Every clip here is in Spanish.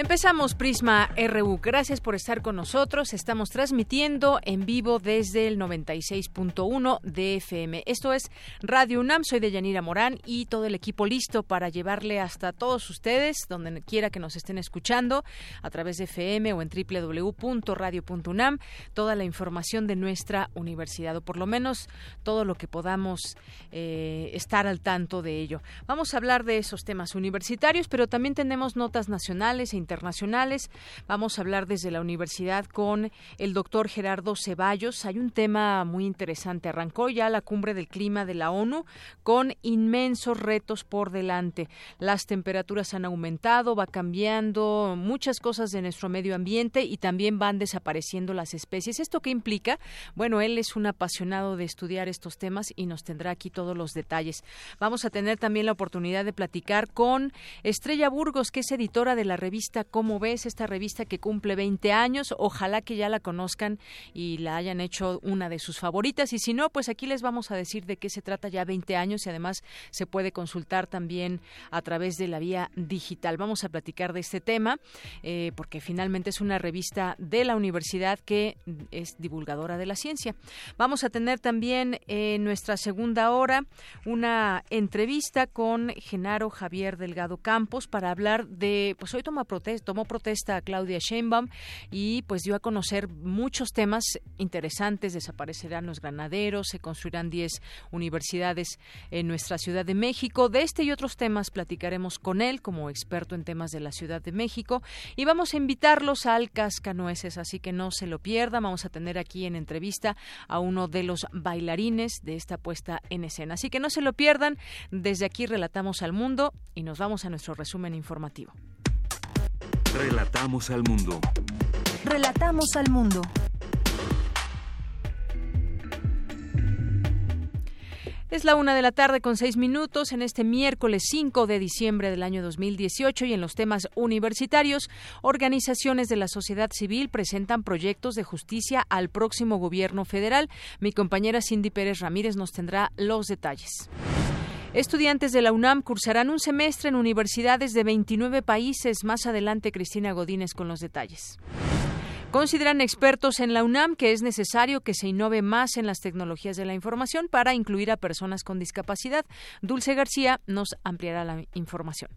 Empezamos Prisma RU. Gracias por estar con nosotros. Estamos transmitiendo en vivo desde el 96.1 de FM. Esto es Radio UNAM. Soy de Yanira Morán y todo el equipo listo para llevarle hasta todos ustedes, donde quiera que nos estén escuchando, a través de FM o en www.radio.unam, toda la información de nuestra universidad, o por lo menos todo lo que podamos eh, estar al tanto de ello. Vamos a hablar de esos temas universitarios, pero también tenemos notas nacionales e internacionales. Vamos a hablar desde la universidad con el doctor Gerardo Ceballos. Hay un tema muy interesante. Arrancó ya la cumbre del clima de la ONU con inmensos retos por delante. Las temperaturas han aumentado, va cambiando muchas cosas de nuestro medio ambiente y también van desapareciendo las especies. ¿Esto qué implica? Bueno, él es un apasionado de estudiar estos temas y nos tendrá aquí todos los detalles. Vamos a tener también la oportunidad de platicar con Estrella Burgos, que es editora de la revista ¿Cómo ves esta revista que cumple 20 años? Ojalá que ya la conozcan y la hayan hecho una de sus favoritas. Y si no, pues aquí les vamos a decir de qué se trata ya 20 años y además se puede consultar también a través de la vía digital. Vamos a platicar de este tema eh, porque finalmente es una revista de la universidad que es divulgadora de la ciencia. Vamos a tener también en nuestra segunda hora una entrevista con Genaro Javier Delgado Campos para hablar de, pues hoy toma protesta tomó protesta a Claudia Sheinbaum y pues dio a conocer muchos temas interesantes. Desaparecerán los granaderos, se construirán 10 universidades en nuestra Ciudad de México. De este y otros temas platicaremos con él como experto en temas de la Ciudad de México y vamos a invitarlos al Cascanueces, así que no se lo pierdan. Vamos a tener aquí en entrevista a uno de los bailarines de esta puesta en escena. Así que no se lo pierdan. Desde aquí relatamos al mundo y nos vamos a nuestro resumen informativo. Relatamos al mundo. Relatamos al mundo. Es la una de la tarde con seis minutos en este miércoles 5 de diciembre del año 2018 y en los temas universitarios, organizaciones de la sociedad civil presentan proyectos de justicia al próximo gobierno federal. Mi compañera Cindy Pérez Ramírez nos tendrá los detalles. Estudiantes de la UNAM cursarán un semestre en universidades de 29 países. Más adelante, Cristina Godínez con los detalles. Consideran expertos en la UNAM que es necesario que se innove más en las tecnologías de la información para incluir a personas con discapacidad. Dulce García nos ampliará la información.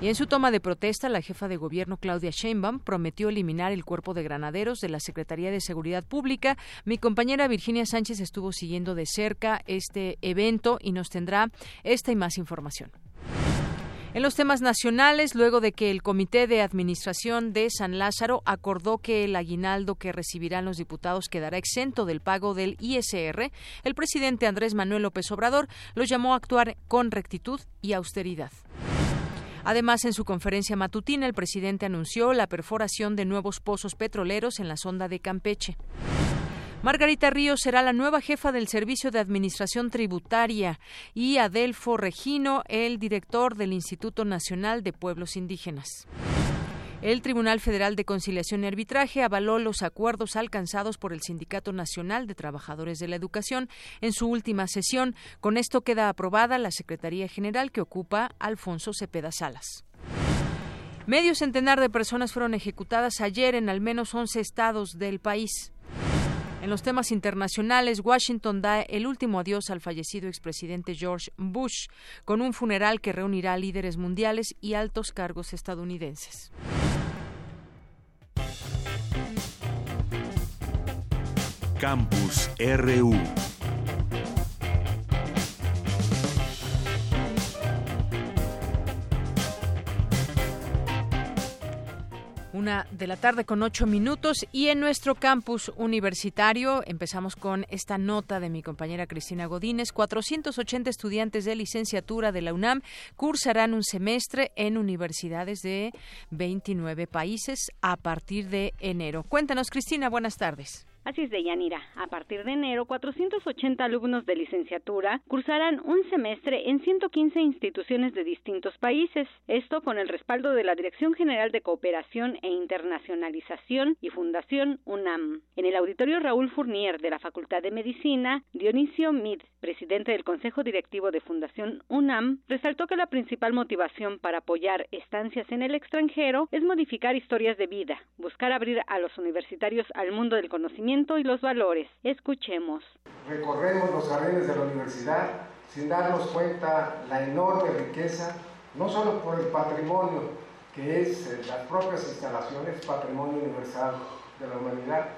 Y en su toma de protesta, la jefa de gobierno Claudia Sheinbaum prometió eliminar el cuerpo de granaderos de la Secretaría de Seguridad Pública. Mi compañera Virginia Sánchez estuvo siguiendo de cerca este evento y nos tendrá esta y más información. En los temas nacionales, luego de que el Comité de Administración de San Lázaro acordó que el aguinaldo que recibirán los diputados quedará exento del pago del ISR, el presidente Andrés Manuel López Obrador los llamó a actuar con rectitud y austeridad. Además, en su conferencia matutina, el presidente anunció la perforación de nuevos pozos petroleros en la sonda de Campeche. Margarita Ríos será la nueva jefa del Servicio de Administración Tributaria y Adelfo Regino, el director del Instituto Nacional de Pueblos Indígenas. El Tribunal Federal de Conciliación y Arbitraje avaló los acuerdos alcanzados por el Sindicato Nacional de Trabajadores de la Educación en su última sesión. Con esto queda aprobada la Secretaría General que ocupa Alfonso Cepeda Salas. Medio centenar de personas fueron ejecutadas ayer en al menos 11 estados del país. En los temas internacionales, Washington da el último adiós al fallecido expresidente George Bush, con un funeral que reunirá líderes mundiales y altos cargos estadounidenses. Campus RU Una de la tarde con ocho minutos y en nuestro campus universitario empezamos con esta nota de mi compañera Cristina Godínez. 480 estudiantes de licenciatura de la UNAM cursarán un semestre en universidades de 29 países a partir de enero. Cuéntanos, Cristina, buenas tardes. Así es, de Yanira. A partir de enero, 480 alumnos de licenciatura cursarán un semestre en 115 instituciones de distintos países. Esto con el respaldo de la Dirección General de Cooperación e Internacionalización y Fundación UNAM. En el auditorio Raúl Fournier de la Facultad de Medicina, Dionisio Mid, presidente del Consejo Directivo de Fundación UNAM, resaltó que la principal motivación para apoyar estancias en el extranjero es modificar historias de vida, buscar abrir a los universitarios al mundo del conocimiento y los valores. Escuchemos. Recorremos los jardines de la universidad sin darnos cuenta la enorme riqueza, no solo por el patrimonio, que es eh, las propias instalaciones, patrimonio universal de la humanidad,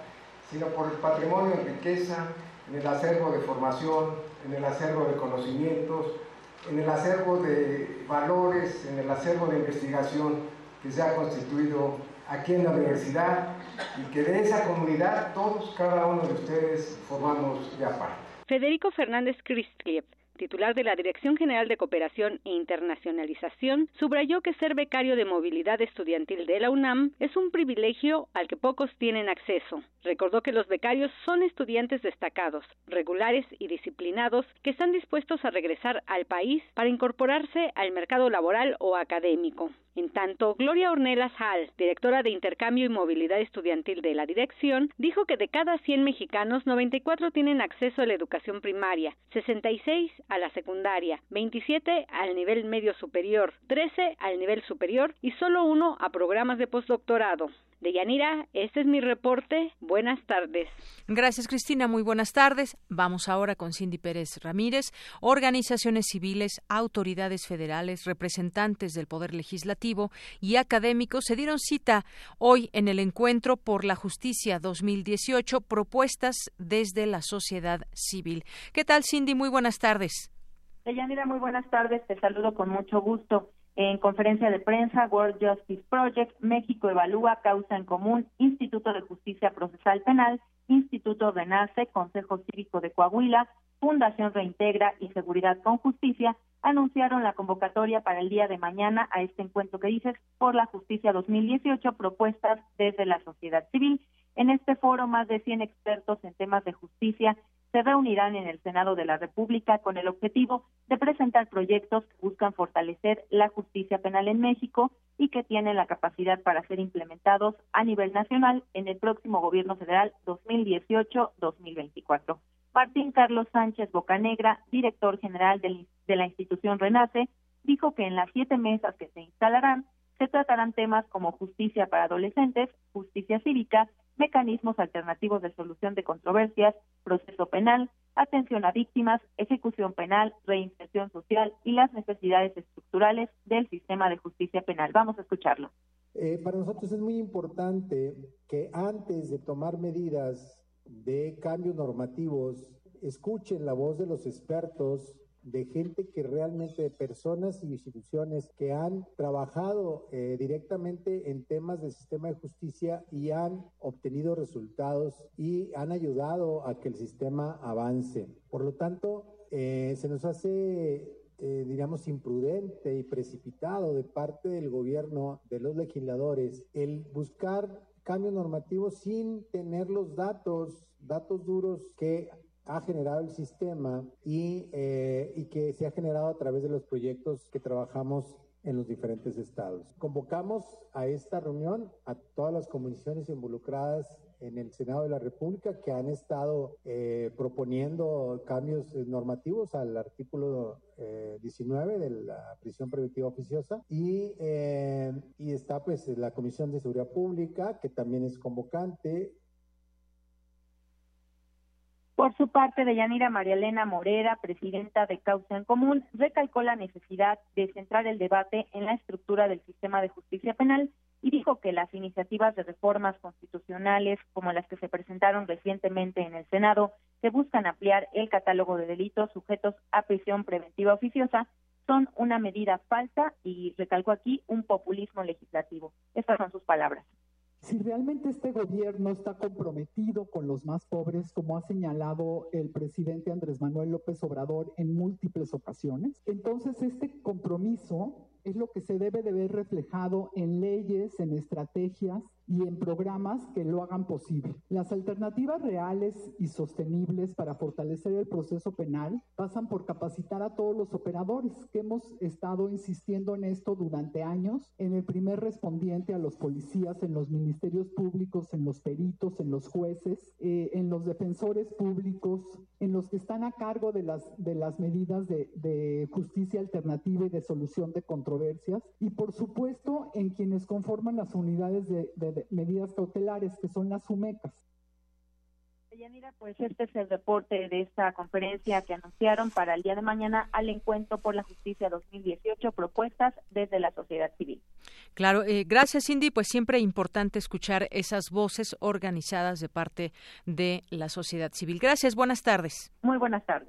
sino por el patrimonio en riqueza, en el acervo de formación, en el acervo de conocimientos, en el acervo de valores, en el acervo de investigación que se ha constituido aquí en la universidad y que de esa comunidad todos, cada uno de ustedes, formamos de aparte. Federico Fernández Christliev titular de la Dirección General de Cooperación e Internacionalización, subrayó que ser becario de movilidad estudiantil de la UNAM es un privilegio al que pocos tienen acceso. Recordó que los becarios son estudiantes destacados, regulares y disciplinados que están dispuestos a regresar al país para incorporarse al mercado laboral o académico. En tanto, Gloria Ornelas Hall, directora de Intercambio y Movilidad Estudiantil de la dirección, dijo que de cada 100 mexicanos, 94 tienen acceso a la educación primaria, 66 a la secundaria, 27 al nivel medio superior, 13 al nivel superior y solo uno a programas de postdoctorado. De Yanira, este es mi reporte. Buenas tardes. Gracias, Cristina. Muy buenas tardes. Vamos ahora con Cindy Pérez Ramírez. Organizaciones civiles, autoridades federales, representantes del Poder Legislativo y académicos se dieron cita hoy en el encuentro por la Justicia 2018, propuestas desde la sociedad civil. ¿Qué tal, Cindy? Muy buenas tardes. Yanira, muy buenas tardes. Te saludo con mucho gusto. En conferencia de prensa, World Justice Project, México Evalúa, Causa en Común, Instituto de Justicia Procesal Penal, Instituto Renace, Consejo Cívico de Coahuila, Fundación Reintegra y Seguridad con Justicia anunciaron la convocatoria para el día de mañana a este encuentro que dices por la justicia 2018, propuestas desde la sociedad civil. En este foro, más de 100 expertos en temas de justicia se reunirán en el Senado de la República con el objetivo de presentar proyectos que buscan fortalecer la justicia penal en México y que tienen la capacidad para ser implementados a nivel nacional en el próximo gobierno federal 2018-2024. Martín Carlos Sánchez Bocanegra, director general de la institución Renace, dijo que en las siete mesas que se instalarán se tratarán temas como justicia para adolescentes, justicia cívica, mecanismos alternativos de solución de controversias, proceso penal, atención a víctimas, ejecución penal, reinserción social y las necesidades estructurales del sistema de justicia penal. Vamos a escucharlo. Eh, para nosotros es muy importante que antes de tomar medidas de cambios normativos, escuchen la voz de los expertos de gente que realmente, de personas y instituciones que han trabajado eh, directamente en temas del sistema de justicia y han obtenido resultados y han ayudado a que el sistema avance. Por lo tanto, eh, se nos hace eh, digamos, imprudente y precipitado de parte del gobierno, de los legisladores, el buscar cambios normativos sin tener los datos, datos duros que ha generado el sistema y, eh, y que se ha generado a través de los proyectos que trabajamos en los diferentes estados. Convocamos a esta reunión a todas las comisiones involucradas en el Senado de la República que han estado eh, proponiendo cambios normativos al artículo 19 eh, de la prisión preventiva oficiosa y, y está pues la Comisión de Seguridad Pública que también es convocante por su parte, Deyanira María Elena Morera, presidenta de Causa en Común, recalcó la necesidad de centrar el debate en la estructura del sistema de justicia penal y dijo que las iniciativas de reformas constitucionales, como las que se presentaron recientemente en el Senado, que buscan ampliar el catálogo de delitos sujetos a prisión preventiva oficiosa, son una medida falsa y recalco aquí un populismo legislativo. Estas son sus palabras. Si realmente este gobierno está comprometido con los más pobres, como ha señalado el presidente Andrés Manuel López Obrador en múltiples ocasiones, entonces este compromiso es lo que se debe de ver reflejado en leyes, en estrategias y en programas que lo hagan posible. Las alternativas reales y sostenibles para fortalecer el proceso penal pasan por capacitar a todos los operadores que hemos estado insistiendo en esto durante años, en el primer respondiente a los policías, en los ministerios públicos, en los peritos, en los jueces, eh, en los defensores públicos, en los que están a cargo de las, de las medidas de, de justicia alternativa y de solución de control y por supuesto en quienes conforman las unidades de, medidas cautelares, que son las UMECAS. Yanira, pues este es el reporte de esta conferencia que anunciaron para el día de mañana al Encuentro por la Justicia 2018, propuestas desde la sociedad civil. Claro, eh, gracias Cindy, pues siempre importante escuchar esas voces organizadas de parte de la sociedad civil. Gracias, buenas tardes. Muy buenas tardes.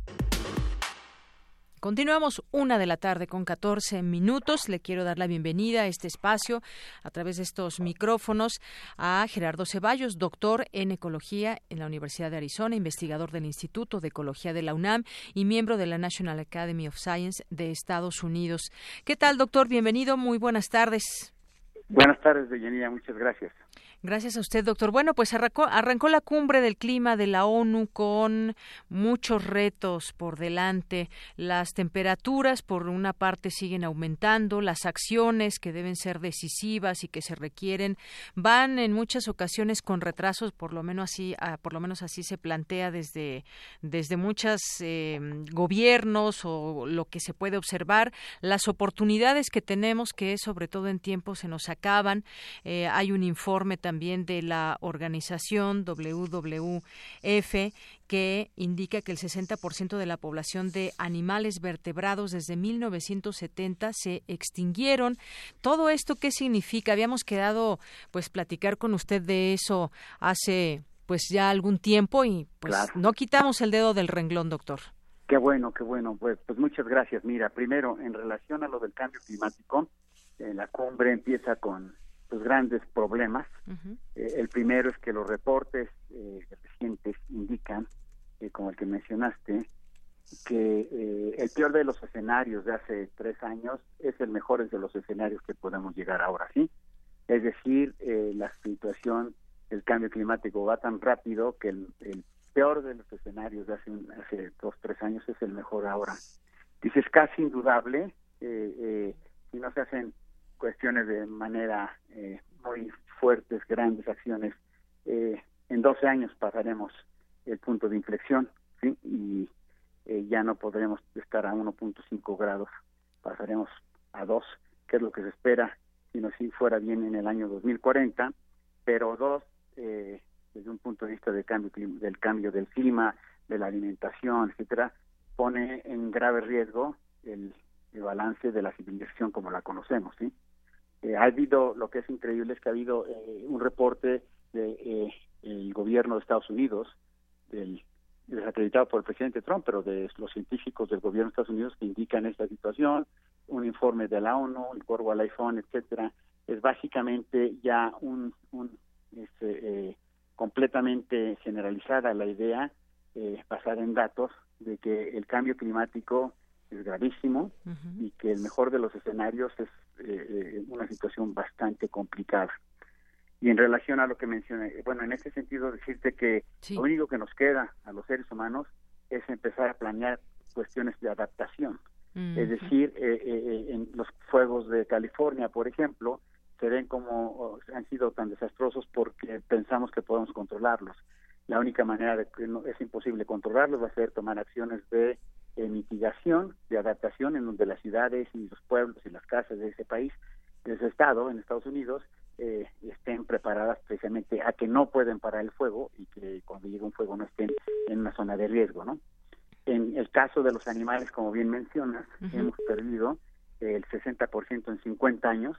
Continuamos una de la tarde con 14 minutos. Le quiero dar la bienvenida a este espacio a través de estos micrófonos a Gerardo Ceballos, doctor en ecología en la Universidad de Arizona, investigador del Instituto de Ecología de la UNAM y miembro de la National Academy of Science de Estados Unidos. ¿Qué tal, doctor? Bienvenido. Muy buenas tardes. Buenas tardes, Deyanira. Muchas gracias. Gracias a usted, doctor. Bueno, pues arrancó, arrancó, la cumbre del clima de la ONU con muchos retos por delante. Las temperaturas, por una parte, siguen aumentando. Las acciones que deben ser decisivas y que se requieren van en muchas ocasiones con retrasos. Por lo menos así, ah, por lo menos así se plantea desde desde muchos em, gobiernos o lo que se puede observar. Las oportunidades que tenemos, que sobre todo en tiempo se nos acaban. Eh, hay un informe también también de la organización WWF que indica que el 60% de la población de animales vertebrados desde 1970 se extinguieron. Todo esto qué significa? Habíamos quedado pues platicar con usted de eso hace pues ya algún tiempo y pues no quitamos el dedo del renglón, doctor. Qué bueno, qué bueno. Pues, pues muchas gracias. Mira, primero, en relación a lo del cambio climático, eh, la cumbre empieza con pues, grandes problemas. Eh, el primero es que los reportes eh, recientes indican, eh, como el que mencionaste, que el peor de los escenarios de hace tres años es el mejor de los escenarios que podemos llegar ahora, ¿sí? Es decir, la situación del cambio climático va tan rápido que el, peor de los escenarios de hace, hace dos, tres años es el mejor ahora. Dices, casi indudable, si no se hacen cuestiones de manera eh, muy fuertes, grandes acciones. Eh, en 12 años pasaremos el punto de inflexión ¿sí? y eh, ya no podremos estar a 1.5 grados, pasaremos a 2, que es lo que se espera, sino si fuera bien en el año 2040, pero 2, desde un punto de vista del cambio, del cambio del clima, de la alimentación, etcétera, pone en grave riesgo el, el balance de la civilización como la conocemos, ¿sí? Eh, ha habido, lo que es increíble es que ha habido eh, un reporte del de, eh, gobierno de Estados Unidos, del, desacreditado por el presidente Trump, pero de los científicos del gobierno de Estados Unidos que indican esta situación, un informe de la ONU, el Corvo al iPhone, etcétera, es básicamente ya un, un este, completamente generalizada la idea, basada en datos, de que el cambio climático es gravísimo y que el mejor de los escenarios es eh, eh, una situación bastante complicada. Y en relación a lo que mencioné, bueno, en ese sentido decirte que lo único que nos queda a los seres humanos es empezar a planear cuestiones de adaptación. Es decir, eh, en los fuegos de California, por ejemplo, se ven como han sido tan desastrosos porque pensamos que podemos controlarlos. La única manera de que no, es imposible controlarlos va a ser tomar acciones de eh, mitigación, de adaptación, en donde las ciudades y los pueblos y las casas de ese país, de ese estado, en Estados Unidos, eh, estén preparadas precisamente a que no pueden parar el fuego y que cuando llegue un fuego no estén en una zona de riesgo, ¿no? En el caso de los animales, como bien mencionas, hemos perdido el 60% en 50 años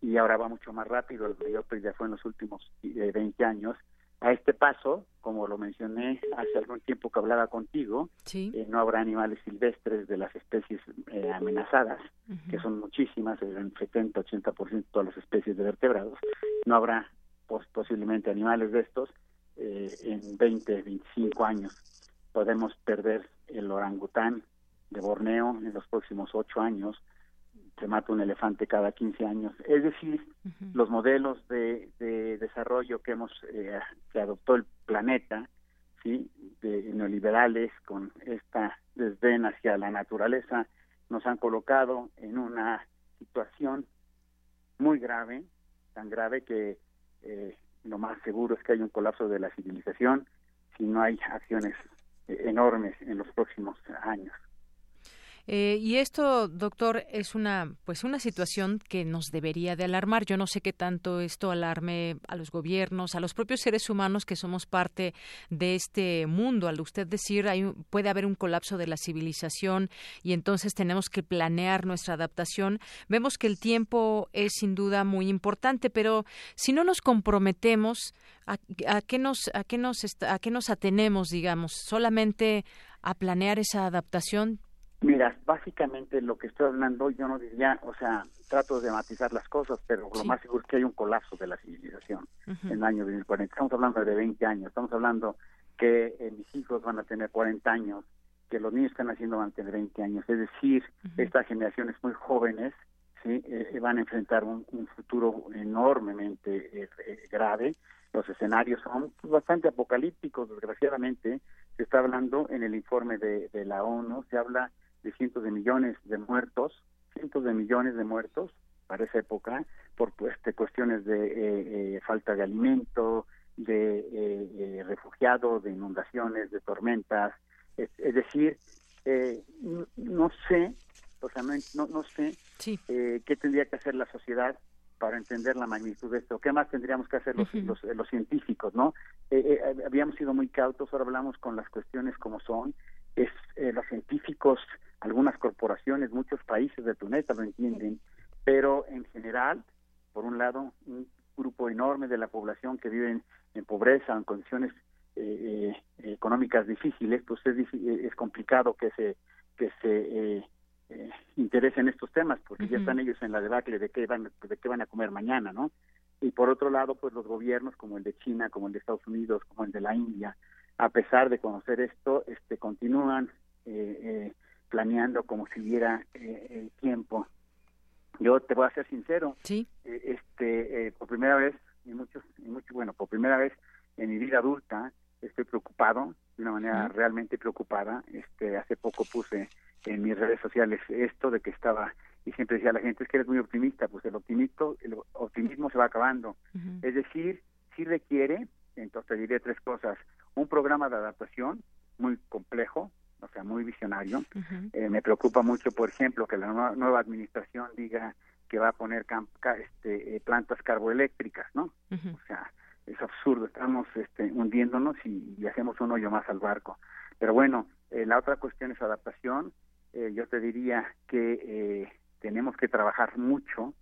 y ahora va mucho más rápido, el mayor ya fue en los últimos 20 eh, años. A este paso, como lo mencioné hace algún tiempo que hablaba contigo, eh, no habrá animales silvestres de las especies eh, amenazadas, que son muchísimas, el 70-80% de todas las especies de vertebrados. No habrá posiblemente animales de estos en 20, 25 años. Podemos perder el orangután de Borneo en los próximos 8 años, se mata un elefante cada 15 años. Es decir, los modelos de, desarrollo que hemos eh, que adoptó el planeta, sí, de neoliberales con esta desdén hacia la naturaleza, nos han colocado en una situación muy grave, tan grave que eh, lo más seguro es que haya un colapso de la civilización si no hay acciones eh, enormes en los próximos años. Eh, y esto, doctor, es una, pues una situación que nos debería de alarmar. Yo no sé qué tanto esto alarme a los gobiernos, a los propios seres humanos que somos parte de este mundo. Al usted decir, hay, puede haber un colapso de la civilización y entonces tenemos que planear nuestra adaptación. Vemos que el tiempo es sin duda muy importante, pero si no nos comprometemos, ¿a, a qué nos, a qué nos, a qué nos atenemos, digamos? Solamente a planear esa adaptación Mira, básicamente lo que estoy hablando, yo no diría, o sea, trato de matizar las cosas, pero lo más seguro es que hay un colapso de la civilización en el año 2040. Estamos hablando de 20 años, estamos hablando que eh, mis hijos van a tener 40 años, que los niños que están haciendo van a tener 20 años. Es decir, estas generaciones muy jóvenes sí eh, van a enfrentar un, futuro enormemente eh, grave. Los escenarios son pues, bastante apocalípticos, desgraciadamente. Se está hablando en el informe de, de la ONU, se habla de cientos de millones de muertos, cientos de millones de muertos para esa época por pues, de cuestiones de eh, eh, falta de alimento, de eh, refugiados, de inundaciones, de tormentas. Es, decir, no sé, o sea, no, no, sé qué tendría que hacer la sociedad para entender la magnitud de esto. ¿Qué más tendríamos que hacer los, los, los, científicos, no? habíamos sido muy cautos, ahora hablamos con las cuestiones como son. Es los científicos algunas corporaciones, muchos países del planeta lo entienden, pero en general, por un lado, un grupo enorme de la población que vive en, pobreza, en condiciones eh, eh, económicas difíciles, pues es, eh, es complicado que se que se eh, interesen estos temas, porque ya están ellos en la debacle de qué van de qué van a comer mañana, ¿no? Y por otro lado, pues los gobiernos como el de China, como el de Estados Unidos, como el de la India, a pesar de conocer esto, este continúan eh, planeando como si hubiera eh, el tiempo. Yo te voy a ser sincero, sí. Eh, este, eh, por primera vez, y muchos, y mucho, bueno, por primera vez en mi vida adulta estoy preocupado, de una manera realmente preocupada. Este, hace poco puse en mis redes sociales esto de que estaba y siempre decía a la gente es que eres muy optimista, pues el optimismo, el optimismo se va acabando. Es decir, si requiere, entonces te diré tres cosas, un programa de adaptación muy complejo, o sea, muy visionario. Eh, me preocupa mucho, por ejemplo, que la nueva, administración diga que va a poner este, eh, plantas carboeléctricas, ¿no? O sea, es absurdo, estamos este, hundiéndonos y, hacemos un hoyo más al barco. Pero bueno, eh, la otra cuestión es adaptación. yo te diría que tenemos que trabajar mucho,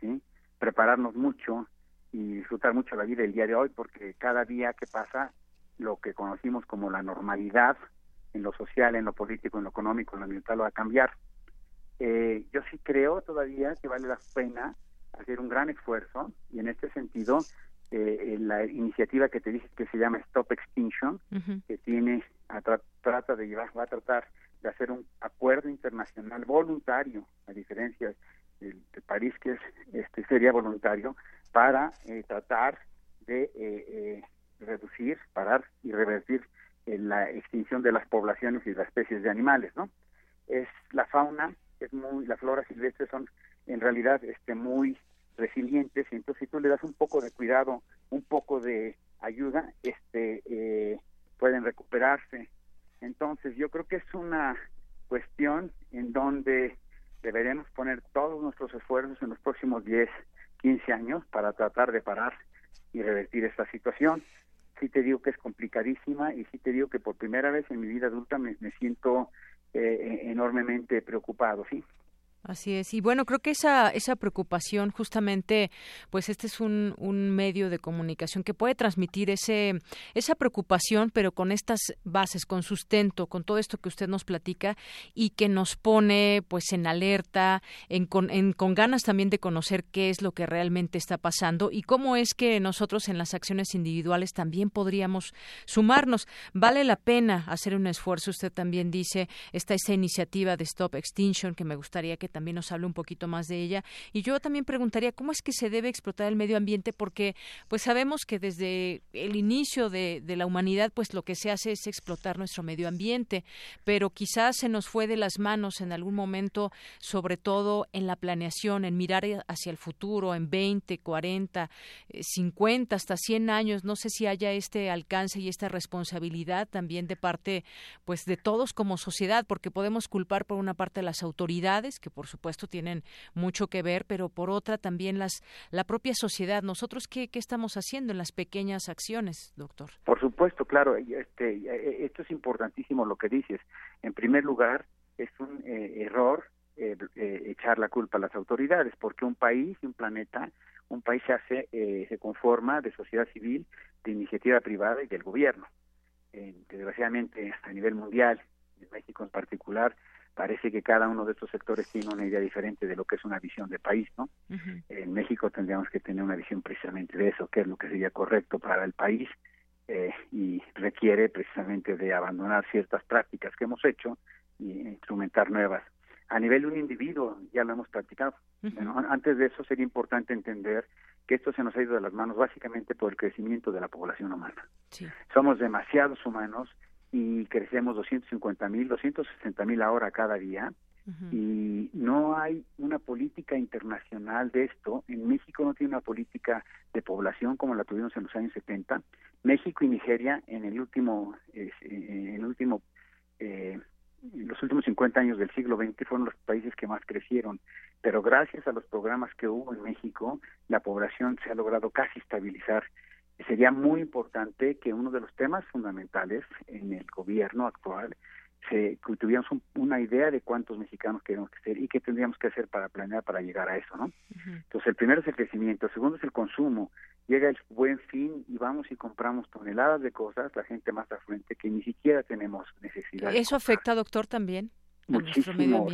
¿sí? Prepararnos mucho y disfrutar mucho la vida el día de hoy, porque cada día que pasa, lo que conocimos como la normalidad, en lo social, en lo político, en lo económico, en lo ambiental va a cambiar. Eh, yo sí creo todavía que vale la pena hacer un gran esfuerzo y en este sentido eh, la iniciativa que te dije que se llama Stop Extinction, que tiene a trata de llevar, va a tratar de hacer un acuerdo internacional voluntario, a diferencia de, París que es este sería voluntario para eh, tratar de reducir, parar y revertir en la extinción de las poblaciones y las especies de animales, ¿no? Es la fauna, es muy, la flora silvestre son en realidad este muy resilientes y entonces si tú le das un poco de cuidado, un poco de ayuda, este eh, pueden recuperarse. Entonces yo creo que es una cuestión en donde deberemos poner todos nuestros esfuerzos en los próximos 10, 15 años para tratar de parar y revertir esta situación. Sí te digo que es complicadísima y sí te digo que por primera vez en mi vida adulta me, siento eh, enormemente preocupado, ¿sí? Así es. Y bueno, creo que esa, esa preocupación, justamente, pues este es un, un medio de comunicación que puede transmitir ese, esa preocupación, pero con estas bases, con sustento, con todo esto que usted nos platica y que nos pone pues en alerta, en, con, en, con ganas también de conocer qué es lo que realmente está pasando y cómo es que nosotros en las acciones individuales también podríamos sumarnos. Vale la pena hacer un esfuerzo. Usted también dice, está esa iniciativa de Stop Extinction que me gustaría que también nos hable un poquito más de ella. Y yo también preguntaría cómo es que se debe explotar el medio ambiente, porque pues sabemos que desde el inicio de, la humanidad, pues lo que se hace es explotar nuestro medio ambiente, pero quizás se nos fue de las manos en algún momento, sobre todo en la planeación, en mirar hacia el futuro, en 20, 40, 50, hasta 100 años. No sé si haya este alcance y esta responsabilidad también de parte, pues, de todos como sociedad, porque podemos culpar por una parte a las autoridades, que por por supuesto tienen mucho que ver, pero por otra también las la propia sociedad. Nosotros qué, qué estamos haciendo en las pequeñas acciones, doctor. Por supuesto, claro. Este, eh, esto es importantísimo lo que dices. En primer lugar, es un eh, error eh, echar la culpa a las autoridades, porque un país un planeta, un país se hace, se conforma de sociedad civil, de iniciativa privada y del gobierno. desgraciadamente, a nivel mundial, en México en particular, parece que cada uno de estos sectores tiene una idea diferente de lo que es una visión de país, ¿no? En México tendríamos que tener una visión precisamente de eso, qué es lo que sería correcto para el país eh, y requiere precisamente de abandonar ciertas prácticas que hemos hecho y instrumentar nuevas. A nivel de un individuo, ya lo hemos practicado. antes de eso sería importante entender que esto se nos ha ido de las manos básicamente por el crecimiento de la población humana. Somos demasiados humanos y crecemos 250 mil, 260 mil ahora cada día. Y no hay una política internacional de esto. En México no tiene una política de población como la tuvimos en los años 70. México y Nigeria en el último, eh, en el último, eh, en los últimos 50 años del siglo XX fueron los países que más crecieron. Pero gracias a los programas que hubo en México, la población se ha logrado casi estabilizar sería muy importante que uno de los temas fundamentales en el gobierno actual se que tuviéramos una idea de cuántos mexicanos queremos que ser y qué tendríamos que hacer para planear para llegar a eso, ¿no? Entonces, el primero es el crecimiento, el segundo es el consumo. Llega el buen fin y vamos y compramos toneladas de cosas, la gente más afluente que ni siquiera tenemos necesidad. ¿Eso afecta, doctor, también? Muchísimo,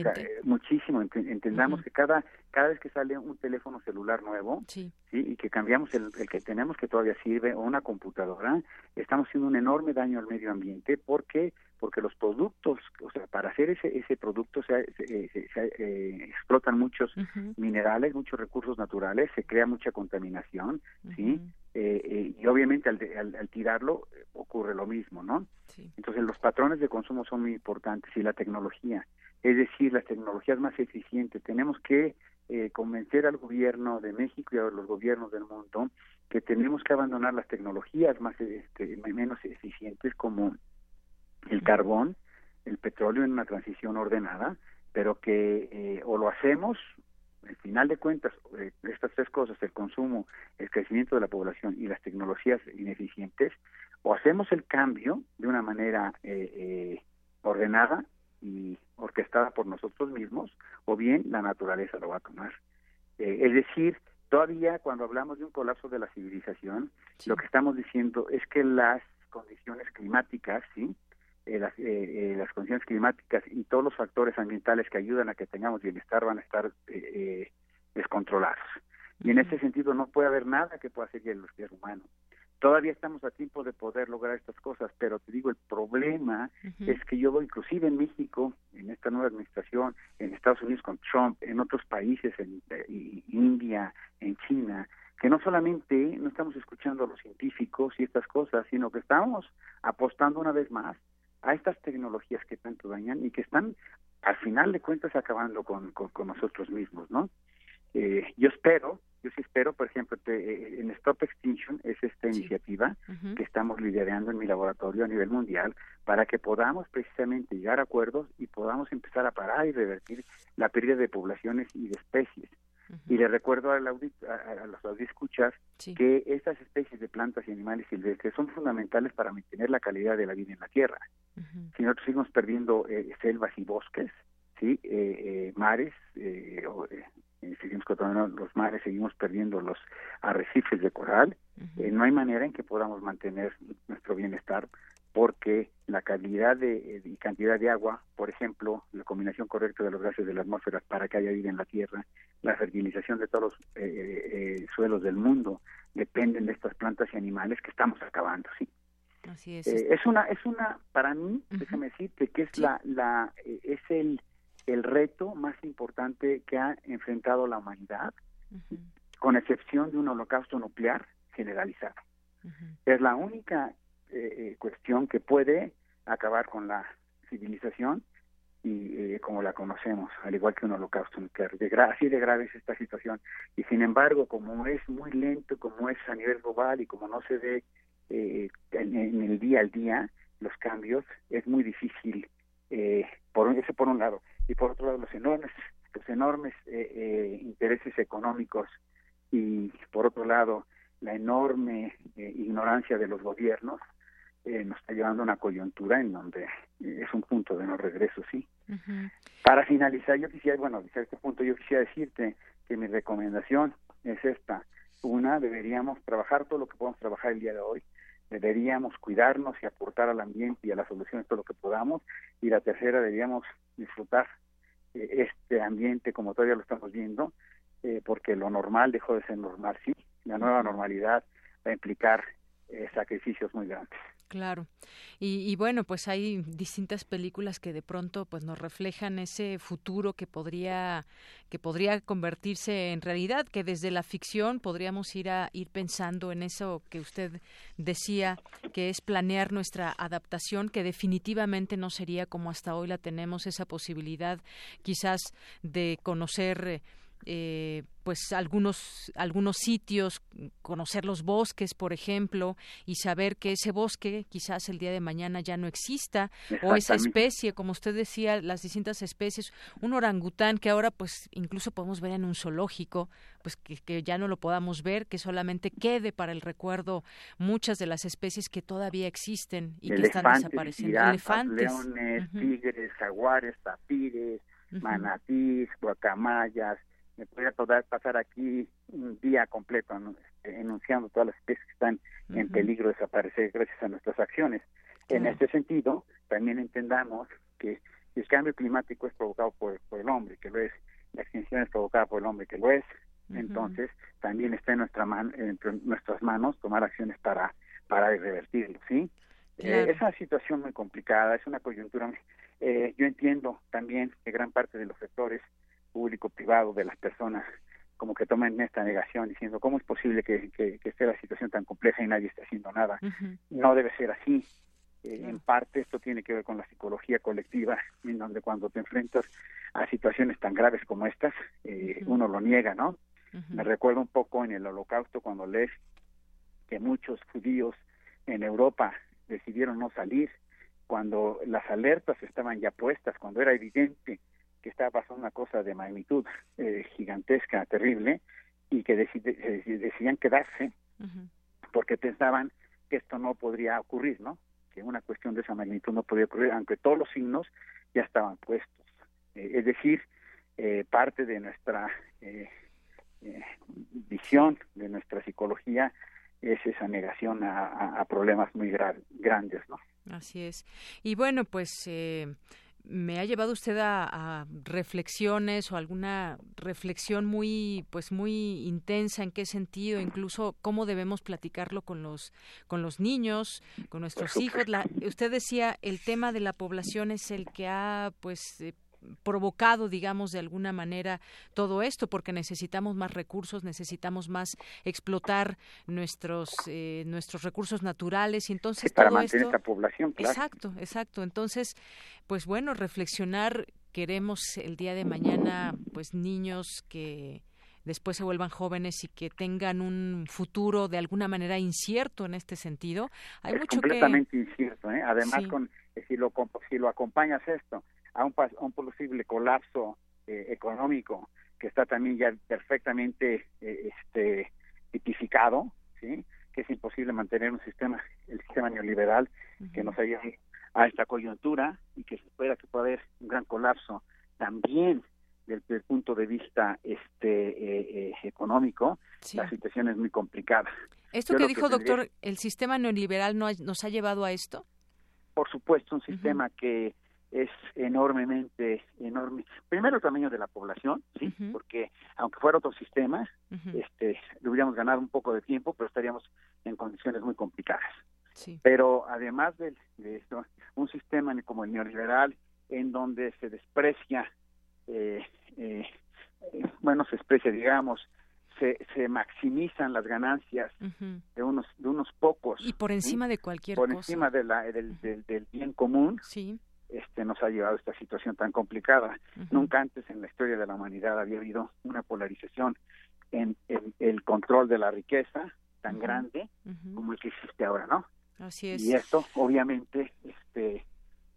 muchísimo. Entendamos que cada cada vez que sale un teléfono celular nuevo, sí. y que cambiamos el, que tenemos que todavía sirve o una computadora, estamos haciendo un enorme daño al medio ambiente porque porque los productos, o sea, para hacer ese ese producto se, eh, explotan muchos minerales, muchos recursos naturales, se crea mucha contaminación, sí, eh, eh, y obviamente al, al, tirarlo ocurre lo mismo, ¿no? Entonces los patrones de consumo son muy importantes y la tecnología, es decir, las tecnologías más eficientes. Tenemos que eh, convencer al gobierno de México y a los gobiernos del mundo que tenemos que abandonar las tecnologías más este, menos eficientes como el carbón, el petróleo en una transición ordenada, pero que eh, o lo hacemos al final de cuentas, eh, estas tres cosas, el consumo, el crecimiento de la población y las tecnologías ineficientes, o hacemos el cambio de una manera eh, eh, ordenada y orquestada por nosotros mismos, o bien la naturaleza lo va a tomar. es decir, todavía cuando hablamos de un colapso de la civilización, lo que estamos diciendo es que las condiciones climáticas, ¿sí? Eh, las, eh, eh, las, condiciones climáticas y todos los factores ambientales que ayudan a que tengamos bienestar van a estar descontrolados. Y en ese sentido no puede haber nada que pueda seguir el ser humano. Todavía estamos a tiempo de poder lograr estas cosas, pero te digo, el problema es que yo, inclusive en México, en esta nueva administración, en Estados Unidos con Trump, en otros países, en India, en China, que no solamente no estamos escuchando a los científicos y estas cosas, sino que estamos apostando una vez más a estas tecnologías que tanto dañan y que están al final de cuentas acabando con, con, nosotros mismos, ¿no? Eh, yo espero, yo sí espero, por ejemplo, eh, en Stop Extinction es esta iniciativa que estamos liderando en mi laboratorio a nivel mundial para que podamos precisamente llegar a acuerdos y podamos empezar a parar y revertir la pérdida de poblaciones y de especies. Y le recuerdo a, los escuchas que estas especies de plantas y animales silvestres son fundamentales para mantener la calidad de la vida en la Tierra. Si nosotros seguimos perdiendo eh, selvas y bosques, sí, eh, eh, mares, seguimos controlando los mares, seguimos perdiendo los arrecifes de coral, no hay manera en que podamos mantener nuestro bienestar porque la calidad de, y cantidad de agua, por ejemplo, la combinación correcta de los gases de la atmósfera para que haya vida en la Tierra, la fertilización de todos los eh, eh, suelos del mundo, dependen de estas plantas y animales que estamos acabando, sí. Así es. Eh, es una, es una, para mí, déjame decirte que es la, la, es el, el reto más importante que ha enfrentado la humanidad, con excepción de un holocausto nuclear generalizado. Es la única eh, eh, cuestión que puede acabar con la civilización y eh, como la conocemos, al igual que un holocausto nuclear. De así de grave es esta situación. Y sin embargo, como es muy lento, como es a nivel global y como no se ve eh, en, el día al día los cambios, es muy difícil, eh, por eso por un lado. Y por otro lado, los enormes, los enormes intereses económicos y por otro lado, la enorme ignorancia de los gobiernos eh, nos está llevando a una coyuntura en donde eh, es un punto de no regreso, sí. Para finalizar, yo quisiera, bueno, a este punto yo quisiera decirte que mi recomendación es esta. Una, deberíamos trabajar todo lo que podamos trabajar el día de hoy, deberíamos cuidarnos y aportar al ambiente y a las soluciones todo lo que podamos. Y la tercera, deberíamos disfrutar eh, este ambiente como todavía lo estamos viendo, porque lo normal dejó de ser normal, sí. La nueva normalidad va a implicar sacrificios muy grandes. Claro. Y, bueno, pues hay distintas películas que de pronto pues nos reflejan ese futuro que podría que podría convertirse en realidad, que desde la ficción podríamos ir a ir pensando en eso que usted decía, que es planear nuestra adaptación, que definitivamente no sería como hasta hoy la tenemos esa posibilidad quizás de conocer eh, pues algunos algunos sitios conocer los bosques por ejemplo y saber que ese bosque quizás el día de mañana ya no exista o esa especie como usted decía las distintas especies un orangután que ahora pues incluso podemos ver en un zoológico pues que, ya no lo podamos ver que solamente quede para el recuerdo muchas de las especies que todavía existen y que están desapareciendo. elefantes. leones tigres jaguares tapires manatís guacamayas me podría pasar aquí un día completo este, enunciando todas las especies que están en peligro de desaparecer gracias a nuestras acciones. En este sentido, también entendamos que el cambio climático es provocado por, el hombre, que lo es, la extinción es provocada por el hombre, que lo es, entonces también está en, nuestra en nuestras manos tomar acciones para, para revertirlo, ¿sí? Eh, es una situación muy complicada, es una coyuntura. Eh, yo entiendo también que gran parte de los sectores público-privado de las personas como que tomen esta negación diciendo cómo es posible que, que, esté la situación tan compleja y nadie esté haciendo nada. No debe ser así. Eh, en parte esto tiene que ver con la psicología colectiva, en donde cuando te enfrentas a situaciones tan graves como estas, eh, uno lo niega, ¿no? Me recuerdo un poco en el holocausto cuando lees que muchos judíos en Europa decidieron no salir, cuando las alertas estaban ya puestas, cuando era evidente que estaba pasando una cosa de magnitud eh, gigantesca, terrible, y que decidían quedarse porque pensaban que esto no podría ocurrir, ¿no? Que una cuestión de esa magnitud no podía ocurrir, aunque todos los signos ya estaban puestos. Eh, es decir, eh, parte de nuestra visión, de nuestra psicología, es esa negación a, problemas muy grandes, ¿no? Así es. Y bueno, pues me ha llevado usted a, reflexiones o alguna reflexión muy pues muy intensa en qué sentido incluso cómo debemos platicarlo con los con los niños con nuestros hijos usted decía el tema de la población es el que ha pues eh, provocado, digamos, de alguna manera todo esto, porque necesitamos más recursos, necesitamos más explotar nuestros eh, nuestros recursos naturales y entonces para todo mantener esta población. Exacto, exacto. Entonces, pues bueno, reflexionar. Queremos el día de mañana, pues niños que después se vuelvan jóvenes y que tengan un futuro de alguna manera incierto en este sentido. Hay es completamente incierto, ¿eh? Además, con, si, lo, si lo acompañas esto a un, un posible colapso eh, económico que está también ya perfectamente eh, este tipificado, ¿sí? que es imposible mantener un sistema, el sistema neoliberal que nos ayude a esta coyuntura y que se espera que pueda haber un gran colapso también desde el punto de vista este eh, eh, económico, la situación es muy complicada. ¿Esto que dijo, doctor, el sistema neoliberal no nos ha llevado a esto? Por supuesto, un sistema que es enormemente enorme. Primero el tamaño de la población, sí, porque aunque fuera otro sistema, este, le hubiéramos ganado un poco de tiempo, pero estaríamos en condiciones muy complicadas. Pero además de, esto, un sistema como el neoliberal, en donde se desprecia, eh, eh, bueno, se desprecia, digamos, se, se maximizan las ganancias de unos de unos pocos y por encima de cualquier por encima de la, del, del, bien común sí este nos ha llevado a esta situación tan complicada. Nunca antes en la historia de la humanidad había habido una polarización en, el control de la riqueza tan grande como el que existe ahora, ¿no? Así es. Y esto, obviamente, este,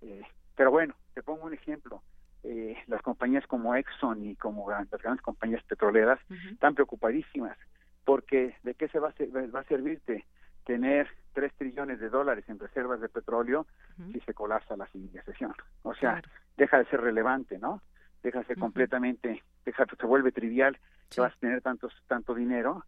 eh, pero bueno, te pongo un ejemplo. Eh, las compañías como Exxon y como las grandes compañías petroleras están preocupadísimas porque de qué se va a, va a servirte tener tres trillones de dólares en reservas de petróleo si se colapsa la civilización. O sea, deja de ser relevante, ¿no? Deja de ser completamente, deja, se vuelve trivial que vas a tener tantos, tanto dinero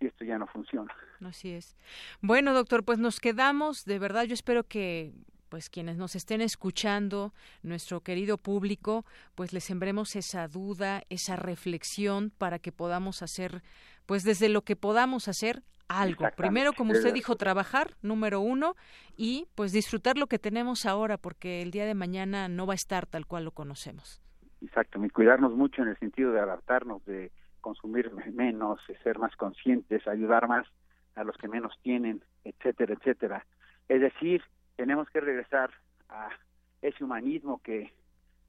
y esto ya no funciona. Así es. Bueno, doctor, pues nos quedamos, de verdad, yo espero que pues quienes nos estén escuchando, nuestro querido público, pues les sembremos esa duda, esa reflexión para que podamos hacer, pues desde lo que podamos hacer, algo. Primero, como usted dijo, trabajar, número uno, y pues disfrutar lo que tenemos ahora, porque el día de mañana no va a estar tal cual lo conocemos. Exacto, y cuidarnos mucho en el sentido de adaptarnos, de consumir menos, de ser más conscientes, ayudar más a los que menos tienen, etcétera, etcétera. Es decir, tenemos que regresar a ese humanismo que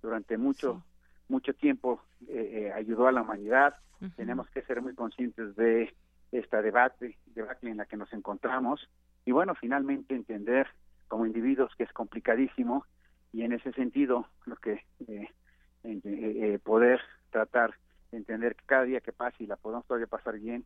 durante mucho mucho tiempo eh, eh, ayudó a la humanidad. Tenemos que ser muy conscientes de esta debate, debate en la que nos encontramos y bueno, finalmente entender como individuos que es complicadísimo y en ese sentido lo que eh, eh, eh, poder tratar de entender que cada día que pase y la podemos todavía pasar bien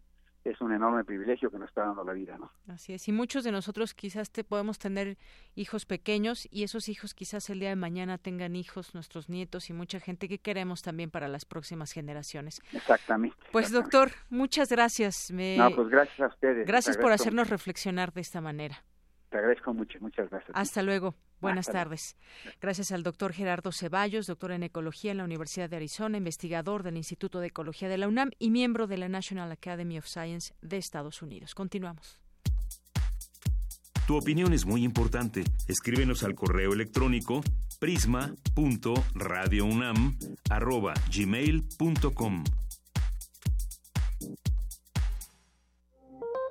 es un enorme privilegio que nos está dando la vida, ¿no? Así es. Y muchos de nosotros quizás te podemos tener hijos pequeños y esos hijos quizás el día de mañana tengan hijos, nuestros nietos y mucha gente que queremos también para las próximas generaciones. Exactamente. Pues doctor, muchas gracias. No, pues gracias a ustedes. Gracias por hacernos reflexionar de esta manera. Te agradezco mucho, muchas gracias. Hasta luego. Buenas tardes. Gracias al doctor Gerardo Ceballos, doctor en Ecología en la Universidad de Arizona, investigador del Instituto de Ecología de la UNAM y miembro de la National Academy of Science de Estados Unidos. Continuamos. Tu opinión es muy importante. Escríbenos al correo electrónico prisma.radiounam@gmail.com.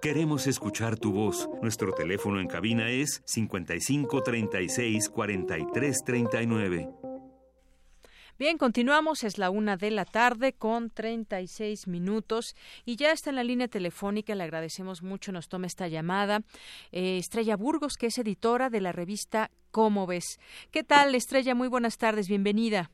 Queremos escuchar tu voz. Nuestro teléfono en cabina es 55 36 43 39. Bien, continuamos, es la una de la tarde con 36 minutos y ya está en la línea telefónica, le agradecemos mucho, nos toma esta llamada, eh, Estrella Burgos, que es editora de la revista Cómo ves. ¿Qué tal, Estrella? Muy buenas tardes, bienvenida.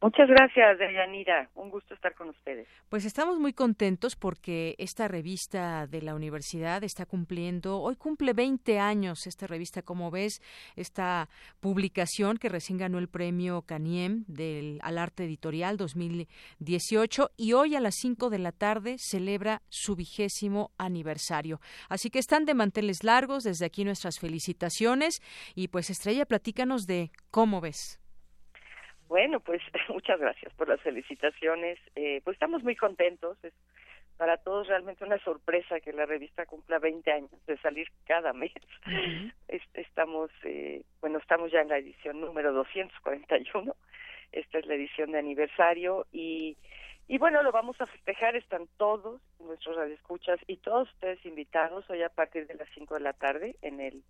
Muchas gracias, Deyanira. Un gusto estar con ustedes. Pues estamos muy contentos porque esta revista de la universidad está cumpliendo, hoy cumple 20 años esta revista, como ves, esta publicación que recién ganó el premio Caniem del, al arte editorial 2018 y hoy a las 5 de la tarde celebra su vigésimo aniversario. Así que están de manteles largos, desde aquí nuestras felicitaciones y pues Estrella, platícanos de cómo ves. Bueno, pues muchas gracias por las felicitaciones. Eh, pues estamos muy contentos. Es para todos realmente una sorpresa que la revista cumpla 20 años de salir cada mes. estamos, eh, bueno, estamos ya en la edición número 241. Esta es la edición de aniversario y y bueno, lo vamos a festejar, están todos nuestros radioescuchas y todos ustedes invitados hoy a partir de las 5 de la tarde en el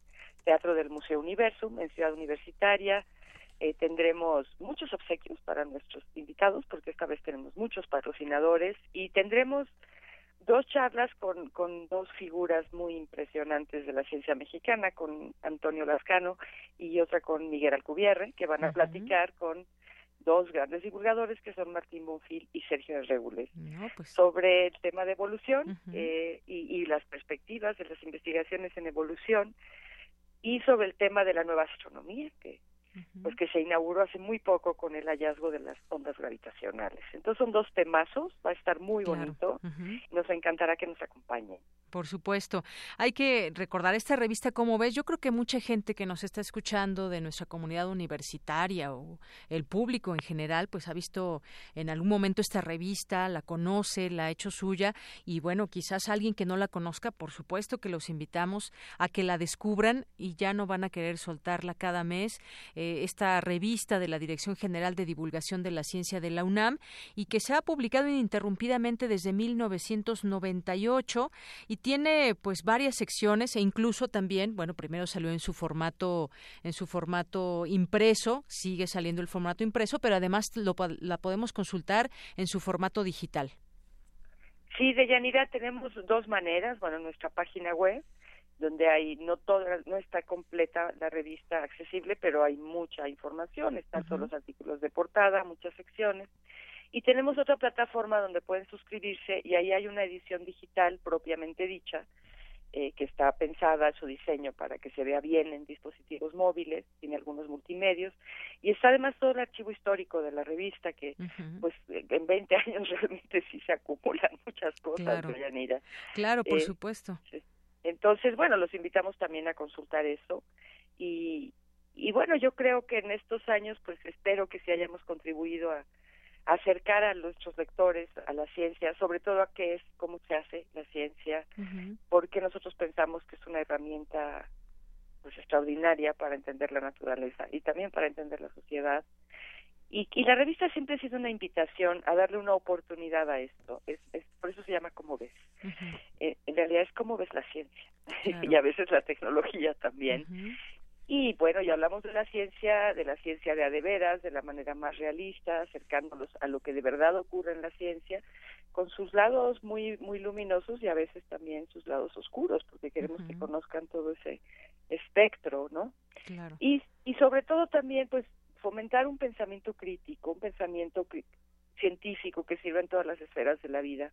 Teatro del Museo Universum en Ciudad Universitaria. Eh, tendremos muchos obsequios para nuestros invitados, porque esta vez tenemos muchos patrocinadores y tendremos dos charlas con, con dos figuras muy impresionantes de la ciencia mexicana, con Antonio Lascano y otra con Miguel Alcubierre, que van a platicar con dos grandes divulgadores que son Martín Bonfil y Sergio Regules pues. sobre el tema de evolución eh, y, y, las perspectivas de las investigaciones en evolución y sobre el tema de la nueva astronomía que pues que se inauguró hace muy poco con el hallazgo de las ondas gravitacionales. Entonces son dos temazos, va a estar muy bonito, nos encantará que nos acompañen. Por supuesto. Hay que recordar esta revista, como ves, yo creo que mucha gente que nos está escuchando de nuestra comunidad universitaria o el público en general, pues ha visto en algún momento esta revista, la conoce, la ha hecho suya y bueno, quizás alguien que no la conozca, por supuesto que los invitamos a que la descubran y ya no van a querer soltarla cada mes. Eh, esta revista de la Dirección General de Divulgación de la Ciencia de la UNAM y que se ha publicado ininterrumpidamente desde 1998 y tiene pues varias secciones e incluso también, bueno, primero salió en su formato en su formato impreso, sigue saliendo el formato impreso, pero además lo, la podemos consultar en su formato digital. Sí, de Yanira tenemos dos maneras, bueno, nuestra página web donde hay no toda no está completa la revista accesible, pero hay mucha información, están todos los artículos de portada, muchas secciones y tenemos otra plataforma donde pueden suscribirse y ahí hay una edición digital propiamente dicha, eh, que está pensada su diseño para que se vea bien en dispositivos móviles, tiene algunos multimedios y está además todo el archivo histórico de la revista que pues en 20 años realmente sí se acumulan muchas cosas, claro. Claro, por eh, supuesto. Entonces, bueno, los invitamos también a consultar eso y, y bueno, yo creo que en estos años pues espero que sí hayamos contribuido a acercar a nuestros lectores a la ciencia, sobre todo a qué es, cómo se hace la ciencia, porque nosotros pensamos que es una herramienta pues extraordinaria para entender la naturaleza y también para entender la sociedad. Y, y la revista siempre ha sido una invitación a darle una oportunidad a esto. Es, es por eso se llama como ves. Ciencia y a veces la tecnología también. Y bueno, ya hablamos de la ciencia, de la ciencia de adeveras, de la manera más realista, acercándolos a lo que de verdad ocurre en la ciencia, con sus lados muy muy luminosos y a veces también sus lados oscuros, porque queremos que conozcan todo ese espectro, ¿no? Claro. Y, y sobre todo también, pues, fomentar un pensamiento crítico, un pensamiento científico que sirva en todas las esferas de la vida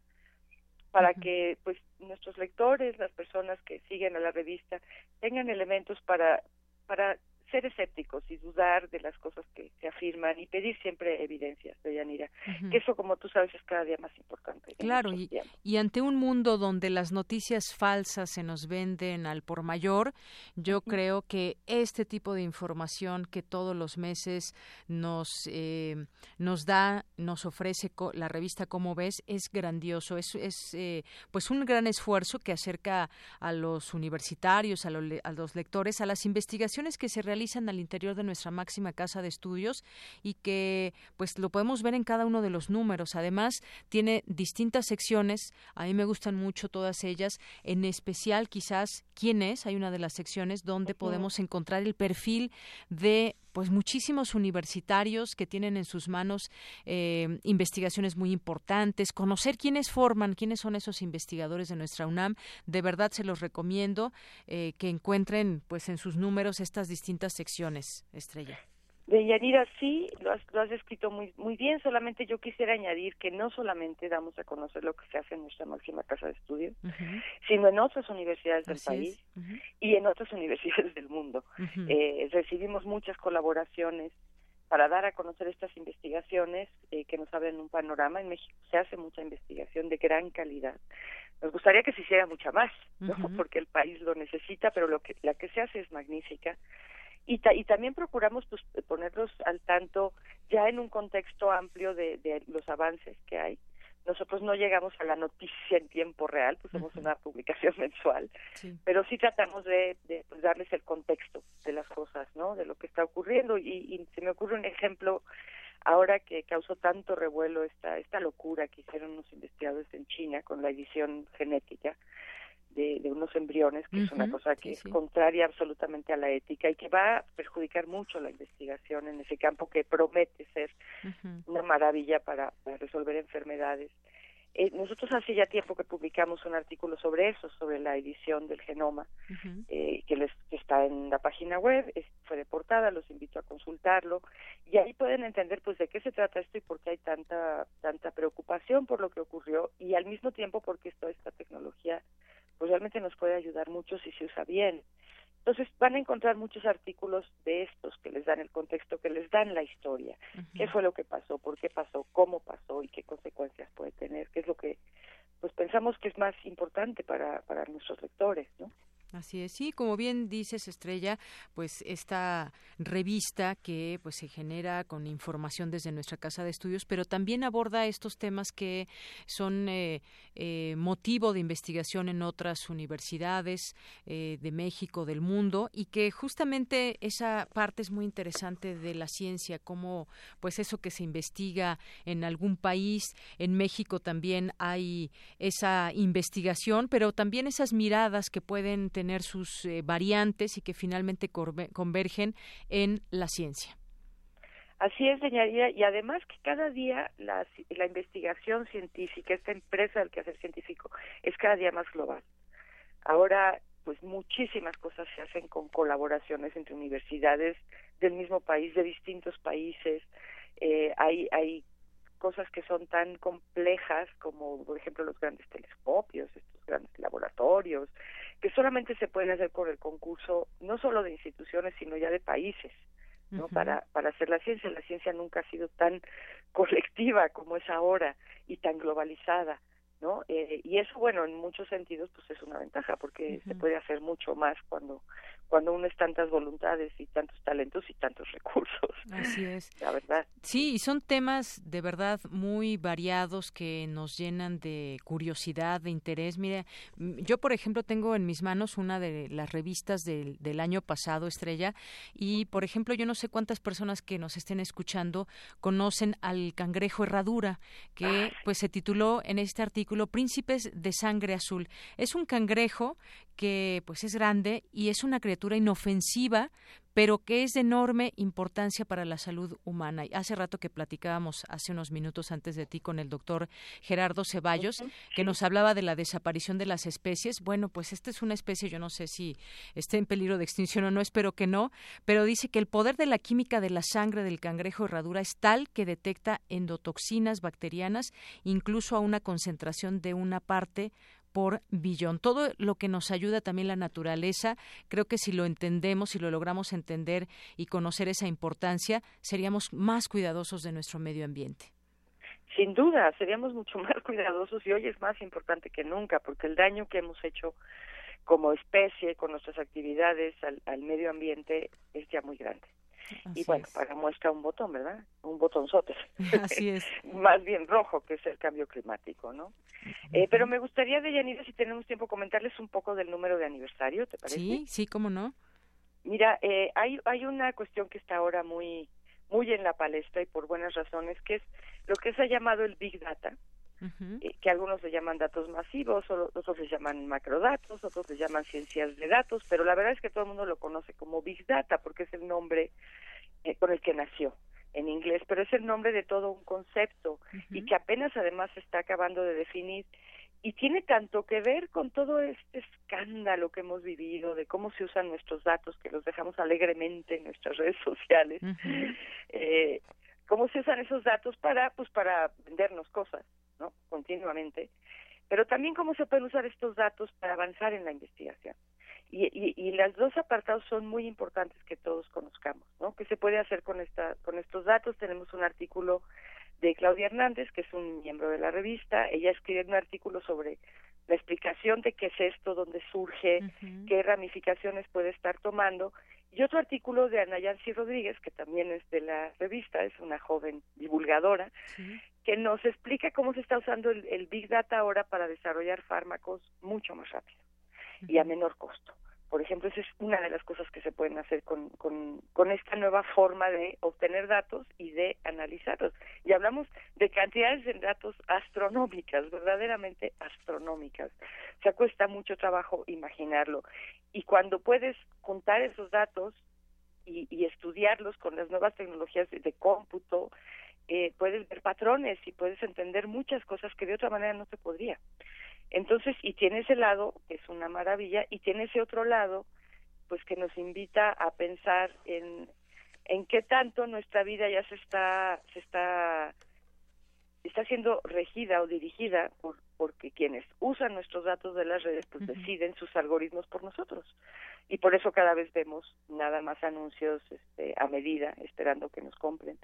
para que pues nuestros lectores, las personas que siguen a la revista tengan elementos para para ser escépticos y dudar de las cosas que se afirman y pedir siempre evidencias, de Yanira, que eso como tú sabes es cada día más importante. Claro, y, y, ante un mundo donde las noticias falsas se nos venden al por mayor, yo creo que este tipo de información que todos los meses nos, eh, nos da, nos ofrece la revista Como ves, es grandioso, es, es eh, pues un gran esfuerzo que acerca a los universitarios, a, a los lectores, a las investigaciones que se realizan realizan al interior de nuestra máxima casa de estudios y que pues lo podemos ver en cada uno de los números. Además, tiene distintas secciones, a mí me gustan mucho todas ellas, en especial quizás quién es, hay una de las secciones donde podemos encontrar el perfil de pues muchísimos universitarios que tienen en sus manos eh, investigaciones muy importantes, conocer quiénes forman, quiénes son esos investigadores de nuestra UNAM, de verdad se los recomiendo eh, que encuentren pues en sus números estas distintas secciones, Estrella. De Yanira, sí, lo has, lo has escrito muy, muy bien, solamente yo quisiera añadir que no solamente damos a conocer lo que se hace en nuestra máxima casa de estudio, sino en otras universidades del país y en otras universidades del mundo. eh, recibimos muchas colaboraciones para dar a conocer estas investigaciones eh, que nos abren un panorama. En México se hace mucha investigación de gran calidad. Nos gustaría que se hiciera mucha más, ¿no? porque el país lo necesita, pero lo que, la que se hace es magnífica y, y también procuramos pues, ponerlos al tanto ya en un contexto amplio de, de los avances que hay. Nosotros no llegamos a la noticia en tiempo real, pues somos una publicación mensual, pero sí tratamos de, de pues, darles el contexto de las cosas, ¿no? De lo que está ocurriendo. Y, y se me ocurre un ejemplo ahora que causó tanto revuelo esta, esta locura que hicieron unos investigadores en China con la edición genética de, unos embriones, que es una cosa que es contraria absolutamente a la ética y que va a perjudicar mucho la investigación en ese campo que promete ser una maravilla para, resolver enfermedades. Eh, nosotros hace ya tiempo que publicamos un artículo sobre eso, sobre la edición del genoma, eh, que, les, está en la página web, fue de portada, los invito a consultarlo, y ahí pueden entender pues de qué se trata esto y por qué hay tanta, tanta preocupación por lo que ocurrió, y al mismo tiempo porque toda esta tecnología pues realmente nos puede ayudar mucho si se usa bien. Entonces van a encontrar muchos artículos de estos que les dan el contexto, que les dan la historia, qué fue lo que pasó, por qué pasó, cómo pasó y qué consecuencias puede tener, qué es lo que pues pensamos que es más importante para, para nuestros lectores, ¿no? Así es, sí, como bien dices, Estrella, pues esta revista que pues se genera con información desde nuestra casa de estudios, pero también aborda estos temas que son eh, eh, motivo de investigación en otras universidades eh, de México, del mundo, y que justamente esa parte es muy interesante de la ciencia, como pues eso que se investiga en algún país, en México también hay esa investigación, pero también esas miradas que pueden tener sus eh, variantes y que finalmente convergen en la ciencia. Así es, señoría, y además que cada día la, la investigación científica, esta empresa del quehacer científico, es cada día más global. Ahora, pues muchísimas cosas se hacen con colaboraciones entre universidades del mismo país, de distintos países. Eh, hay, hay cosas que son tan complejas como, por ejemplo, los grandes telescopios, estos grandes laboratorios, que solamente se pueden hacer con el concurso no solo de instituciones, sino ya de países. ¿no? para, para hacer la ciencia. La ciencia nunca ha sido tan colectiva como es ahora y tan globalizada. ¿no? Eh, y eso, bueno, en muchos sentidos, pues es una ventaja porque se puede hacer mucho más cuando cuando unes tantas voluntades y tantos talentos y tantos recursos. Así es. La verdad. Sí, y son temas de verdad muy variados que nos llenan de curiosidad, de interés. Mire, mm, yo por ejemplo tengo en mis manos una de las revistas del, del año pasado, Estrella, y por ejemplo yo no sé cuántas personas que nos estén escuchando conocen al cangrejo herradura, que pues se tituló en este artículo Príncipes de Sangre Azul. Es un cangrejo que pues es grande y es una criatura inofensiva, pero que es de enorme importancia para la salud humana. Y hace rato que platicábamos, hace unos minutos antes de ti, con el doctor Gerardo Ceballos, que nos hablaba de la desaparición de las especies. Bueno, pues esta es una especie, yo no sé si esté en peligro de extinción o no, espero que no, pero dice que el poder de la química de la sangre del cangrejo herradura es tal que detecta endotoxinas bacterianas, incluso a una concentración de una parte por billón. Todo lo que nos ayuda también la naturaleza, creo que si lo entendemos, si lo logramos entender y conocer esa importancia, seríamos más cuidadosos de nuestro medio ambiente. Sin duda, seríamos mucho más cuidadosos y hoy es más importante que nunca, porque el daño que hemos hecho como especie con nuestras actividades al, al medio ambiente es ya muy grande y bueno, para muestra un botón, ¿verdad? Un botonzote. Así es. Más bien rojo, que es el cambio climático, ¿no? eh, pero me gustaría, Deyanira, si tenemos tiempo, comentarles un poco del número de aniversario, ¿te parece? Sí, sí, cómo no. Mira, eh, hay, hay una cuestión que está ahora muy, muy en la palestra y por buenas razones, que es lo que se ha llamado el Big Data, eh, que algunos le llaman datos masivos, otros le llaman macrodatos, otros le llaman ciencias de datos, pero la verdad es que todo el mundo lo conoce como Big Data porque es el nombre eh, con el que nació en inglés, pero es el nombre de todo un concepto y que apenas además se está acabando de definir y tiene tanto que ver con todo este escándalo que hemos vivido de cómo se usan nuestros datos que los dejamos alegremente en nuestras redes sociales eh, cómo se usan esos datos para pues para vendernos cosas ¿no? Continuamente, pero también cómo se pueden usar estos datos para avanzar en la investigación. Y, y, y los dos apartados son muy importantes que todos conozcamos, ¿no? ¿Qué se puede hacer con, esta, con estos datos? Tenemos un artículo de Claudia Hernández, que es un miembro de la revista. Ella escribe un artículo sobre la explicación de qué es esto, dónde surge, qué ramificaciones puede estar tomando. Y otro artículo de Ana Yancy Rodríguez, que también es de la revista, es una joven divulgadora, que nos explica cómo se está usando el, Big Data ahora para desarrollar fármacos mucho más rápido y a menor costo. Por ejemplo, esa es una de las cosas que se pueden hacer con, con, esta nueva forma de obtener datos y de analizarlos. Y hablamos de cantidades de datos astronómicas, verdaderamente astronómicas. O sea, cuesta mucho trabajo imaginarlo. Y cuando puedes juntar esos datos y, y estudiarlos con las nuevas tecnologías de cómputo, eh, puedes ver patrones y puedes entender muchas cosas que de otra manera no se podría. Entonces, y tiene ese lado, que es una maravilla, y tiene ese otro lado, pues que nos invita a pensar en, en qué tanto nuestra vida ya se está, se está, está siendo regida o dirigida por, porque quienes usan nuestros datos de las redes, pues deciden sus algoritmos por nosotros. Y por eso cada vez vemos nada más anuncios este, a medida esperando que nos compren.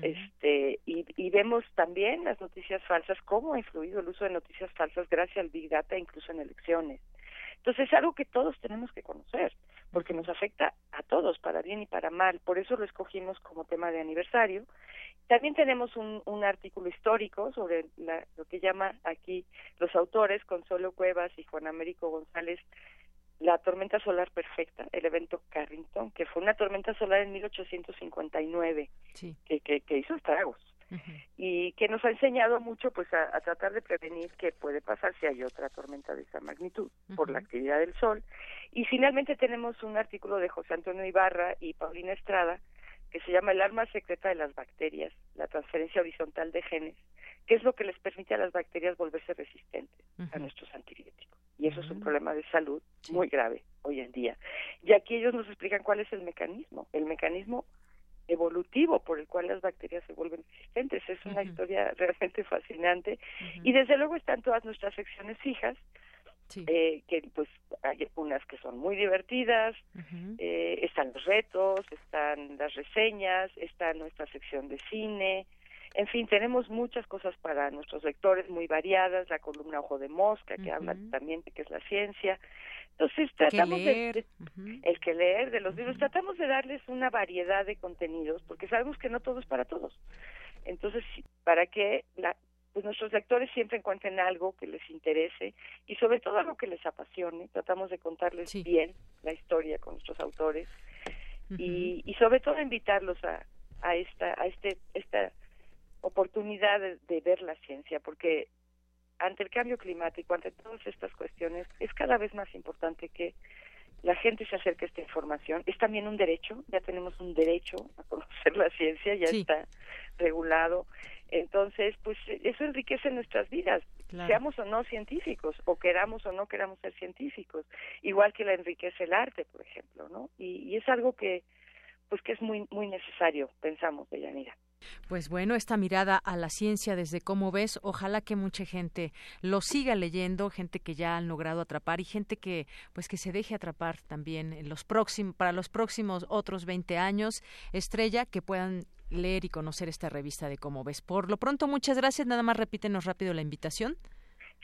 Este y, y, vemos también las noticias falsas cómo ha influido el uso de noticias falsas gracias al big data incluso en elecciones. Entonces es algo que todos tenemos que conocer porque nos afecta a todos para bien y para mal. Por eso lo escogimos como tema de aniversario también tenemos un, un artículo histórico sobre la, lo que llama aquí los autores Consuelo Cuevas y Juan Américo González la tormenta solar perfecta, el evento Carrington, que fue una tormenta solar en 1859, que, que, que hizo estragos. y que nos ha enseñado mucho pues a, tratar de prevenir que puede pasar si hay otra tormenta de esa magnitud por la actividad del sol. Y finalmente tenemos un artículo de José Antonio Ibarra y Paulina Estrada que se llama El arma secreta de las bacterias, la transferencia horizontal de genes, que es lo que les permite a las bacterias volverse resistentes a nuestros antibióticos. Y eso es un problema de salud muy grave hoy en día. Y aquí ellos nos explican cuál es el mecanismo, el mecanismo evolutivo por el cual las bacterias se vuelven resistentes. Es una historia realmente fascinante. Y desde luego están todas nuestras secciones fijas, eh, que pues hay unas que son muy divertidas, eh, están los retos, están las reseñas, está nuestra sección de cine, en fin, tenemos muchas cosas para nuestros lectores muy variadas, la columna Ojo de Mosca, que habla también de qué es la ciencia. Entonces tratamos de, el que leer de los libros, tratamos de darles una variedad de contenidos, porque sabemos que no todo es para todos. Entonces, para que la, pues nuestros lectores siempre encuentren algo que les interese y sobre todo algo que les apasione. Tratamos de contarles bien la historia con nuestros autores y, y sobre todo invitarlos a, a esta a este esta oportunidad de, ver la ciencia, porque ante el cambio climático, ante todas estas cuestiones, es cada vez más importante que la gente se acerque a esta información. Es también un derecho, ya tenemos un derecho a conocer la ciencia, ya está regulado. Entonces, pues eso enriquece nuestras vidas, seamos o no científicos, o queramos o no queramos ser científicos, igual que la enriquece el arte, por ejemplo, ¿no? Y, y es algo que, pues que es muy muy necesario, pensamos, Deyanira. Pues bueno, esta mirada a la ciencia desde cómo ves, ojalá que mucha gente lo siga leyendo, gente que ya han logrado atrapar y gente que pues que se deje atrapar también en los próximos para los próximos otros 20 años, Estrella, que puedan leer y conocer esta revista de cómo ves. Por lo pronto, muchas gracias. Nada más repítenos rápido la invitación.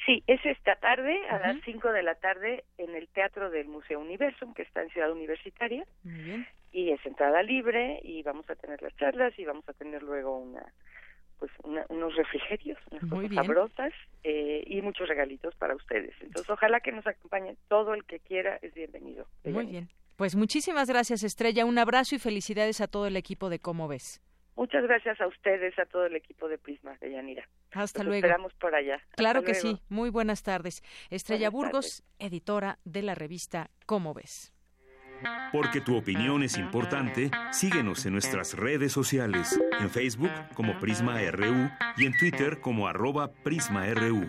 Sí, es esta tarde a las 5 de la tarde en el Teatro del Museo Universum, que está en Ciudad Universitaria. Muy bien. Y es entrada libre y vamos a tener las charlas y vamos a tener luego una pues unos refrigerios, unas cosas sabrosas eh, y muchos regalitos para ustedes. Entonces, ojalá que nos acompañen. Todo el que quiera es bienvenido. Muy bien. Pues muchísimas gracias, Estrella. Un abrazo y felicidades a todo el equipo de Cómo Ves. Muchas gracias a ustedes, a todo el equipo de Prisma de Yanira. Hasta luego. Esperamos por allá. Claro que sí. Muy buenas tardes. Estrella Burgos, editora de la revista Cómo ves. Porque tu opinión es importante, síguenos en nuestras redes sociales, en Facebook como Prisma RU y en Twitter como arroba PrismaRU.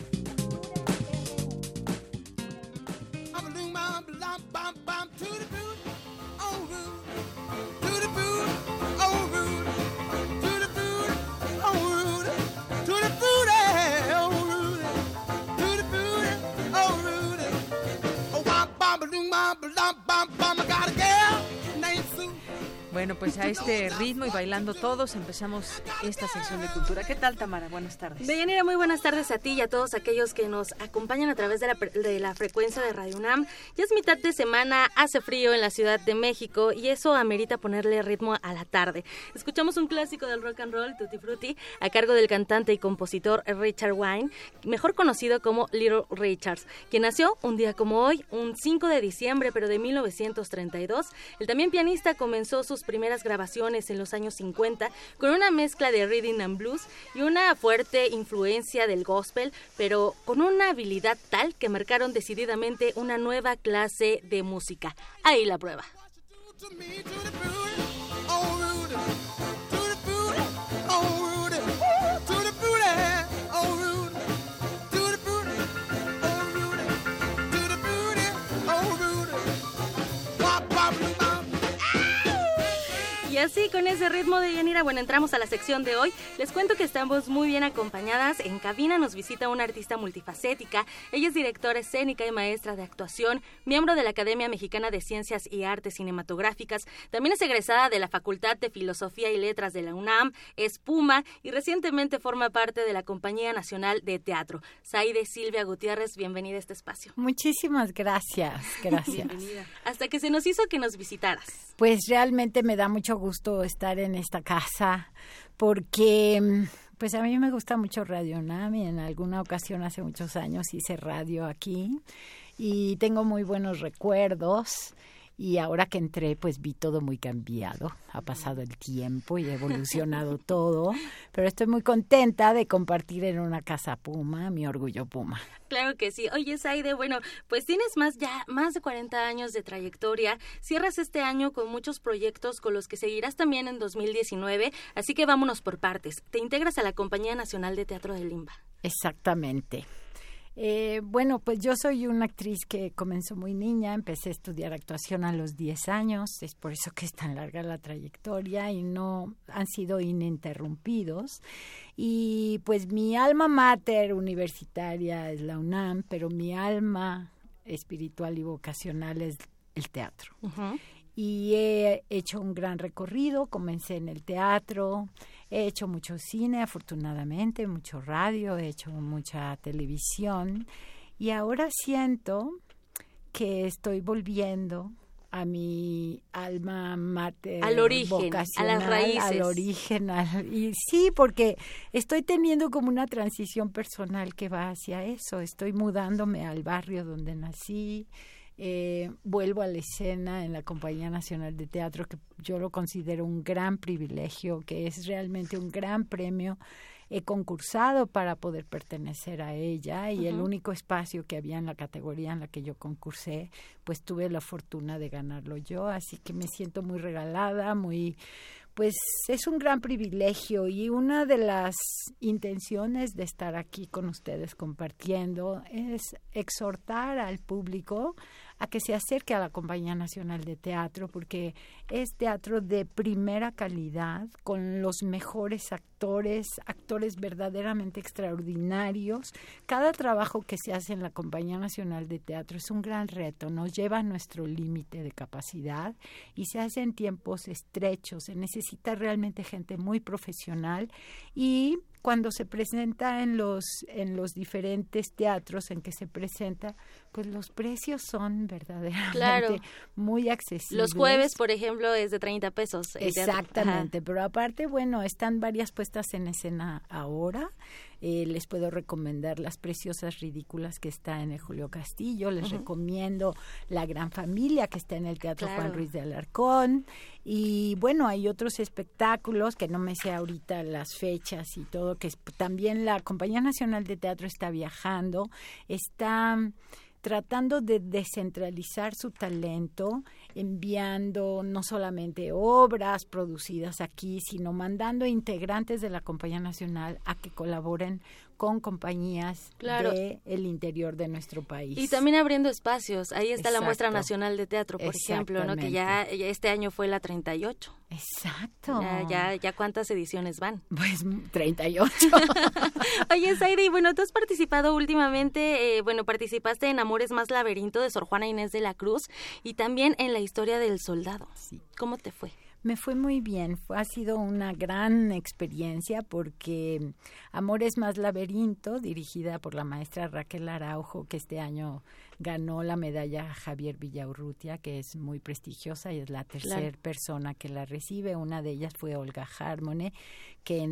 Bueno, pues a este ritmo y bailando todos empezamos esta sección de cultura. ¿Qué tal, Tamara? Buenas tardes. Deyanira, muy buenas tardes a ti y a todos aquellos que nos acompañan a través de la, frecuencia de Radio UNAM. Ya es mitad de semana, hace frío en la Ciudad de México y eso amerita ponerle ritmo a la tarde. Escuchamos un clásico del rock and roll, Tutti Frutti, a cargo del cantante y compositor Richard Wine, mejor conocido como Little Richards, quien nació un día como hoy, un 5 de diciembre, pero de 1932. El también pianista comenzó sus primeras grabaciones en los años 50 con una mezcla de rhythm and blues y una fuerte influencia del gospel, pero con una habilidad tal que marcaron decididamente una nueva clase de música. Ahí la prueba. Así, con ese ritmo de Yanira, bueno, entramos a la sección de hoy. Les cuento que estamos muy bien acompañadas. En cabina nos visita una artista multifacética. Ella es directora escénica y maestra de actuación, miembro de la Academia Mexicana de Ciencias y Artes Cinematográficas. También es egresada de la Facultad de Filosofía y Letras de la UNAM, es Puma y recientemente forma parte de la Compañía Nacional de Teatro. Saide Silvia Gutiérrez, bienvenida a este espacio. Muchísimas gracias, gracias. Bienvenida. Hasta que se nos hizo que nos visitaras. Pues realmente me da mucho gusto gusto estar en esta casa porque pues a mí me gusta mucho Radio Nami. En alguna ocasión hace muchos años hice radio aquí y tengo muy buenos recuerdos y ahora que entré pues vi todo muy cambiado, ha pasado el tiempo y ha evolucionado todo, pero estoy muy contenta de compartir en una casa Puma mi orgullo Puma. Claro que sí. Oye, Saide, bueno, pues tienes más ya más de 40 años de trayectoria, cierras este año con muchos proyectos con los que seguirás también en 2019, así que vámonos por partes. Te integras a la Compañía Nacional de Teatro de Limba. Exactamente. Eh, bueno, pues yo soy una actriz que comenzó muy niña, empecé a estudiar actuación a los 10 años, es por eso que es tan larga la trayectoria y no han sido ininterrumpidos. Y pues mi alma mater universitaria es la UNAM, pero mi alma espiritual y vocacional es el teatro. Y he hecho un gran recorrido, comencé en el teatro, He hecho mucho cine, afortunadamente, mucho radio, he hecho mucha televisión y ahora siento que estoy volviendo a mi alma mater al origen a las raíces al origen y sí porque estoy teniendo como una transición personal que va hacia eso. Estoy mudándome al barrio donde nací eh, vuelvo a la escena en la Compañía Nacional de Teatro, que yo lo considero un gran privilegio, que es realmente un gran premio. He concursado para poder pertenecer a ella y el único espacio que había en la categoría en la que yo concursé, pues tuve la fortuna de ganarlo yo, así que me siento muy regalada, muy pues es un gran privilegio y una de las intenciones de estar aquí con ustedes compartiendo es exhortar al público a que se acerque a la Compañía Nacional de Teatro porque es teatro de primera calidad con los mejores actores, actores verdaderamente extraordinarios. Cada trabajo que se hace en la Compañía Nacional de Teatro es un gran reto, nos lleva a nuestro límite de capacidad y se hace en tiempos estrechos, se necesita realmente gente muy profesional y cuando se presenta en los en los diferentes teatros en que se presenta, pues los precios son verdaderamente muy accesibles. Los jueves, por ejemplo, es de 30 pesos. Exactamente, pero aparte, bueno, están varias puestas en escena ahora. Eh, les puedo recomendar Las Preciosas Ridículas que está en el Julio Castillo. Les recomiendo La Gran Familia que está en el Teatro Juan Ruiz de Alarcón. Y bueno, hay otros espectáculos que no me sé ahorita las fechas y todo, que también la Compañía Nacional de Teatro está viajando. Está tratando de descentralizar su talento, enviando no solamente obras producidas aquí, sino mandando integrantes de la Compañía Nacional a que colaboren con compañías de el interior de nuestro país. Y también abriendo espacios. Ahí está la Muestra Nacional de Teatro, por ejemplo, ¿no? que ya, este año fue la 38. Exacto. Ya, ya, ya cuántas ediciones van. Pues 38. Oye, Zaire, bueno, tú has participado últimamente, eh, bueno, participaste en Amores más laberinto de Sor Juana Inés de la Cruz y también en la historia del soldado. Sí. ¿Cómo te fue? Me fue muy bien, ha sido una gran experiencia porque Amores más laberinto, dirigida por la maestra Raquel Araujo, que este año ganó la medalla Javier Villaurrutia, que es muy prestigiosa y es la tercera persona que la recibe. Una de ellas fue Olga Harmone, que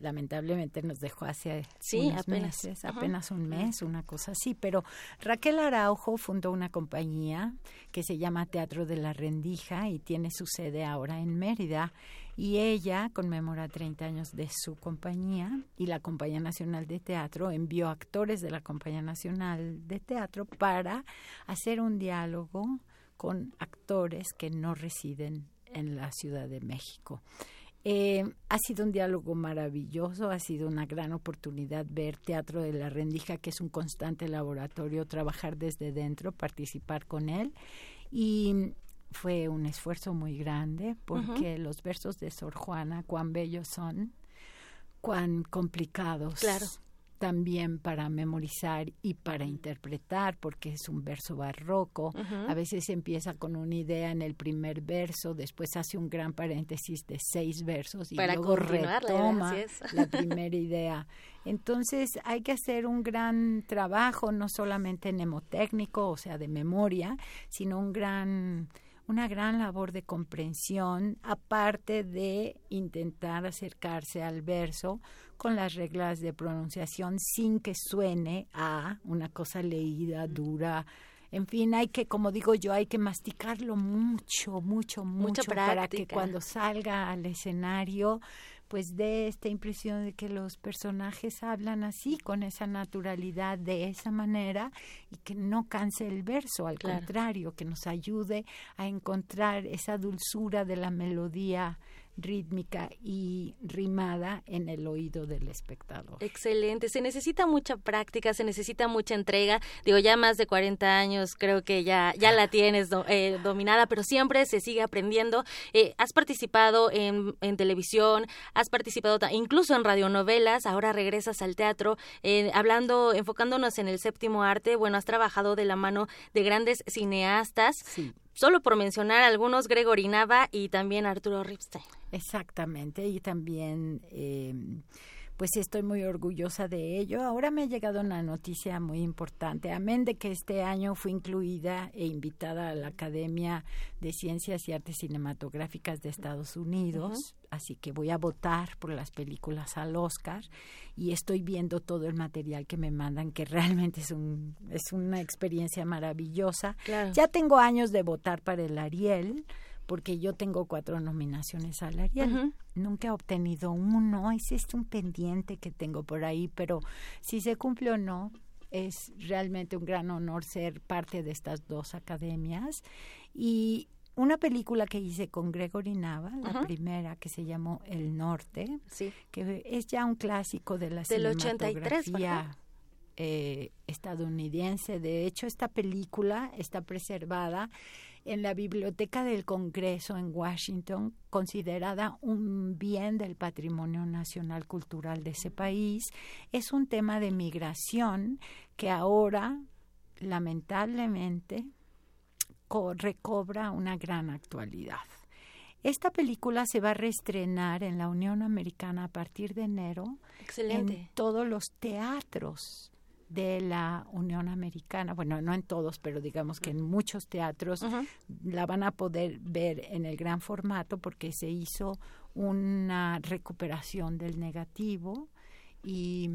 lamentablemente nos dejó hace sí, apenas. meses, apenas un mes, una cosa así. Pero Raquel Araujo fundó una compañía que se llama Teatro de la Rendija y tiene su sede ahora en Mérida y ella conmemora 30 años de su compañía y la Compañía Nacional de Teatro envió actores de la Compañía Nacional de Teatro para hacer un diálogo con actores que no residen en la Ciudad de México. Eh, ha sido un diálogo maravilloso, ha sido una gran oportunidad ver Teatro de la Rendija, que es un constante laboratorio, trabajar desde dentro, participar con él. Y fue un esfuerzo muy grande porque los versos de Sor Juana, cuán bellos son, cuán complicados. Claro también para memorizar y para interpretar, porque es un verso barroco. A veces empieza con una idea en el primer verso, después hace un gran paréntesis de seis versos y luego retoma la primera idea. Entonces hay que hacer un gran trabajo, no solamente mnemotécnico, o sea, de memoria, sino un gran una gran labor de comprensión, aparte de intentar acercarse al verso con las reglas de pronunciación sin que suene a una cosa leída, dura. En fin, hay que, como digo yo, hay que masticarlo mucho, mucho, mucho para que cuando salga al escenario pues dé esta impresión de que los personajes hablan así, con esa naturalidad, de esa manera, y que no canse el verso, al contrario, que nos ayude a encontrar esa dulzura de la melodía rítmica y rimada en el oído del espectador. Excelente, se necesita mucha práctica, se necesita mucha entrega. Digo, ya más de 40 años creo que ya, ya la tienes eh, dominada, pero siempre se sigue aprendiendo. Eh, has participado en, en, televisión, has participado incluso en radionovelas, ahora regresas al teatro, eh, hablando, enfocándonos en el séptimo arte. Bueno, has trabajado de la mano de grandes cineastas. Sí solo por mencionar algunos, Gregory Nava y también Arturo Ripstein. Exactamente, y también eh, pues estoy muy orgullosa de ello. Ahora me ha llegado una noticia muy importante. Amén de que este año fui incluida e invitada a la Academia de Ciencias y Artes Cinematográficas de Estados Unidos, así que voy a votar por las películas al Oscar y estoy viendo todo el material que me mandan, que realmente es, un, es una experiencia maravillosa. Ya tengo años de votar para el Ariel porque yo tengo cuatro nominaciones al Ariel. Nunca he obtenido uno, ese es un pendiente que tengo por ahí, pero si se cumple o no, es realmente un gran honor ser parte de estas dos academias. Y una película que hice con Gregory Nava, la primera que se llamó El Norte, que es ya un clásico de la Del cinematografía eh, estadounidense. De hecho, esta película está preservada en la Biblioteca del Congreso en Washington, considerada un bien del patrimonio nacional cultural de ese país. Es un tema de migración que ahora, lamentablemente, recobra una gran actualidad. Esta película se va a reestrenar en la Unión Americana a partir de enero en todos los teatros de la Unión Americana, bueno, no en todos, pero digamos que en muchos teatros la van a poder ver en el gran formato porque se hizo una recuperación del negativo y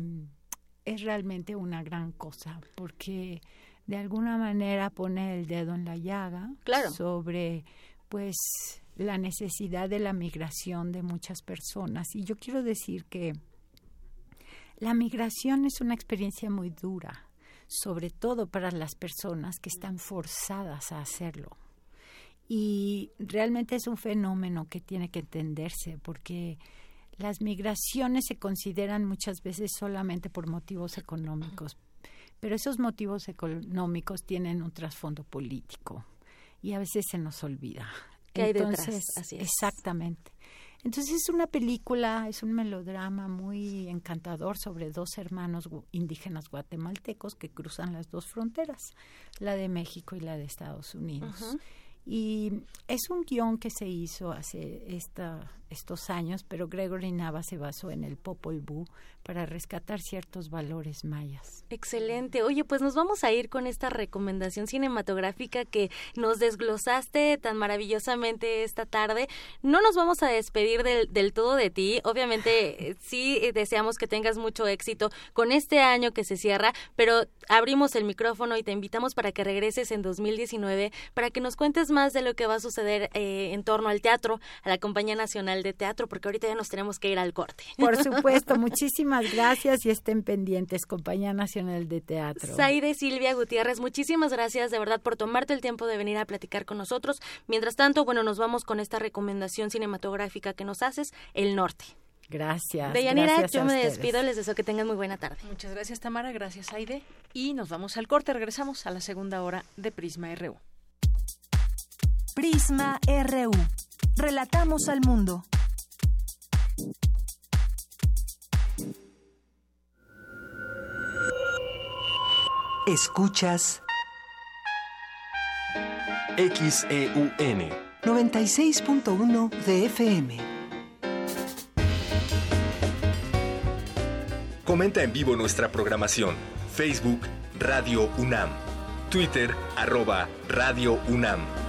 es realmente una gran cosa porque de alguna manera pone el dedo en la llaga sobre pues la necesidad de la migración de muchas personas. Y yo quiero decir que la migración es una experiencia muy dura, sobre todo para las personas que están forzadas a hacerlo. Y realmente es un fenómeno que tiene que entenderse porque las migraciones se consideran muchas veces solamente por motivos económicos, pero esos motivos económicos tienen un trasfondo político y a veces se nos olvida. ¿Qué hay detrás? Exactamente. Entonces es una película, es un melodrama muy encantador sobre dos hermanos indígenas guatemaltecos que cruzan las dos fronteras, la de México y la de Estados Unidos. Y es un guion que se hizo hace esta estos años, pero Gregory Nava se basó en el Popol Vuh para rescatar ciertos valores mayas. Excelente. Oye, pues nos vamos a ir con esta recomendación cinematográfica que nos desglosaste tan maravillosamente esta tarde. No nos vamos a despedir del, todo de ti. Obviamente, sí deseamos que tengas mucho éxito con este año que se cierra, pero abrimos el micrófono y te invitamos para que regreses en 2019 para que nos cuentes más de lo que va a suceder eh, en torno al teatro, a la Compañía Nacional de Teatro, porque ahorita ya nos tenemos que ir al corte. Por supuesto, muchísimas gracias y estén pendientes, Compañía Nacional de Teatro. Saide Silvia Gutiérrez, muchísimas gracias de verdad por tomarte el tiempo de venir a platicar con nosotros. Mientras tanto, bueno, nos vamos con esta recomendación cinematográfica que nos haces, El Norte. Gracias. Deyanira, yo me despido, les deseo que tengan muy buena tarde. Muchas gracias, Tamara, gracias, Aide. Y nos vamos al corte, regresamos a la segunda hora de Prisma RU. Prisma RU. Relatamos al mundo. Escuchas XEUN 96.1 de FM. Comenta en vivo nuestra programación. Facebook Radio UNAM. Twitter arroba Radio UNAM.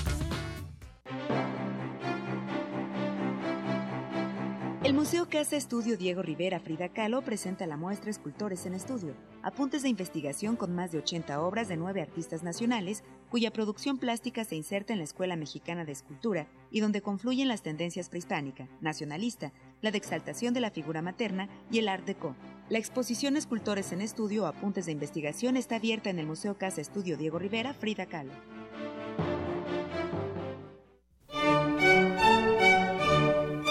El Museo Casa Estudio Diego Rivera Frida Kahlo presenta la muestra Escultores en Estudio, apuntes de investigación con más de 80 obras de nueve artistas nacionales, cuya producción plástica se inserta en la Escuela Mexicana de Escultura y donde confluyen las tendencias prehispánica, nacionalista, la de exaltación de la figura materna y el Art Deco. La exposición Escultores en Estudio, apuntes de investigación está abierta en el Museo Casa Estudio Diego Rivera Frida Kahlo.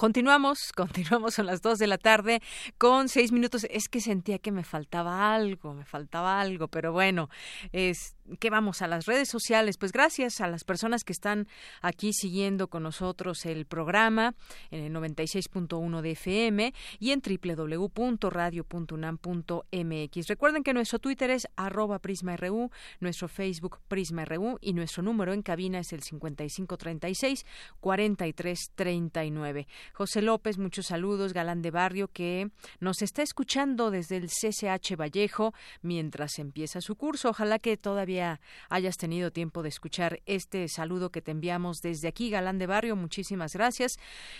Continuamos, continuamos a las 2 de la tarde con seis minutos. Es que sentía que me faltaba algo, me faltaba algo, pero bueno, es que vamos a las redes sociales. Pues gracias a las personas que están aquí siguiendo con nosotros el programa en el 96.1 de FM y en www.radio.unam.mx. Recuerden que nuestro Twitter es arroba PrismaRU, nuestro Facebook PrismaRU y nuestro número en cabina es el 5536 4339. José López, muchos saludos, galán de barrio que nos está escuchando desde el CCH Vallejo mientras empieza su curso. Ojalá que todavía hayas tenido tiempo de escuchar este saludo que te enviamos desde aquí, Galán de Barrio. Muchísimas gracias.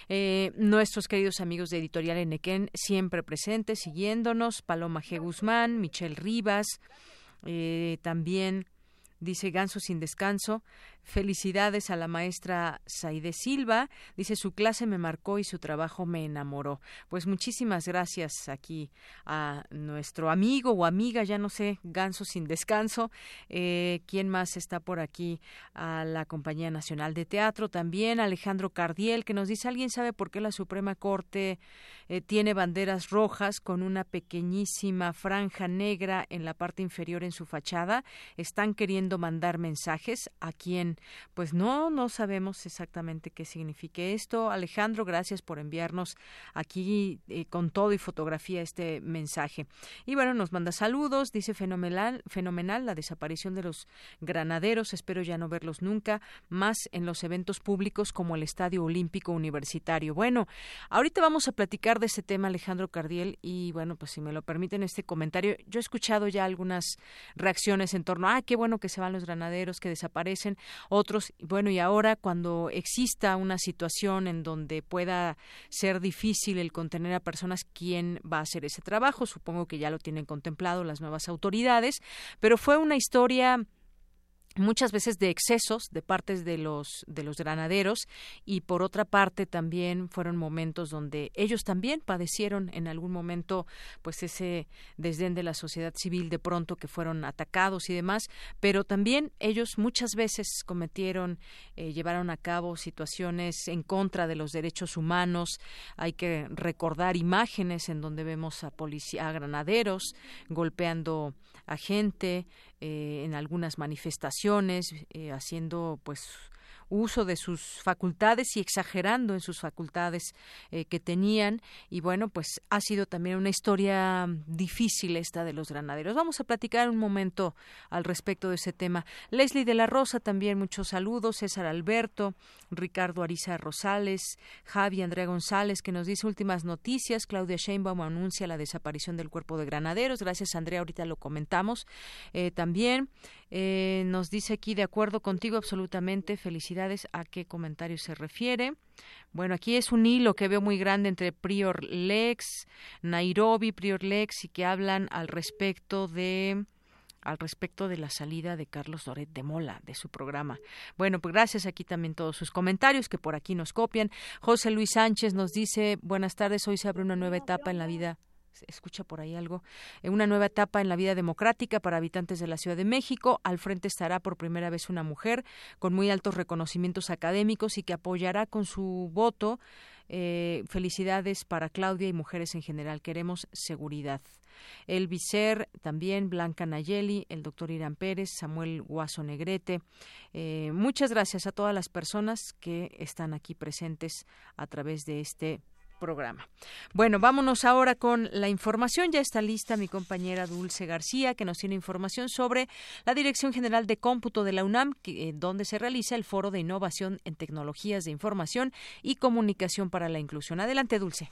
Eh, nuestros queridos amigos de Editorial Enequén, siempre presentes, siguiéndonos. Paloma G. Guzmán, Michelle Rivas, eh, también dice Ganso sin descanso. Felicidades a la maestra Saide Silva. Dice, su clase me marcó y su trabajo me enamoró. Pues muchísimas gracias aquí a nuestro amigo o amiga, ya no sé, Ganso sin descanso. Eh, ¿Quién más está por aquí? A la Compañía Nacional de Teatro también. Alejandro Cardiel, que nos dice, ¿alguien sabe por qué la Suprema Corte eh, tiene banderas rojas con una pequeñísima franja negra en la parte inferior en su fachada? ¿Están queriendo mandar mensajes? ¿A Pues no, no sabemos exactamente qué signifique esto. Alejandro, gracias por enviarnos aquí eh, con todo y fotografía este mensaje. Y bueno, nos manda saludos, dice fenomenal, fenomenal la desaparición de los granaderos, espero ya no verlos nunca, más en los eventos públicos como el Estadio Olímpico Universitario. Bueno, ahorita vamos a platicar de ese tema, Alejandro Cardiel, y bueno, pues si me lo permiten este comentario, yo he escuchado ya algunas reacciones en torno a, ah, qué bueno que se van los granaderos, que desaparecen otros, bueno, y ahora cuando exista una situación en donde pueda ser difícil el contener a personas, ¿quién va a hacer ese trabajo? Supongo que ya lo tienen contemplado las nuevas autoridades, pero fue una historia muchas veces de excesos de partes de los de los granaderos y por otra parte también fueron momentos donde ellos también padecieron en algún momento pues ese desdén de la sociedad civil de pronto que fueron atacados y demás pero también ellos muchas veces cometieron eh, llevaron a cabo situaciones en contra de los derechos humanos. Hay que recordar imágenes en donde vemos a policía a granaderos golpeando a gente eh, en algunas manifestaciones, eh, haciendo pues uso de sus facultades y exagerando en sus facultades eh, que tenían. Y bueno, pues ha sido también una historia difícil esta de los granaderos. Vamos a platicar un momento al respecto de ese tema. Leslie de la Rosa también, muchos saludos. César Alberto, Ricardo Ariza Rosales, Javi Andrea González, que nos dice últimas noticias. Claudia Sheinbaum anuncia la desaparición del cuerpo de granaderos. Gracias, Andrea. Ahorita lo comentamos. Eh, también eh, nos dice aquí, de acuerdo contigo, absolutamente. Felicidades. ¿A qué comentario se refiere? Bueno, aquí es un hilo que veo muy grande entre Prior Lex, Nairobi, Prior Lex, y que hablan al respecto de al respecto de la salida de Carlos Doret de Mola de su programa. Bueno, pues gracias aquí también todos sus comentarios que por aquí nos copian. José Luis Sánchez nos dice, buenas tardes, hoy se abre una nueva etapa en la vida escucha por ahí algo, una nueva etapa en la vida democrática para habitantes de la Ciudad de México. Al frente estará por primera vez una mujer con muy altos reconocimientos académicos y que apoyará con su voto. Eh, felicidades para Claudia y mujeres en general. Queremos seguridad. El Vicer, también Blanca Nayeli, el doctor Irán Pérez, Samuel Guaso Negrete. Eh, muchas gracias a todas las personas que están aquí presentes a través de este programa. Bueno, vámonos ahora con la información. Ya está lista mi compañera Dulce García, que nos tiene información sobre la Dirección General de Cómputo de la UNAM, que, donde se realiza el Foro de Innovación en Tecnologías de Información y Comunicación para la Inclusión. Adelante, Dulce.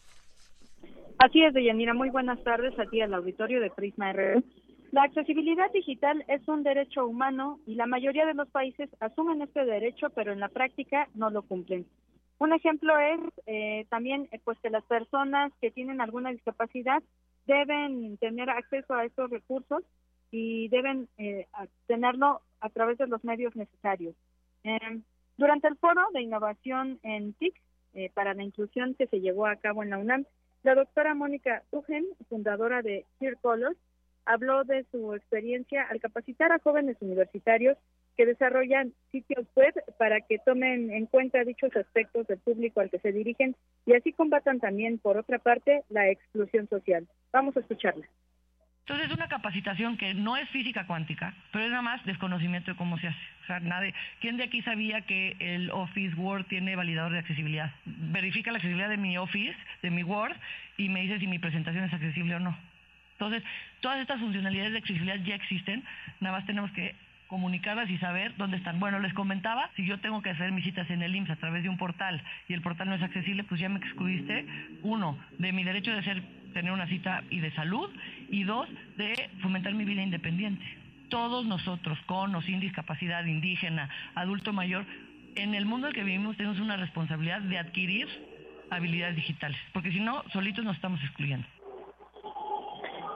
Así es, Deyanira. Muy buenas tardes a ti al auditorio de Prisma RU. La accesibilidad digital es un derecho humano y la mayoría de los países asumen este derecho, pero en la práctica no lo cumplen. Un ejemplo es eh, también eh, pues que las personas que tienen alguna discapacidad deben tener acceso a estos recursos y deben eh, tenerlo a través de los medios necesarios. Em, durante el foro de innovación en TIC para la inclusión que se llevó a cabo en la UNAM, la doctora Mónica Ugen, fundadora de Here Colors, habló de su experiencia al capacitar a jóvenes universitarios que desarrollan sitios web para que tomen en cuenta dichos aspectos del público al que se dirigen y así combatan también, por otra parte, la exclusión social. Vamos a escucharla. Entonces es una capacitación que no es física cuántica, pero es nada más desconocimiento de cómo se hace. O sea, nadie, ¿quién de aquí sabía que el Office Word tiene validador de accesibilidad? Verifica la accesibilidad de mi Office, de mi Word, y me dice si mi presentación es accesible o no. Entonces, todas estas funcionalidades de accesibilidad ya existen, nada más tenemos que comunicarlas y saber dónde están. Bueno, les comentaba, si yo tengo que hacer mis citas en el IMSS a través de un portal y el portal no es accesible, pues ya me excluiste, uno, de mi derecho de ser, tener una cita y de salud, y dos, de fomentar mi vida independiente. Todos nosotros, con o sin discapacidad, indígena, adulto mayor, en el mundo en que vivimos tenemos una responsabilidad de adquirir habilidades digitales, porque si no, solitos nos estamos excluyendo.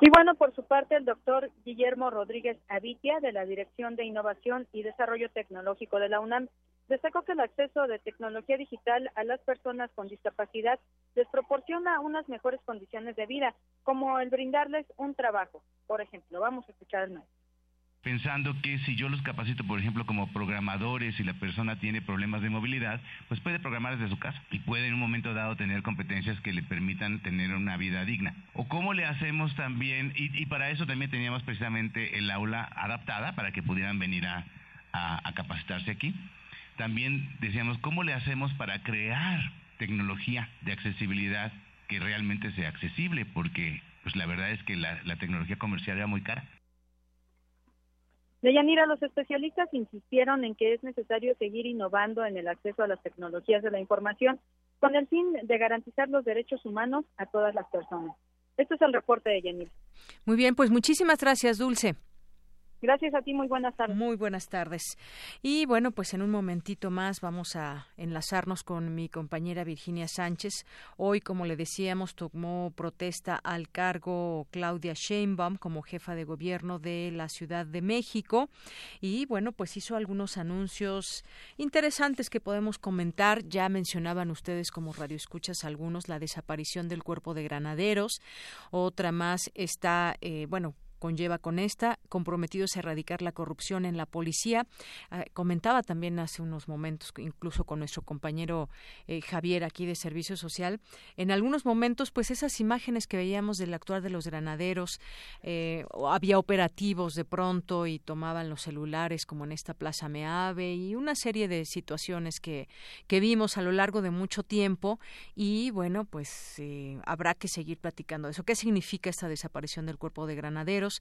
Y bueno, por su parte, el doctor Guillermo Rodríguez Avitia, de la Dirección de Innovación y Desarrollo Tecnológico de la UNAM, destacó que el acceso de tecnología digital a las personas con discapacidad les proporciona unas mejores condiciones de vida, como el brindarles un trabajo. Por ejemplo, vamos a escuchar más pensando que si yo los capacito, por ejemplo, como programadores y la persona tiene problemas de movilidad, pues puede programar desde su casa y puede en un momento dado tener competencias que le permitan tener una vida digna. O cómo le hacemos también, y, para eso también teníamos precisamente el aula adaptada para que pudieran venir a, capacitarse aquí. También decíamos, ¿cómo le hacemos para crear tecnología de accesibilidad que realmente sea accesible? Porque pues la verdad es que la tecnología comercial era muy cara. Deyanira, los especialistas insistieron en que es necesario seguir innovando en el acceso a las tecnologías de la información con el fin de garantizar los derechos humanos a todas las personas. Este es el reporte de Yanira. Muy bien, pues muchísimas gracias, Dulce. Gracias a ti, muy buenas tardes. Muy buenas tardes. Y bueno, pues en un momentito más vamos a enlazarnos con mi compañera Virginia Sánchez. Hoy, como le decíamos, tomó protesta al cargo Claudia Sheinbaum como jefa de gobierno de la Ciudad de México. Y bueno, pues hizo algunos anuncios interesantes que podemos comentar. Ya mencionaban ustedes como radioescuchas algunos, la desaparición del cuerpo de granaderos. Otra más está, eh, bueno, conlleva con esta, comprometidos a erradicar la corrupción en la policía. Ah, comentaba también hace unos momentos, incluso con nuestro compañero eh, Javier aquí de Servicio Social, en algunos momentos, pues esas imágenes que veíamos del actuar de los granaderos, eh, había operativos de pronto y tomaban los celulares como en esta Plaza Meave y una serie de situaciones que, que vimos a lo largo de mucho tiempo y bueno, pues eh, habrá que seguir platicando eso. ¿Qué significa esta desaparición del cuerpo de granaderos?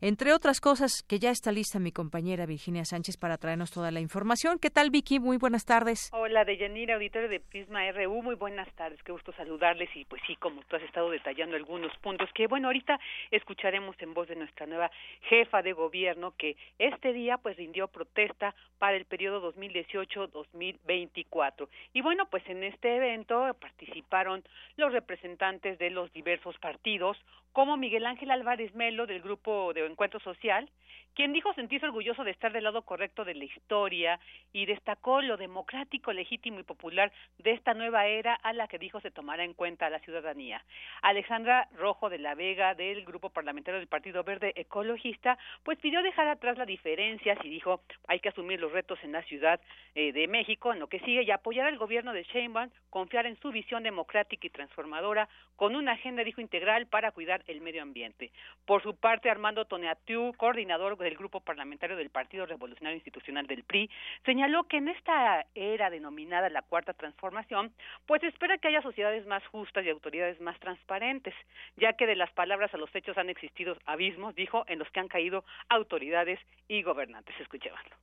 Entre otras cosas que ya está lista mi compañera Virginia Sánchez para traernos toda la información. ¿Qué tal, Vicky? Muy buenas tardes. Hola, Deyanira, auditorio de Prisma RU. Muy buenas tardes. Qué gusto saludarles y pues sí, como tú has estado detallando algunos puntos que, bueno, ahorita escucharemos en voz de nuestra nueva jefa de gobierno que este día pues rindió protesta para el periodo 2018-2024. Y bueno, pues en este evento participaron los representantes de los diversos partidos, como Miguel Ángel Álvarez Melo del Grupo de Encuentro Social, quien dijo sentirse orgulloso de estar del lado correcto de la historia y destacó lo democrático, legítimo y popular de esta nueva era a la que dijo se tomará en cuenta la ciudadanía. Alexandra Rojo de la Vega del Grupo Parlamentario del Partido Verde Ecologista, pues pidió dejar atrás las diferencias y dijo hay que asumir los retos en la Ciudad eh, de México, en lo que sigue y apoyar al gobierno de Sheinbaum, confiar en su visión democrática y transformadora con una agenda dijo integral para cuidar el medio ambiente. Por su parte, Armando Toneatiu, coordinador del Grupo Parlamentario del Partido Revolucionario Institucional del PRI, señaló que en esta era denominada la Cuarta Transformación, pues espera que haya sociedades más justas y autoridades más transparentes, ya que de las palabras a los hechos han existido abismos, dijo, en los que han caído autoridades y gobernantes. Escuchémoslo.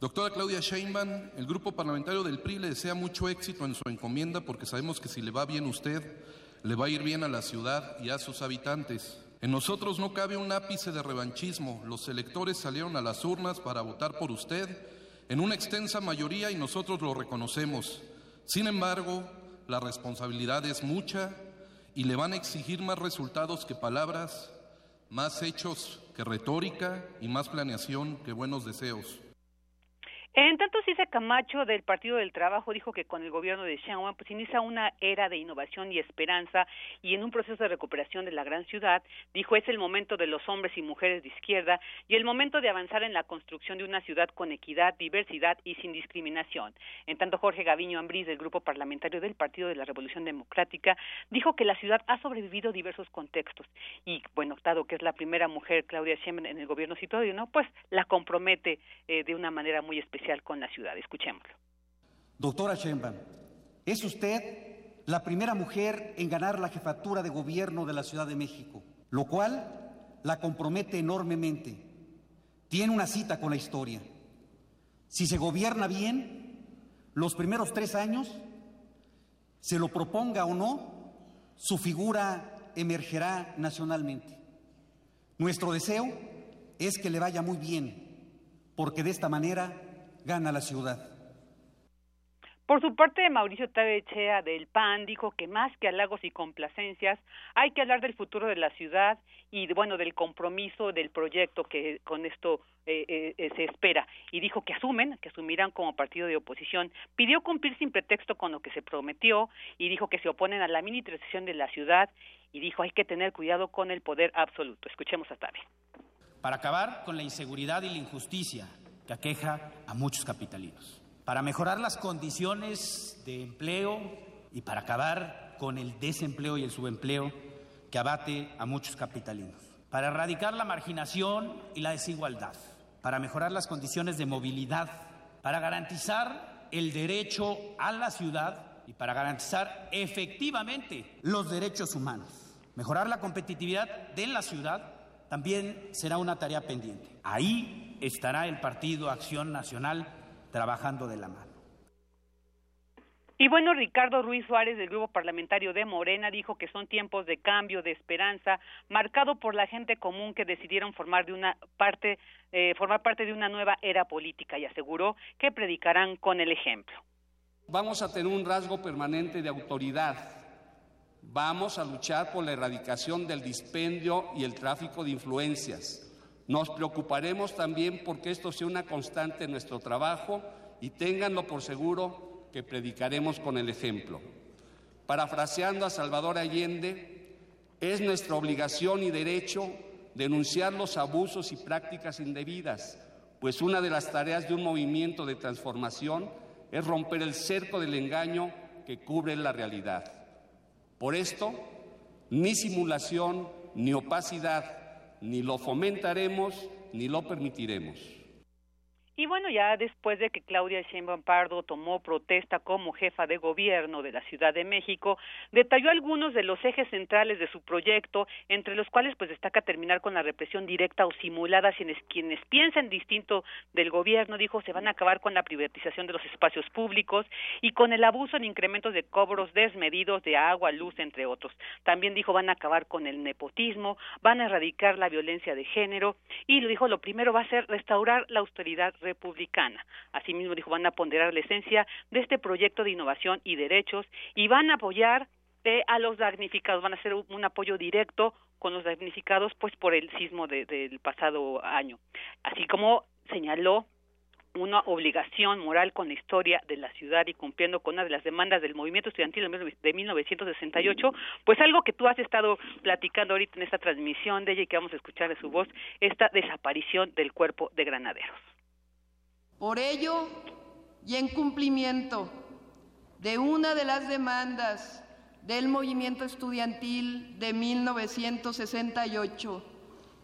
Doctora Claudia Sheinbaum, el grupo parlamentario del PRI le desea mucho éxito en su encomienda porque sabemos que si le va bien usted, le va a ir bien a la ciudad y a sus habitantes. En nosotros no cabe un ápice de revanchismo. Los electores salieron a las urnas para votar por usted en una extensa mayoría y nosotros lo reconocemos. Sin embargo, la responsabilidad es mucha y le van a exigir más resultados que palabras, más hechos que retórica y más planeación que buenos deseos. En tanto, Cisa Camacho del Partido del Trabajo dijo que con el gobierno de Xiaowan pues inicia una era de innovación y esperanza y en un proceso de recuperación de la gran ciudad, dijo es el momento de los hombres y mujeres de izquierda y el momento de avanzar en la construcción de una ciudad con equidad, diversidad y sin discriminación. En tanto, Jorge Gaviño Ambrís del Grupo Parlamentario del Partido de la Revolución Democrática dijo que la ciudad ha sobrevivido diversos contextos y, bueno, dado que es la primera mujer, Claudia Sheinbaum, en el gobierno situado, ¿no? pues la compromete eh, de una manera muy especial con la ciudad. Escuchémoslo. Doctora Sheinbaum, es usted la primera mujer en ganar la jefatura de gobierno de la Ciudad de México, lo cual la compromete enormemente. Tiene una cita con la historia. Si se gobierna bien, los primeros tres años, se lo proponga o no, su figura emergerá nacionalmente. Nuestro deseo es que le vaya muy bien, porque de esta manera gana la ciudad. Por su parte, Mauricio Tabechea del PAN dijo que más que halagos y complacencias, hay que hablar del futuro de la ciudad y, bueno, del compromiso del proyecto que con esto eh, eh, se espera. Y dijo que asumen, que asumirán como partido de oposición. Pidió cumplir sin pretexto con lo que se prometió y dijo que se oponen a la militarización de la ciudad y dijo hay que tener cuidado con el poder absoluto. Escuchemos a Tabe. Para acabar con la inseguridad y la injusticia que aqueja a muchos capitalinos para mejorar las condiciones de empleo y para acabar con el desempleo y el subempleo que abate a muchos capitalinos, para erradicar la marginación y la desigualdad, para mejorar las condiciones de movilidad, para garantizar el derecho a la ciudad y para garantizar efectivamente los derechos humanos. Mejorar la competitividad de la ciudad también será una tarea pendiente. Ahí estará el Partido Acción Nacional trabajando de la mano. Y bueno, Ricardo Ruiz Suárez del Grupo Parlamentario de Morena dijo que son tiempos de cambio, de esperanza, marcado por la gente común que decidieron formar de una parte, eh, formar parte de una nueva era política y aseguró que predicarán con el ejemplo. Vamos a tener un rasgo permanente de autoridad. Vamos a luchar por la erradicación del dispendio y el tráfico de influencias. Nos preocuparemos también porque esto sea una constante en nuestro trabajo y ténganlo por seguro que predicaremos con el ejemplo. Parafraseando a Salvador Allende, es nuestra obligación y derecho denunciar los abusos y prácticas indebidas, pues una de las tareas de un movimiento de transformación es romper el cerco del engaño que cubre la realidad. Por esto, ni simulación ni opacidad ni lo fomentaremos ni lo permitiremos. Y bueno, ya después de que Claudia Sheinbaum Pardo tomó protesta como jefa de gobierno de la Ciudad de México, detalló algunos de los ejes centrales de su proyecto, entre los cuales pues destaca terminar con la represión directa o simulada quienes, quienes piensan distinto del gobierno, dijo, se van a acabar con la privatización de los espacios públicos y con el abuso en incrementos de cobros desmedidos de agua, luz, entre otros. También dijo, van a acabar con el nepotismo, van a erradicar la violencia de género y lo dijo, lo primero va a ser restaurar la austeridad republicana. Asimismo, dijo, van a ponderar la esencia de este proyecto de innovación y derechos y van a apoyar eh, a los damnificados, van a hacer un, apoyo directo con los damnificados pues por el sismo del pasado año. Así como señaló una obligación moral con la historia de la ciudad y cumpliendo con una de las demandas del movimiento estudiantil de 1968, pues algo que tú has estado platicando ahorita en esta transmisión de ella y que vamos a escuchar de su voz, esta desaparición del cuerpo de granaderos. Por ello, y en cumplimiento de una de las demandas del movimiento estudiantil de 1968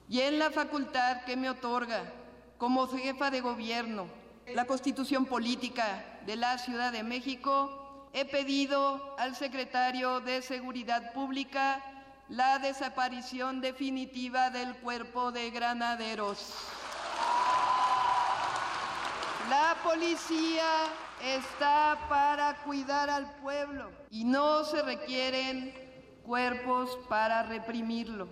y en la facultad que me otorga como jefa de gobierno la constitución política de la Ciudad de México, he pedido al secretario de Seguridad Pública la desaparición definitiva del cuerpo de granaderos. La policía está para cuidar al pueblo y no se requieren cuerpos para reprimirlo.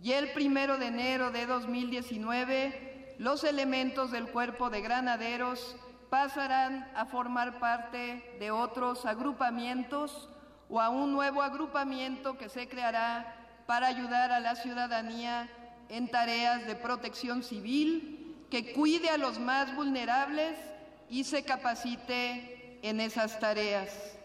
Y el primero de enero de 2019, los elementos del cuerpo de granaderos pasarán a formar parte de otros agrupamientos o a un nuevo agrupamiento que se creará para ayudar a la ciudadanía en tareas de protección civil que cuide a los más vulnerables y se capacite en esas tareas.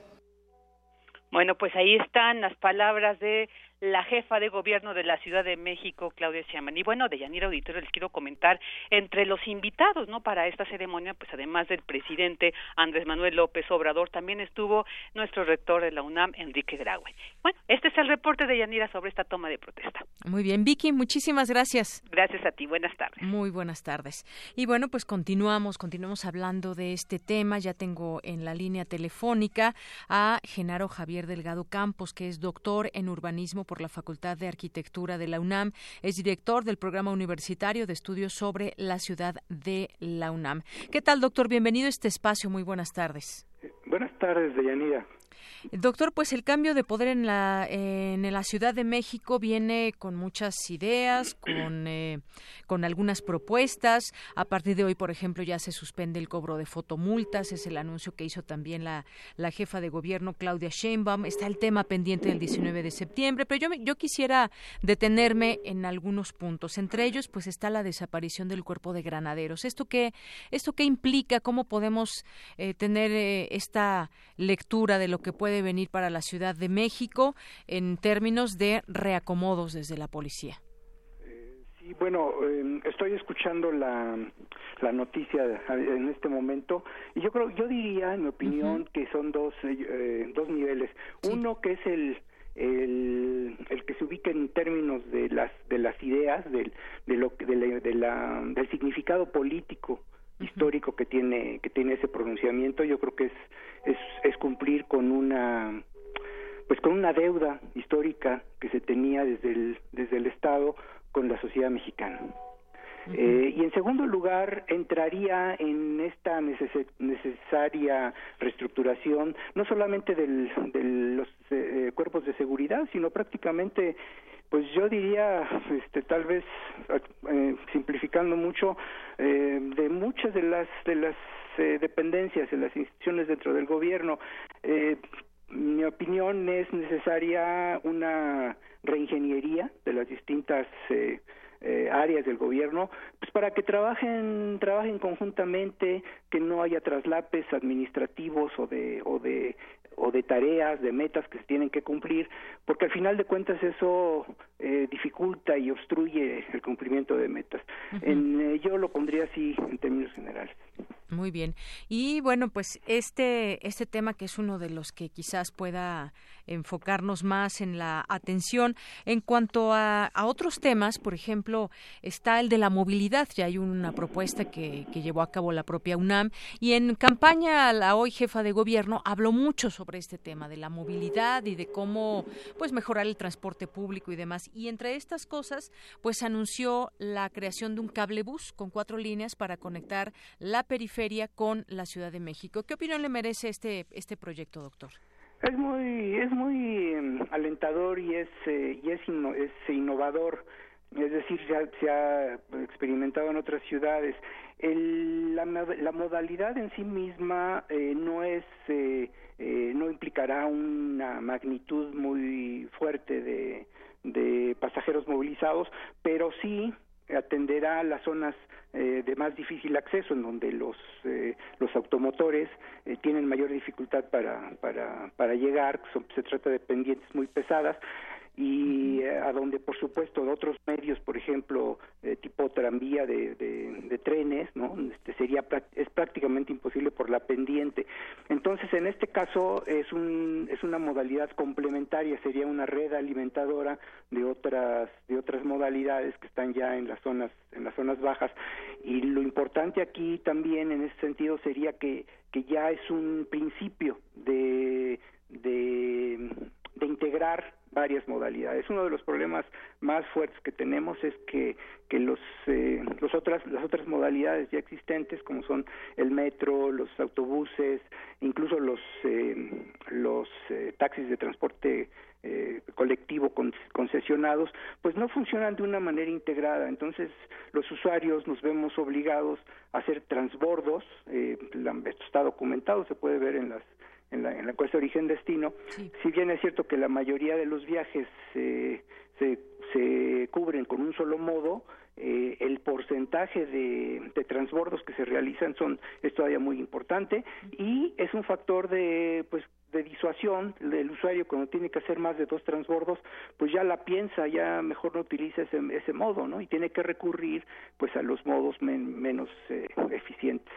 Bueno, pues ahí están las palabras de la jefa de gobierno de la Ciudad de México, Claudia Sheinbaum. Y bueno, de Yanira Auditorio les quiero comentar, entre los invitados, ¿no?, para esta ceremonia, pues además del presidente Andrés Manuel López Obrador, también estuvo nuestro rector de la UNAM, Enrique Graue. Bueno, este es el reporte de Yanira sobre esta toma de protesta. Muy bien, Vicky, muchísimas gracias. Gracias a ti, buenas tardes. Muy buenas tardes. Y bueno, pues continuamos, continuamos hablando de este tema. Ya tengo en la línea telefónica a Genaro Javier Delgado Campos, que es doctor en urbanismo por la Facultad de Arquitectura de la UNAM. Es director del Programa Universitario de Estudios sobre la Ciudad de la UNAM. ¿Qué tal, doctor? Bienvenido a este espacio. Muy buenas tardes. Buenas tardes, Deyanira. Doctor, pues el cambio de poder en la, en la Ciudad de México viene con muchas ideas, con, eh, con algunas propuestas. A partir de hoy, por ejemplo, ya se suspende el cobro de fotomultas. Es el anuncio que hizo también la, la jefa de gobierno, Claudia Sheinbaum. Está el tema pendiente del 19 de septiembre, pero yo, yo quisiera detenerme en algunos puntos. Entre ellos, pues está la desaparición del cuerpo de granaderos. ¿Esto qué, esto qué implica? ¿Cómo podemos eh, tener eh, esta lectura de lo que puede puede venir para la Ciudad de México en términos de reacomodos desde la policía? Eh, sí, bueno, em, estoy escuchando la, la noticia en este momento y yo creo, yo diría, en mi opinión, que son dos, eh, dos niveles. Uno que es el, el, el, que se ubica en términos de las de las ideas del de lo de la, del significado político histórico que tiene que tiene ese pronunciamiento yo creo que es es, es cumplir con una pues con una deuda histórica que se tenía desde el desde el estado con la sociedad mexicana. Eh, y en segundo lugar entraría en esta necesaria reestructuración no solamente del, de los eh, cuerpos de seguridad sino prácticamente pues yo diría, este, tal vez eh, simplificando mucho, eh, de muchas de las de las eh, dependencias, de las instituciones dentro del gobierno. mi opinión es necesaria una reingeniería de las distintas áreas del gobierno, pues para que trabajen trabajen conjuntamente, que no haya traslapes administrativos o de o de o de tareas, de metas que se tienen que cumplir, porque al final de cuentas eso eh, dificulta y obstruye el cumplimiento de metas. en, eh, yo lo pondría así en términos generales. Muy bien. Y bueno, pues este, este tema que es uno de los que quizás pueda enfocarnos más en la atención. En cuanto a, a otros temas, por ejemplo, está el de la movilidad. Ya hay una propuesta que, que llevó a cabo la propia UNAM y en campaña la hoy jefa de gobierno habló mucho sobre este tema de la movilidad y de cómo pues mejorar el transporte público y demás. Y entre estas cosas, pues anunció la creación de un cable bus con cuatro líneas para conectar la periferia con la Ciudad de México. ¿Qué opinión le merece este este proyecto, doctor? Es muy es muy em, alentador y es eh, y es, es innovador. Es decir, se ha, experimentado en otras ciudades. El, la, la, modalidad en sí misma eh, no es eh, eh, no implicará una magnitud muy fuerte de, de pasajeros movilizados, pero sí atenderá las zonas eh, de más difícil acceso en donde los eh, los automotores eh, tienen mayor dificultad para para para llegar se trata de pendientes muy pesadas y eh, a donde por supuesto otros medios por ejemplo eh, tipo tranvía de, de, trenes no este sería es prácticamente imposible por la pendiente. Entonces en este caso es un es una modalidad complementaria sería una red alimentadora de otras de otras modalidades que están ya en las zonas en las zonas bajas. Y lo importante aquí también en ese sentido sería que que ya es un principio de de, de integrar varias modalidades. Uno de los problemas más fuertes que tenemos es que, que los, eh, los otras, las otras modalidades ya existentes, como son el metro, los autobuses, incluso los, eh, los eh, taxis de transporte eh, colectivo concesionados, pues no funcionan de una manera integrada. Entonces, los usuarios nos vemos obligados a hacer transbordos, eh, esto está documentado, se puede ver en las en la, en la encuesta origen-destino, si bien es cierto que la mayoría de los viajes se, se cubren con un solo modo, eh, el porcentaje de, de, transbordos que se realizan son es todavía muy importante y es un factor de pues de disuasión del usuario cuando tiene que hacer más de dos transbordos pues ya la piensa ya mejor no utiliza ese, ese modo no y tiene que recurrir pues a los modos menos eh, eficientes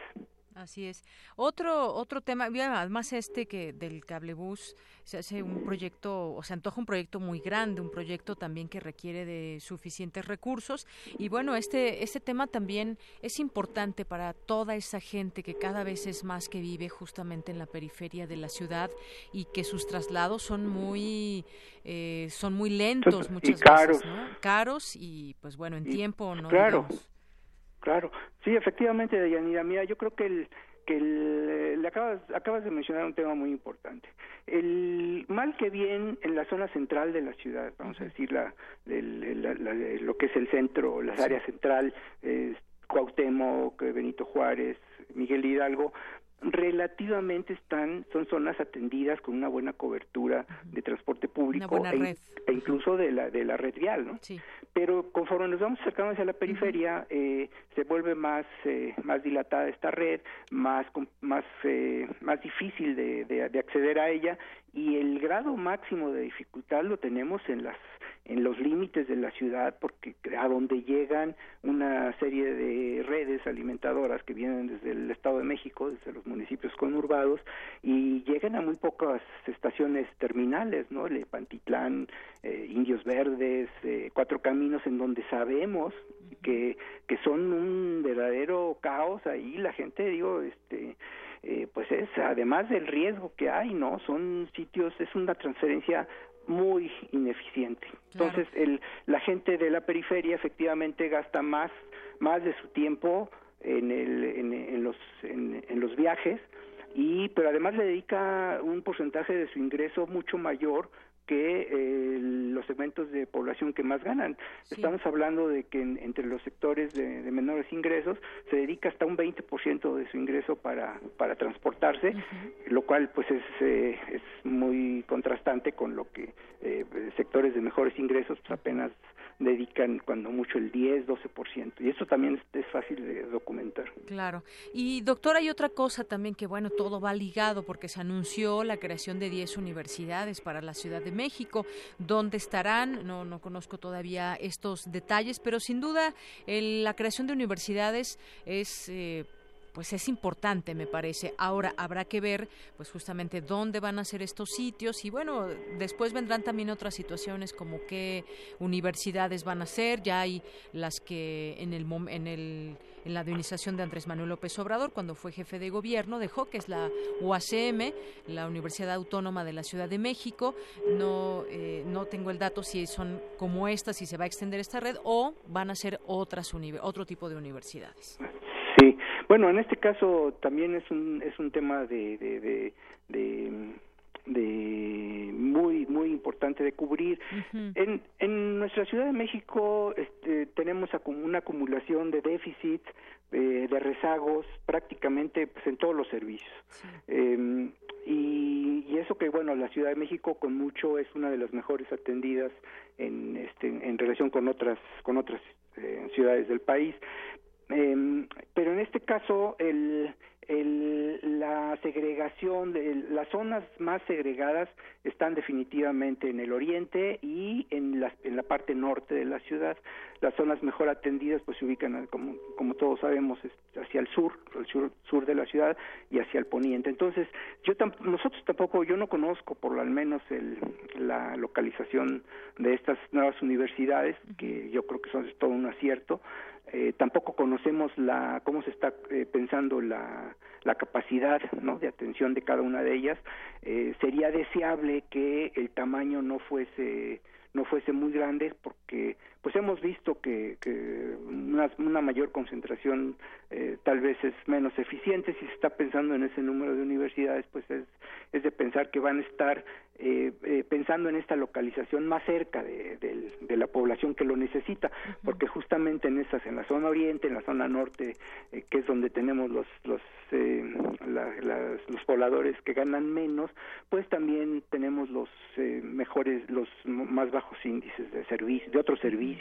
Así es. Otro otro tema, además este que del cablebús se hace un proyecto, o se antoja un proyecto muy grande, un proyecto también que requiere de suficientes recursos y bueno, este este tema también es importante para toda esa gente que cada vez es más que vive justamente en la periferia de la ciudad y que sus traslados son muy eh, son muy lentos muchas caros. veces, ¿no? Caros y pues bueno, en tiempo no claro. Claro, sí, efectivamente, Yanira. Mira, yo creo que el, que le acabas, acabas de mencionar un tema muy importante. El mal que bien en la zona central de la ciudad, vamos a decir, la, lo que es el centro, las áreas central, eh, Cuauhtémoc, Benito Juárez, Miguel Hidalgo, relativamente están son zonas atendidas con una buena cobertura de transporte público e, e, incluso de la de la red vial no sí. pero conforme nos vamos acercando hacia la periferia eh, se vuelve más eh, más dilatada esta red más más eh, más difícil de, de, de acceder a ella y el grado máximo de dificultad lo tenemos en las en los límites de la ciudad, porque a donde llegan una serie de redes alimentadoras que vienen desde el Estado de México, desde los municipios conurbados, y llegan a muy pocas estaciones terminales, ¿no? Le Pantitlán, eh, Indios Verdes, eh, Cuatro Caminos, en donde sabemos que, que son un verdadero caos ahí, la gente, digo, este... Eh, pues es además del riesgo que hay, ¿no? Son sitios, es una transferencia muy ineficiente. Entonces, el, la gente de la periferia efectivamente gasta más, más de su tiempo en, el, en, los, en, en los viajes, y pero además le dedica un porcentaje de su ingreso mucho mayor que eh, los segmentos de población que más ganan. Estamos hablando de que entre los sectores de, menores ingresos se dedica hasta un 20% de su ingreso para, para transportarse, lo cual pues es, eh, es muy contrastante con lo que eh, sectores de mejores ingresos pues apenas dedican cuando mucho el 10, 12%. Y eso también es, fácil de documentar. Claro. Y doctor, hay otra cosa también que, bueno, todo va ligado porque se anunció la creación de 10 universidades para la Ciudad de México. ¿Dónde estarán? No, no conozco todavía estos detalles, pero sin duda la creación de universidades es... Eh, pues es importante, me parece. Ahora habrá que ver, pues justamente dónde van a ser estos sitios y bueno, después vendrán también otras situaciones como qué universidades van a ser. Ya hay las que en el la administración de Andrés Manuel López Obrador, cuando fue jefe de gobierno, dejó que es la UACM, la Universidad Autónoma de la Ciudad de México. No, eh, no tengo el dato si son como estas, si se va a extender esta red o van a ser otras otro tipo de universidades. Sí, bueno, en este caso también es un, es un tema de, de, de, muy muy importante de cubrir. en, en nuestra Ciudad de México este, tenemos una acumulación de déficit, eh, de rezagos prácticamente pues, en todos los servicios. Em, y, y, eso que bueno, la Ciudad de México con mucho es una de las mejores atendidas en, este, en relación con otras con otras eh, ciudades del país eh, pero en este caso, el, el, la segregación, de, las zonas más segregadas están definitivamente en el oriente y en la, en la parte norte de la ciudad. Las zonas mejor atendidas pues se ubican, como, como todos sabemos, hacia el sur, el sur, sur de la ciudad y hacia el poniente. Entonces, yo nosotros tampoco, yo no conozco por lo menos el, la localización de estas nuevas universidades, que yo creo que son todo un acierto. Eh, tampoco conocemos la cómo se está eh, pensando la, la capacidad ¿no? de atención de cada una de ellas eh, sería deseable que el tamaño no fuese no fuese muy grande porque pues hemos visto que, que una, una, mayor concentración eh, tal vez es menos eficiente. Si se está pensando en ese número de universidades pues es, es de pensar que van a estar eh, eh, pensando en esta localización más cerca de, de, la población que lo necesita porque justamente en esas en la zona oriente en la zona norte eh, que es donde tenemos los los eh, los pobladores que ganan menos pues también tenemos los mejores los más bajos índices de servicios de otros servicios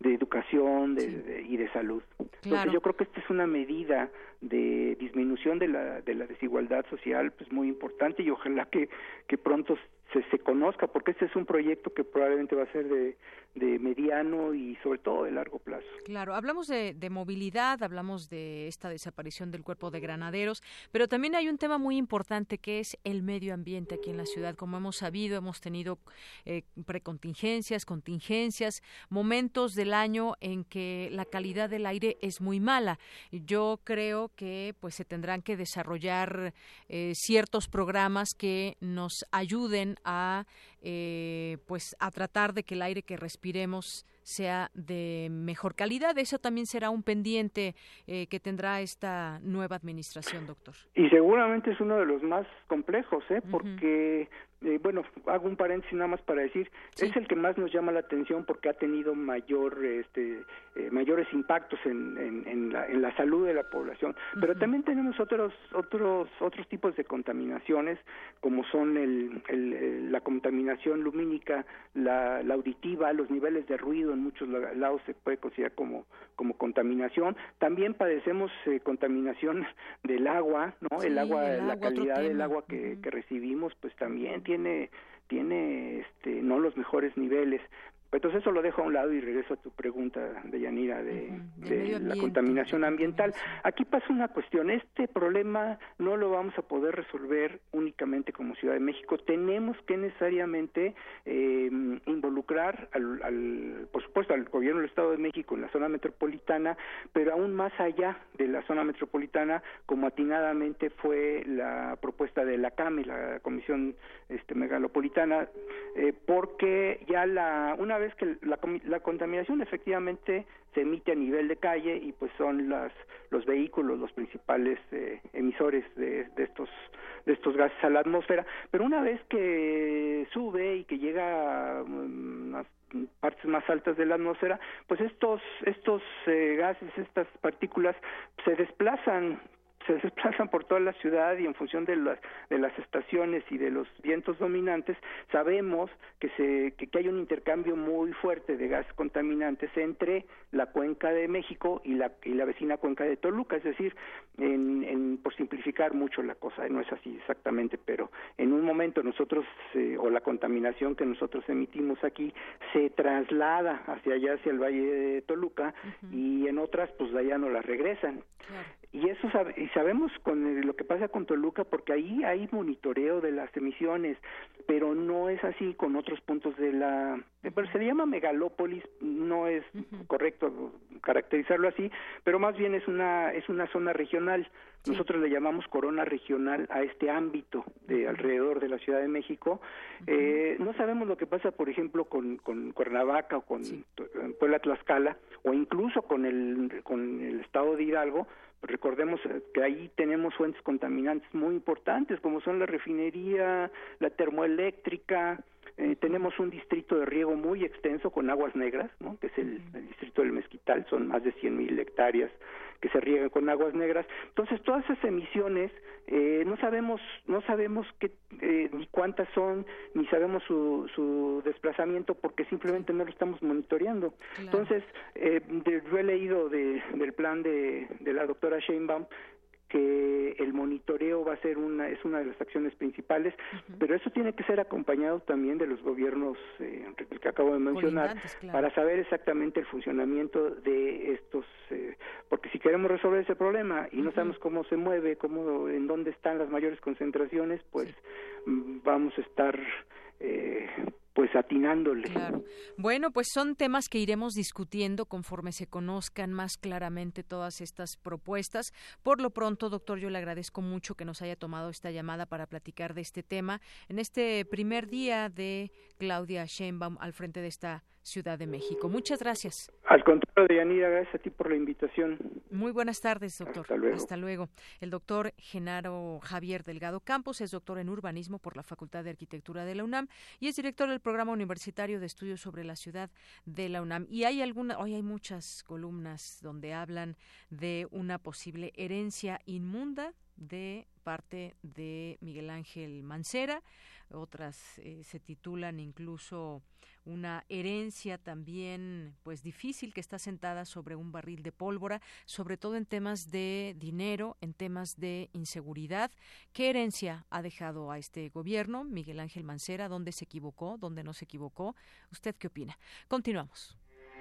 de educación de, y de salud. Entonces yo creo que esta es una medida de disminución de la, de la desigualdad social pues muy importante y ojalá que, que pronto se, se conozca, porque este es un proyecto que probablemente va a ser de, de mediano y sobre todo de largo plazo. Claro, hablamos de, de, movilidad, hablamos de esta desaparición del cuerpo de granaderos, pero también hay un tema muy importante que es el medio ambiente aquí en la ciudad. Como hemos sabido, hemos tenido eh, precontingencias, contingencias, momentos del año en que la calidad del aire es muy mala. Yo creo que pues se tendrán que desarrollar eh, ciertos programas que nos ayuden también a eh, pues a tratar de que el aire que respiremos sea de mejor calidad. Eso también será un pendiente eh, que tendrá esta nueva administración, doctor. Y seguramente es uno de los más complejos, ¿eh? porque eh, bueno, hago un paréntesis nada más para decir, es el que más nos llama la atención porque ha tenido mayor, este, eh, mayores impactos en, en, la, en, la, salud de la población. Pero también tenemos otros, otros, otros tipos de contaminaciones, como son el, el, la contaminación lumínica, la, la, auditiva, los niveles de ruido en muchos lados se puede considerar como, como contaminación. También padecemos eh, contaminación del agua, ¿no? el agua, la calidad del agua que, que recibimos, pues también tiene tiene este no los mejores niveles entonces eso lo dejo a un lado y regreso a tu pregunta, de Yanira, de, la contaminación ambiental. Aquí pasa una cuestión, este problema no lo vamos a poder resolver únicamente como Ciudad de México, tenemos que necesariamente eh, involucrar, al, por supuesto, al gobierno del Estado de México en la zona metropolitana, pero aún más allá de la zona metropolitana, como atinadamente fue la propuesta de la CAME, la Comisión este, Megalopolitana, eh, porque ya la una vez que la, la, contaminación efectivamente se emite a nivel de calle y pues son las los vehículos los principales eh, emisores de, de, estos de estos gases a la atmósfera. Pero una vez que sube y que llega mm, a partes más altas de la atmósfera pues estos estos eh, gases estas partículas se desplazan se desplazan por toda la ciudad y en función de las de las estaciones y de los vientos dominantes sabemos que se que, hay un intercambio muy fuerte de gases contaminantes entre la cuenca de México y la y la vecina cuenca de Toluca. Es decir en, en por simplificar mucho la cosa no es así exactamente pero en un momento nosotros eh, o la contaminación que nosotros emitimos aquí se traslada hacia allá hacia el valle de Toluca y en otras pues de allá no la regresan y eso y sabemos con lo que pasa con Toluca porque ahí hay monitoreo de las emisiones, pero no es así con otros puntos de la pero se le llama megalópolis, no es correcto caracterizarlo así, pero más bien es una es una zona regional. Nosotros le llamamos corona regional a este ámbito de alrededor de la Ciudad de México. eh, no sabemos lo que pasa, por ejemplo, con, con Cuernavaca o con Puebla Tlaxcala o incluso con el con el estado de Hidalgo, Recordemos eh, que ahí tenemos fuentes contaminantes muy importantes, como son la refinería, la termoeléctrica, eh, tenemos un distrito de riego muy extenso con aguas negras, ¿no? que es el, distrito del Mezquital, son más de 100.000 hectáreas que se riegan con aguas negras. Entonces, todas esas emisiones eh, no sabemos no sabemos qué, eh, ni cuántas son, ni sabemos su, su desplazamiento porque simplemente no lo estamos monitoreando. Entonces, eh, yo he leído de, del plan de, de la doctora Sheinbaum que el monitoreo va a ser una es una de las acciones principales, pero eso tiene que ser acompañado también de los gobiernos eh, que acabo de mencionar para saber exactamente el funcionamiento de estos eh, porque si queremos resolver ese problema y no sabemos cómo se mueve, cómo en dónde están las mayores concentraciones, pues mm, vamos a estar eh, pues atinándole. Claro. Bueno, pues son temas que iremos discutiendo conforme se conozcan más claramente todas estas propuestas. Por lo pronto, doctor, yo le agradezco mucho que nos haya tomado esta llamada para platicar de este tema en este primer día de Claudia Sheinbaum al frente de esta Ciudad de México. Muchas gracias. Al contrario, Yanira, gracias a ti por la invitación. Muy buenas tardes, doctor. Hasta luego. El doctor Genaro Javier Delgado Campos es doctor en urbanismo por la Facultad de Arquitectura de la UNAM y es director del programa universitario de estudios sobre la ciudad de la UNAM. Y hay alguna, hoy hay muchas columnas donde hablan de una posible herencia inmunda de parte de Miguel Ángel Mancera. Otras eh, se titulan incluso una herencia también pues difícil que está sentada sobre un barril de pólvora, sobre todo en temas de dinero, en temas de inseguridad. ¿Qué herencia ha dejado a este gobierno Miguel Ángel Mancera? ¿Dónde se equivocó? ¿Dónde no se equivocó? ¿Usted qué opina? Continuamos.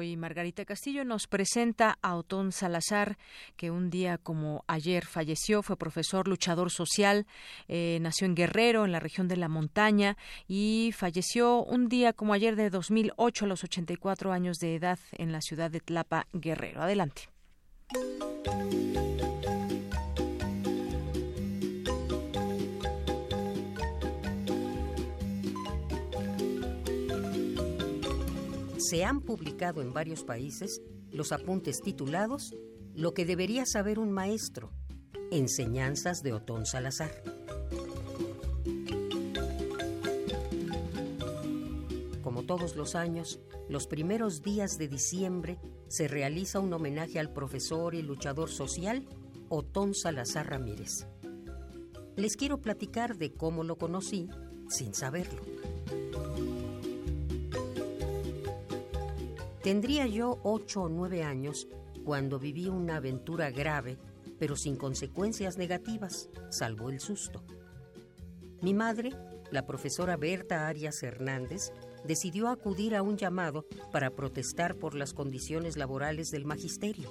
Hoy Margarita Castillo nos presenta a Otón Salazar, que un día como ayer falleció, fue profesor, luchador social, eh, nació en Guerrero, en la región de la montaña, y falleció un día como ayer de 2008 a los 84 años de edad en la ciudad de Tlapa, Guerrero. Adelante. Se han publicado en varios países los apuntes titulados Lo que debería saber un maestro, Enseñanzas de Otón Salazar. Como todos los años, los primeros días de diciembre se realiza un homenaje al profesor y luchador social Otón Salazar Ramírez. Les quiero platicar de cómo lo conocí sin saberlo. Tendría yo ocho o nueve años cuando viví una aventura grave, pero sin consecuencias negativas, salvo el susto. Mi madre, la profesora Berta Arias Hernández, decidió acudir a un llamado para protestar por las condiciones laborales del magisterio.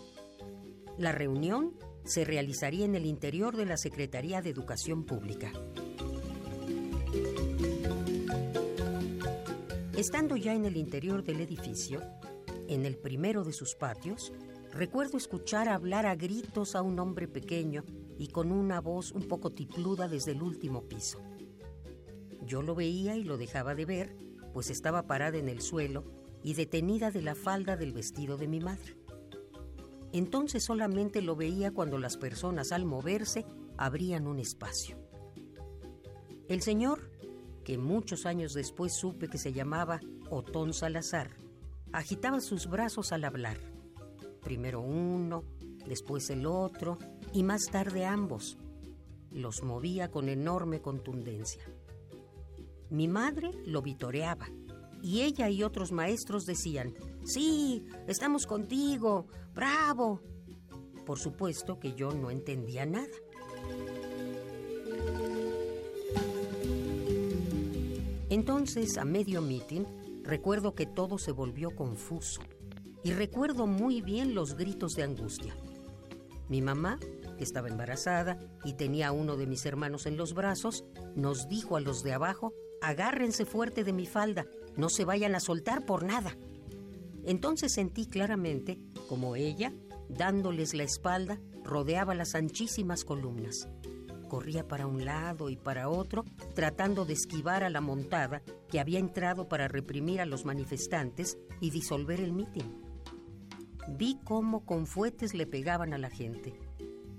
La reunión se realizaría en el interior de la Secretaría de Educación Pública. Estando ya en el interior del edificio, en el primero de sus patios, recuerdo escuchar hablar a gritos a un hombre pequeño y con una voz un poco tipluda desde el último piso. Yo lo veía y lo dejaba de ver, pues estaba parada en el suelo y detenida de la falda del vestido de mi madre. Entonces solamente lo veía cuando las personas al moverse abrían un espacio. El señor, que muchos años después supe que se llamaba Otón Salazar, agitaba sus brazos al hablar. Primero uno, después el otro y más tarde ambos. Los movía con enorme contundencia. Mi madre lo vitoreaba y ella y otros maestros decían, sí, estamos contigo, bravo. Por supuesto que yo no entendía nada. Entonces, a medio meeting, Recuerdo que todo se volvió confuso y recuerdo muy bien los gritos de angustia. Mi mamá, que estaba embarazada y tenía a uno de mis hermanos en los brazos, nos dijo a los de abajo, agárrense fuerte de mi falda, no se vayan a soltar por nada. Entonces sentí claramente como ella, dándoles la espalda, rodeaba las anchísimas columnas. Corría para un lado y para otro, tratando de esquivar a la montada que había entrado para reprimir a los manifestantes y disolver el mitin. Vi cómo con fuetes le pegaban a la gente.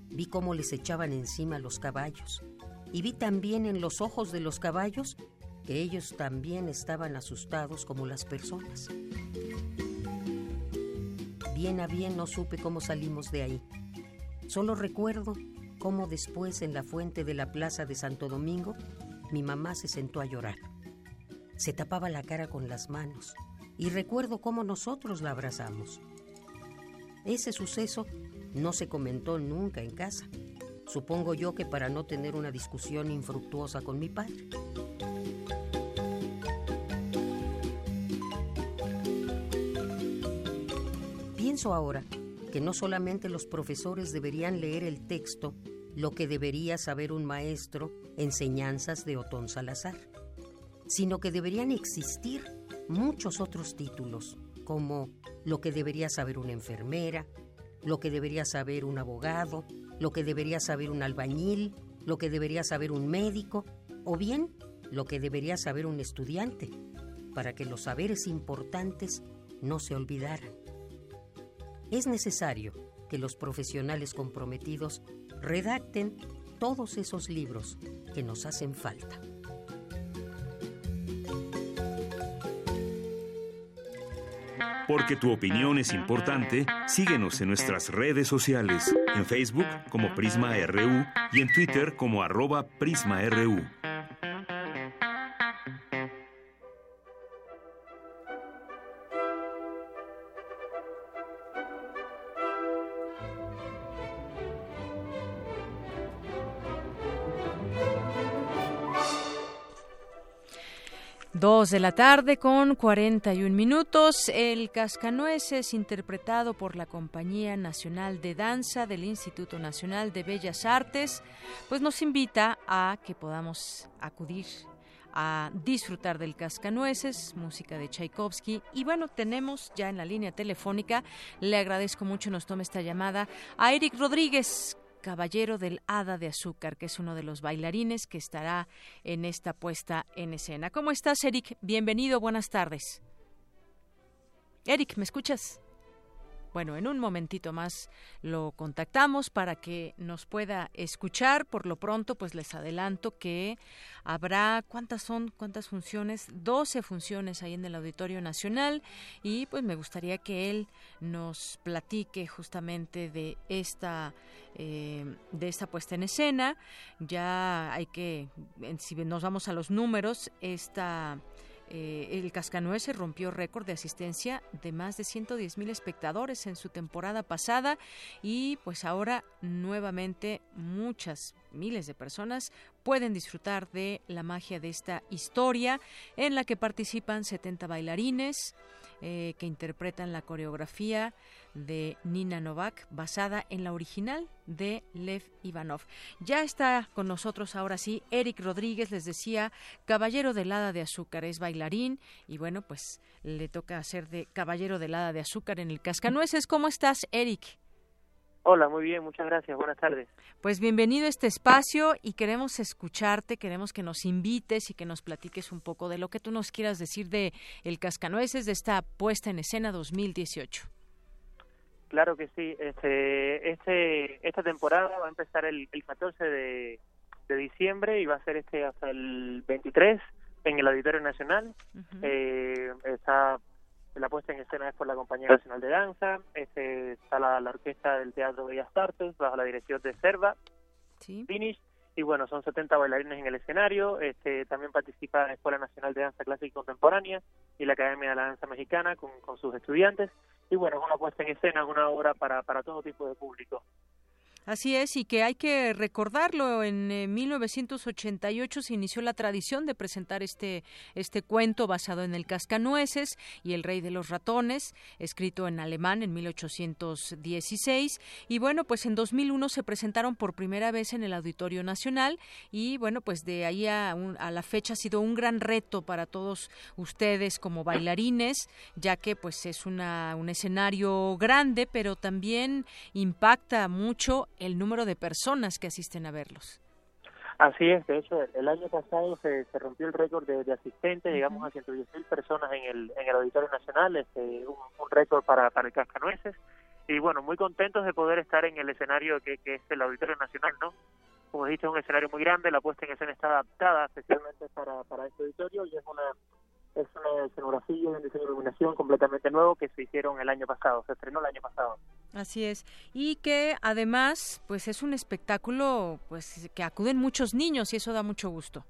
Vi cómo les echaban encima los caballos. Y vi también en los ojos de los caballos que ellos también estaban asustados como las personas. Bien a bien no supe cómo salimos de ahí. Solo recuerdo cómo después en la fuente de la plaza de Santo Domingo mi mamá se sentó a llorar. Se tapaba la cara con las manos y recuerdo cómo nosotros la abrazamos. Ese suceso no se comentó nunca en casa. Supongo yo que para no tener una discusión infructuosa con mi padre. Pienso ahora que no solamente los profesores deberían leer el texto Lo que debería saber un maestro, enseñanzas de Otón Salazar, sino que deberían existir muchos otros títulos, como Lo que debería saber una enfermera, Lo que debería saber un abogado, Lo que debería saber un albañil, Lo que debería saber un médico, o bien Lo que debería saber un estudiante, para que los saberes importantes no se olvidaran. Es necesario que los profesionales comprometidos redacten todos esos libros que nos hacen falta. Porque tu opinión es importante, síguenos en nuestras redes sociales, en Facebook como Prisma RU y en Twitter como arroba PrismaRU. Dos de la tarde con 41 minutos. El Cascanueces, interpretado por la Compañía Nacional de Danza del Instituto Nacional de Bellas Artes, pues nos invita a que podamos acudir a disfrutar del Cascanueces, música de Tchaikovsky. Y bueno, tenemos ya en la línea telefónica, le agradezco mucho, nos tome esta llamada, a Eric Rodríguez, Caballero del Hada de Azúcar, que es uno de los bailarines que estará en esta puesta en escena. ¿Cómo estás, Eric? Bienvenido, buenas tardes. Eric, ¿me escuchas? Bueno, en un momentito más lo contactamos para que nos pueda escuchar. Por lo pronto, pues les adelanto que habrá, ¿cuántas son? ¿Cuántas funciones? 12 funciones ahí en el Auditorio Nacional y pues me gustaría que él nos platique justamente de esta, eh, de esta puesta en escena. Ya hay que, si nos vamos a los números, esta eh, el Cascanueces rompió récord de asistencia de más de 110 mil espectadores en su temporada pasada y pues ahora nuevamente muchas miles de personas pueden disfrutar de la magia de esta historia en la que participan 70 bailarines eh, que interpretan la coreografía de Nina Novak, basada en la original de Lev Ivanov. Ya está con nosotros ahora sí Eric Rodríguez, les decía, caballero del hada de azúcar, es bailarín y bueno, pues le toca hacer de caballero del hada de azúcar en el Cascanueces. ¿Cómo estás, Eric? Hola, muy bien, muchas gracias. Buenas tardes. Pues bienvenido a este espacio y queremos escucharte, queremos que nos invites y que nos platiques un poco de lo que tú nos quieras decir de El Cascanueces, de esta puesta en escena 2018. Claro que sí. Este, este, esta temporada va a empezar el, el 14 de, diciembre y va a ser este hasta el 23 en el Auditorio Nacional. eh, está la puesta en escena es por la Compañía Nacional de Danza. Este, está la, orquesta del Teatro Bellas Artes bajo la dirección de Serva, Finish. Y bueno, son 70 bailarines en el escenario. Este, también participa la Escuela Nacional de Danza Clásica y Contemporánea y la Academia de la Danza Mexicana con, con sus estudiantes y bueno, es una puesta en escena, una obra para, para todo tipo de público. Así es, y que hay que recordarlo, en 1988 eh, se inició la tradición de presentar este, este cuento basado en el Cascanueces y el Rey de los Ratones, escrito en alemán en 1816. Y bueno, pues en 2001 se presentaron por primera vez en el Auditorio Nacional y bueno, pues de ahí a, a la fecha ha sido un gran reto para todos ustedes como bailarines, ya que pues es una, un escenario grande, pero también impacta mucho el número de personas que asisten a verlos. Así es, de hecho, el año pasado se, se rompió el récord de, asistentes, llegamos a 110 mil personas en el, en el Auditorio Nacional, este, un, récord para, para el Cascanueces, y bueno, muy contentos de poder estar en el escenario que, que es el Auditorio Nacional, ¿no? Como dijiste, es un escenario muy grande, la puesta en escena está adaptada especialmente para, para este auditorio y es una es una escenografía un diseño de iluminación completamente nuevo que se hicieron el año pasado, se estrenó el año pasado. Así es. Y que además, pues es un espectáculo pues que acuden muchos niños y eso da mucho gusto.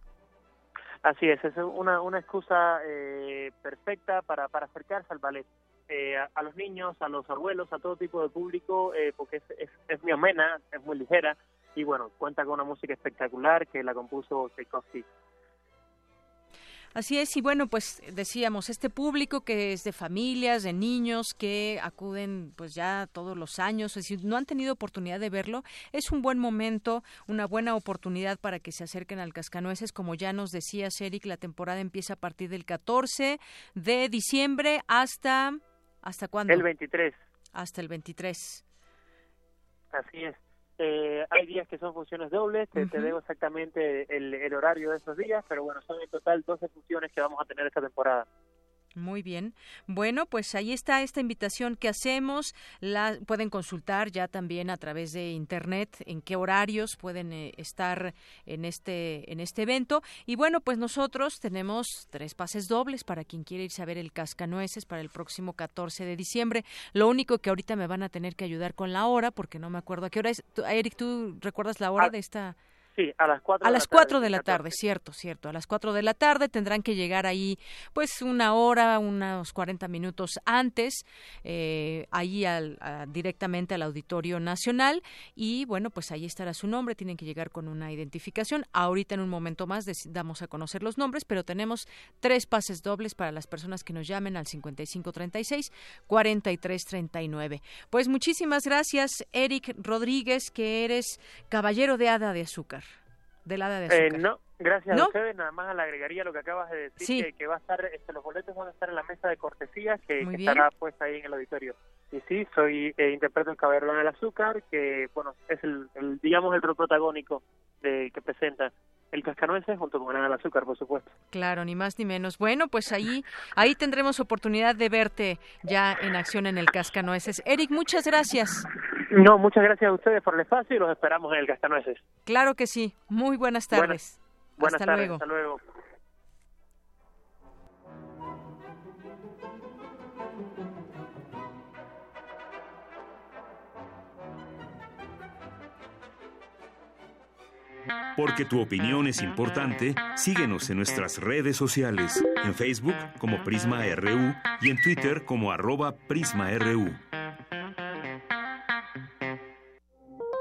Así es, es una, una excusa eh, perfecta para, para acercarse al ballet. Eh, a, los niños, a los abuelos, a todo tipo de público, eh, porque es, es, muy amena, es muy ligera y bueno, cuenta con una música espectacular que la compuso Tchaikovsky. Así es, y bueno, pues decíamos, este público que es de familias, de niños que acuden pues ya todos los años, es decir, no han tenido oportunidad de verlo, es un buen momento, una buena oportunidad para que se acerquen al Cascanueces, como ya nos decía Eric, la temporada empieza a partir del 14 de diciembre hasta ¿hasta cuándo? El 23. Hasta el 23. Así es. Eh, hay días que son funciones dobles, te, te debo exactamente el, el, horario de esos días, pero bueno, son en total 12 funciones que vamos a tener esta temporada. Muy bien. Bueno, pues ahí está esta invitación que hacemos. La pueden consultar ya también a través de internet en qué horarios pueden eh, estar en este en este evento. Y bueno, pues nosotros tenemos tres pases dobles para quien quiere irse a ver el Cascanueces para el próximo 14 de diciembre. Lo único que ahorita me van a tener que ayudar con la hora porque no me acuerdo a qué hora es. Eric, ¿tú recuerdas la hora ah, de esta? Sí, a las 4 a las 4 de la tarde, cierto, cierto. A las 4 de la tarde tendrán que llegar ahí, pues una hora, unos 40 minutos antes, eh, ahí al, directamente al Auditorio Nacional. Y bueno, pues ahí estará su nombre. Tienen que llegar con una identificación. Ahorita en un momento más damos a conocer los nombres, pero tenemos tres pases dobles para las personas que nos llamen al 5536 4339. Pues muchísimas gracias, Eric Rodríguez, que eres caballero de Hada de Azúcar de eh, azúcar. no, gracias a ustedes. Nada más le agregaría lo que acabas de decir, Sí. que, que va a estar, este, los boletos van a estar en la mesa de cortesía que, estará puesta ahí en el auditorio. Y sí, soy eh, interpreto el Caballero del Azúcar, que bueno, es el, el, digamos el rol protagónico de que presenta el Cascanueces junto con el Azúcar, por supuesto. Claro, ni más ni menos. Bueno, pues ahí, ahí tendremos oportunidad de verte ya en acción en el Cascanueces. Eric, muchas gracias. No, muchas gracias a ustedes por el espacio y los esperamos en el Cascanueces. Claro que sí. Muy buenas tardes. Buenas hasta tardes, luego. hasta luego. Porque tu opinión es importante, síguenos en nuestras redes sociales, en Facebook como Prisma RU y en Twitter como arroba PrismaRU.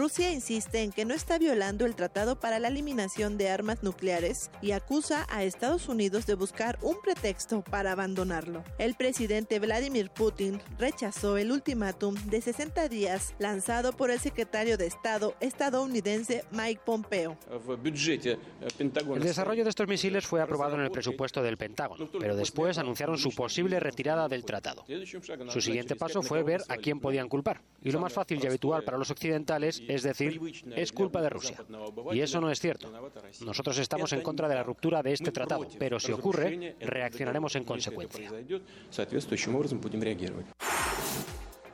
Rusia insiste en que no está violando el Tratado para la Eliminación de Armas Nucleares y acusa a Estados Unidos de buscar un pretexto para abandonarlo. El presidente Vladimir Putin rechazó el ultimátum de 60 días lanzado por el secretario de Estado estadounidense Mike Pompeo. El desarrollo de estos misiles fue aprobado en el presupuesto del Pentágono, pero después anunciaron su posible retirada del tratado. Su siguiente paso fue ver a quién podían culpar. Y lo más fácil y habitual para los occidentales es decir, es culpa de Rusia. Y eso no es cierto. Nosotros estamos en contra de la ruptura de este tratado, pero si ocurre, reaccionaremos en consecuencia.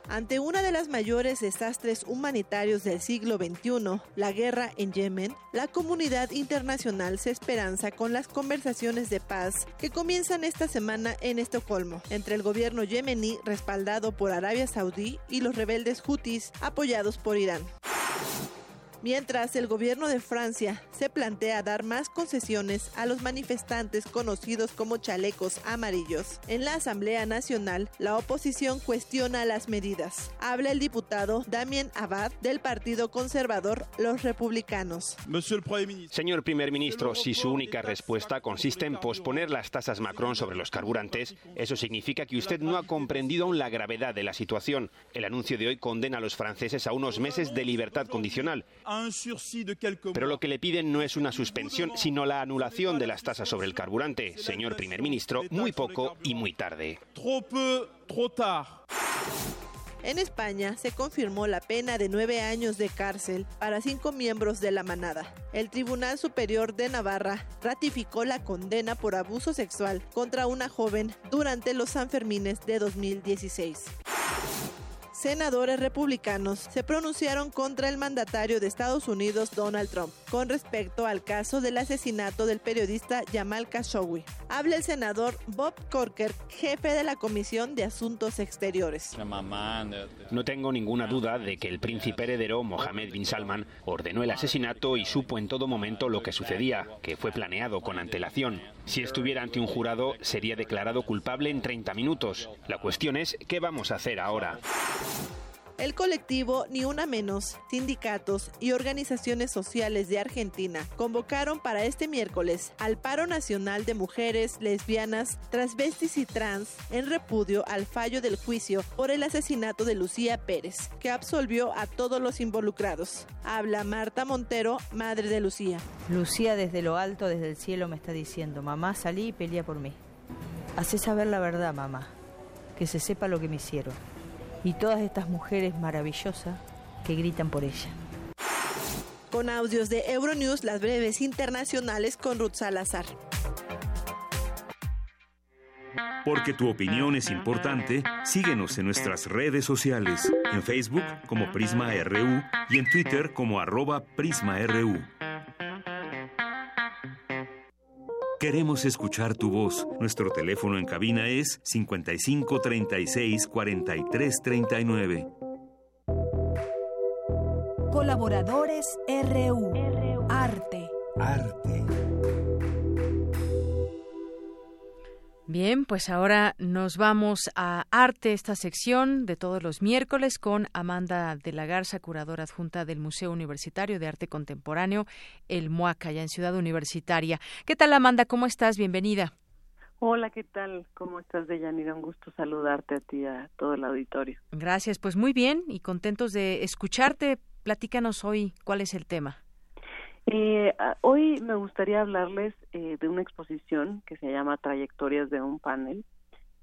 Ante una de las mayores desastres humanitarios del siglo XXI, la guerra en Yemen, la comunidad internacional se esperanza con las conversaciones de paz que comienzan esta semana en Estocolmo entre el gobierno yemení respaldado por Arabia Saudí y los rebeldes hutis apoyados por Irán. Mientras el gobierno de Francia se plantea dar más concesiones a los manifestantes conocidos como chalecos amarillos, en la Asamblea Nacional la oposición cuestiona las medidas. Habla el diputado Damien Abad del Partido Conservador Los Republicanos. Señor primer ministro, si su única respuesta consiste en posponer las tasas Macron sobre los carburantes, eso significa que usted no ha comprendido aún la gravedad de la situación. El anuncio de hoy condena a los franceses a unos meses de libertad condicional. Pero lo que le piden no es una suspensión, sino la anulación de las tasas sobre el carburante, señor primer ministro, muy poco y muy tarde. En España se confirmó la pena de nueve años de cárcel para cinco miembros de la manada. El Tribunal Superior de Navarra ratificó la condena por abuso sexual contra una joven durante los Sanfermines de 2016 senadores republicanos se pronunciaron contra el mandatario de Estados Unidos Donald Trump con respecto al caso del asesinato del periodista Jamal Khashoggi. Habla el senador Bob Corker, jefe de la Comisión de Asuntos Exteriores. No tengo ninguna duda de que el príncipe heredero Mohammed bin Salman ordenó el asesinato y supo en todo momento lo que sucedía, que fue planeado con antelación. Si estuviera ante un jurado, sería declarado culpable en 30 minutos. La cuestión es, ¿qué vamos a hacer ahora? El colectivo Ni Una Menos, sindicatos y organizaciones sociales de Argentina convocaron para este miércoles al paro nacional de mujeres, lesbianas, transvestis y trans en repudio al fallo del juicio por el asesinato de Lucía Pérez, que absolvió a todos los involucrados. Habla Marta Montero, madre de Lucía. Lucía desde lo alto, desde el cielo, me está diciendo, mamá, salí y pelea por mí. Hacé saber la verdad, mamá, que se sepa lo que me hicieron y todas estas mujeres maravillosas que gritan por ella. Con audios de Euronews, las breves internacionales con Ruth Salazar. Porque tu opinión es importante, síguenos en nuestras redes sociales, en Facebook como Prisma RU y en Twitter como arroba PrismaRU. Queremos escuchar tu voz. Nuestro teléfono en cabina es 55 36 43 39. Colaboradores RU. Arte. Arte. Bien, pues ahora nos vamos a arte, esta sección de todos los miércoles con Amanda de la Garza, curadora adjunta del Museo Universitario de Arte Contemporáneo, el MUAC, allá en Ciudad Universitaria. ¿Qué tal, Amanda? ¿Cómo estás? Bienvenida. Hola, ¿qué tal? ¿Cómo estás, Deyanira? Un gusto saludarte a ti y a todo el auditorio. Gracias, pues muy bien y contentos de escucharte. Platícanos hoy cuál es el tema. Eh, hoy me gustaría hablarles eh, de una exposición que se llama Trayectorias de un panel,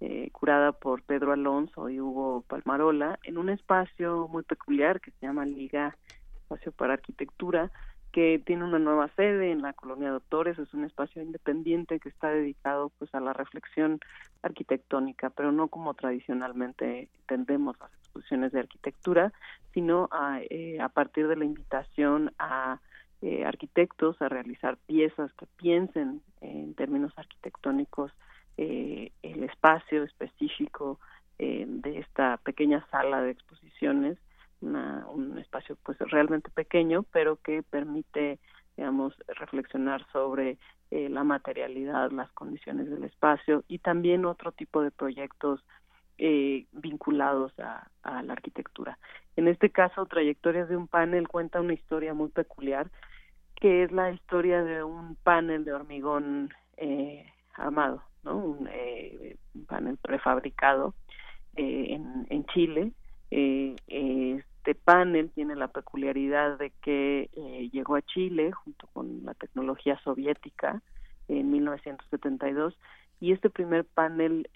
eh, curada por Pedro Alonso y Hugo Palmarola, en un espacio muy peculiar que se llama Liga Espacio para Arquitectura, que tiene una nueva sede en la Colonia Doctores, es un espacio independiente que está dedicado pues a la reflexión arquitectónica, pero no como tradicionalmente entendemos las exposiciones de arquitectura, sino a, eh, a partir de la invitación a eh, arquitectos a realizar piezas que piensen en términos arquitectónicos eh, el espacio específico eh, de esta pequeña sala de exposiciones, un espacio pues realmente pequeño, pero que permite digamos reflexionar sobre la materialidad, las condiciones del espacio y también otro tipo de proyectos vinculados a, a, la arquitectura. En este caso, Trayectorias de un panel cuenta una historia muy peculiar que es la historia de un panel de hormigón eh, armado, ¿no? Un, eh, panel prefabricado eh, en, Chile. Eh, este panel tiene la peculiaridad de que llegó a Chile junto con la tecnología soviética en 1972 y este primer panel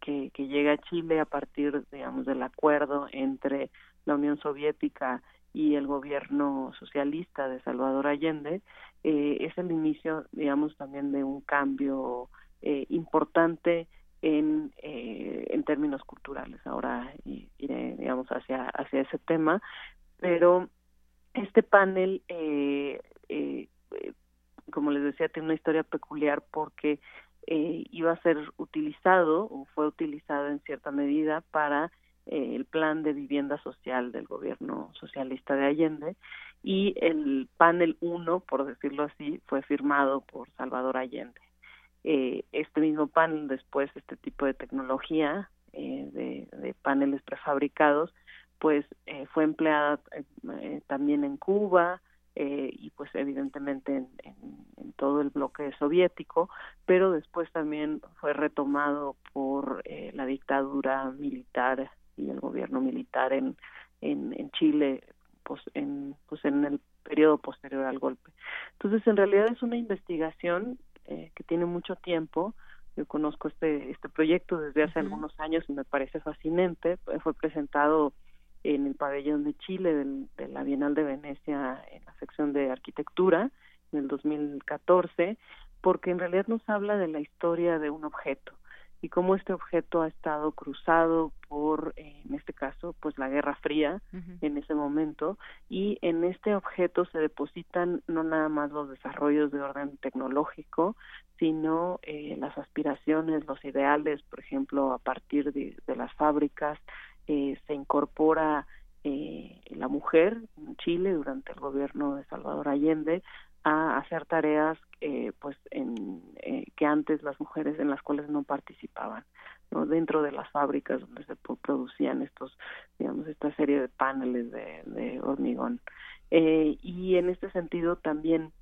que, que llega a Chile a partir, digamos, del acuerdo entre la Unión Soviética y el gobierno socialista de Salvador Allende eh, es el inicio, digamos, también de un cambio eh, importante en, eh, en términos culturales. Ahora iré, digamos, hacia, hacia ese tema, pero este panel, como les decía, tiene una historia peculiar porque iba a ser utilizado o fue utilizado en cierta medida para el plan de vivienda social del gobierno socialista de Allende y el panel 1, por decirlo así, fue firmado por Salvador Allende. Eh, este mismo panel, después este tipo de tecnología eh, de, paneles prefabricados, pues eh, fue empleada también en Cuba, y pues evidentemente en, en, todo el bloque soviético, pero después también fue retomado por la dictadura militar y el gobierno militar en, en, en Chile pues en, pues en el periodo posterior al golpe. Entonces, en realidad es una investigación eh, que tiene mucho tiempo. Yo conozco este, este proyecto desde hace algunos años y me parece fascinante. Fue presentado en el pabellón de Chile de la Bienal de Venecia en la sección de arquitectura en el 2014, porque en realidad nos habla de la historia de un objeto y cómo este objeto ha estado cruzado por, eh, en este caso, pues la Guerra Fría en ese momento. Y en este objeto se depositan no nada más los desarrollos de orden tecnológico, sino eh, las aspiraciones, los ideales, por ejemplo, a partir de, las fábricas eh, se incorpora la mujer en Chile durante el gobierno de Salvador Allende a hacer tareas eh, pues en, eh, que antes las mujeres en las cuales no participaban no dentro de las fábricas donde se producían estos digamos esta serie de paneles de, hormigón. Eh, y en este sentido también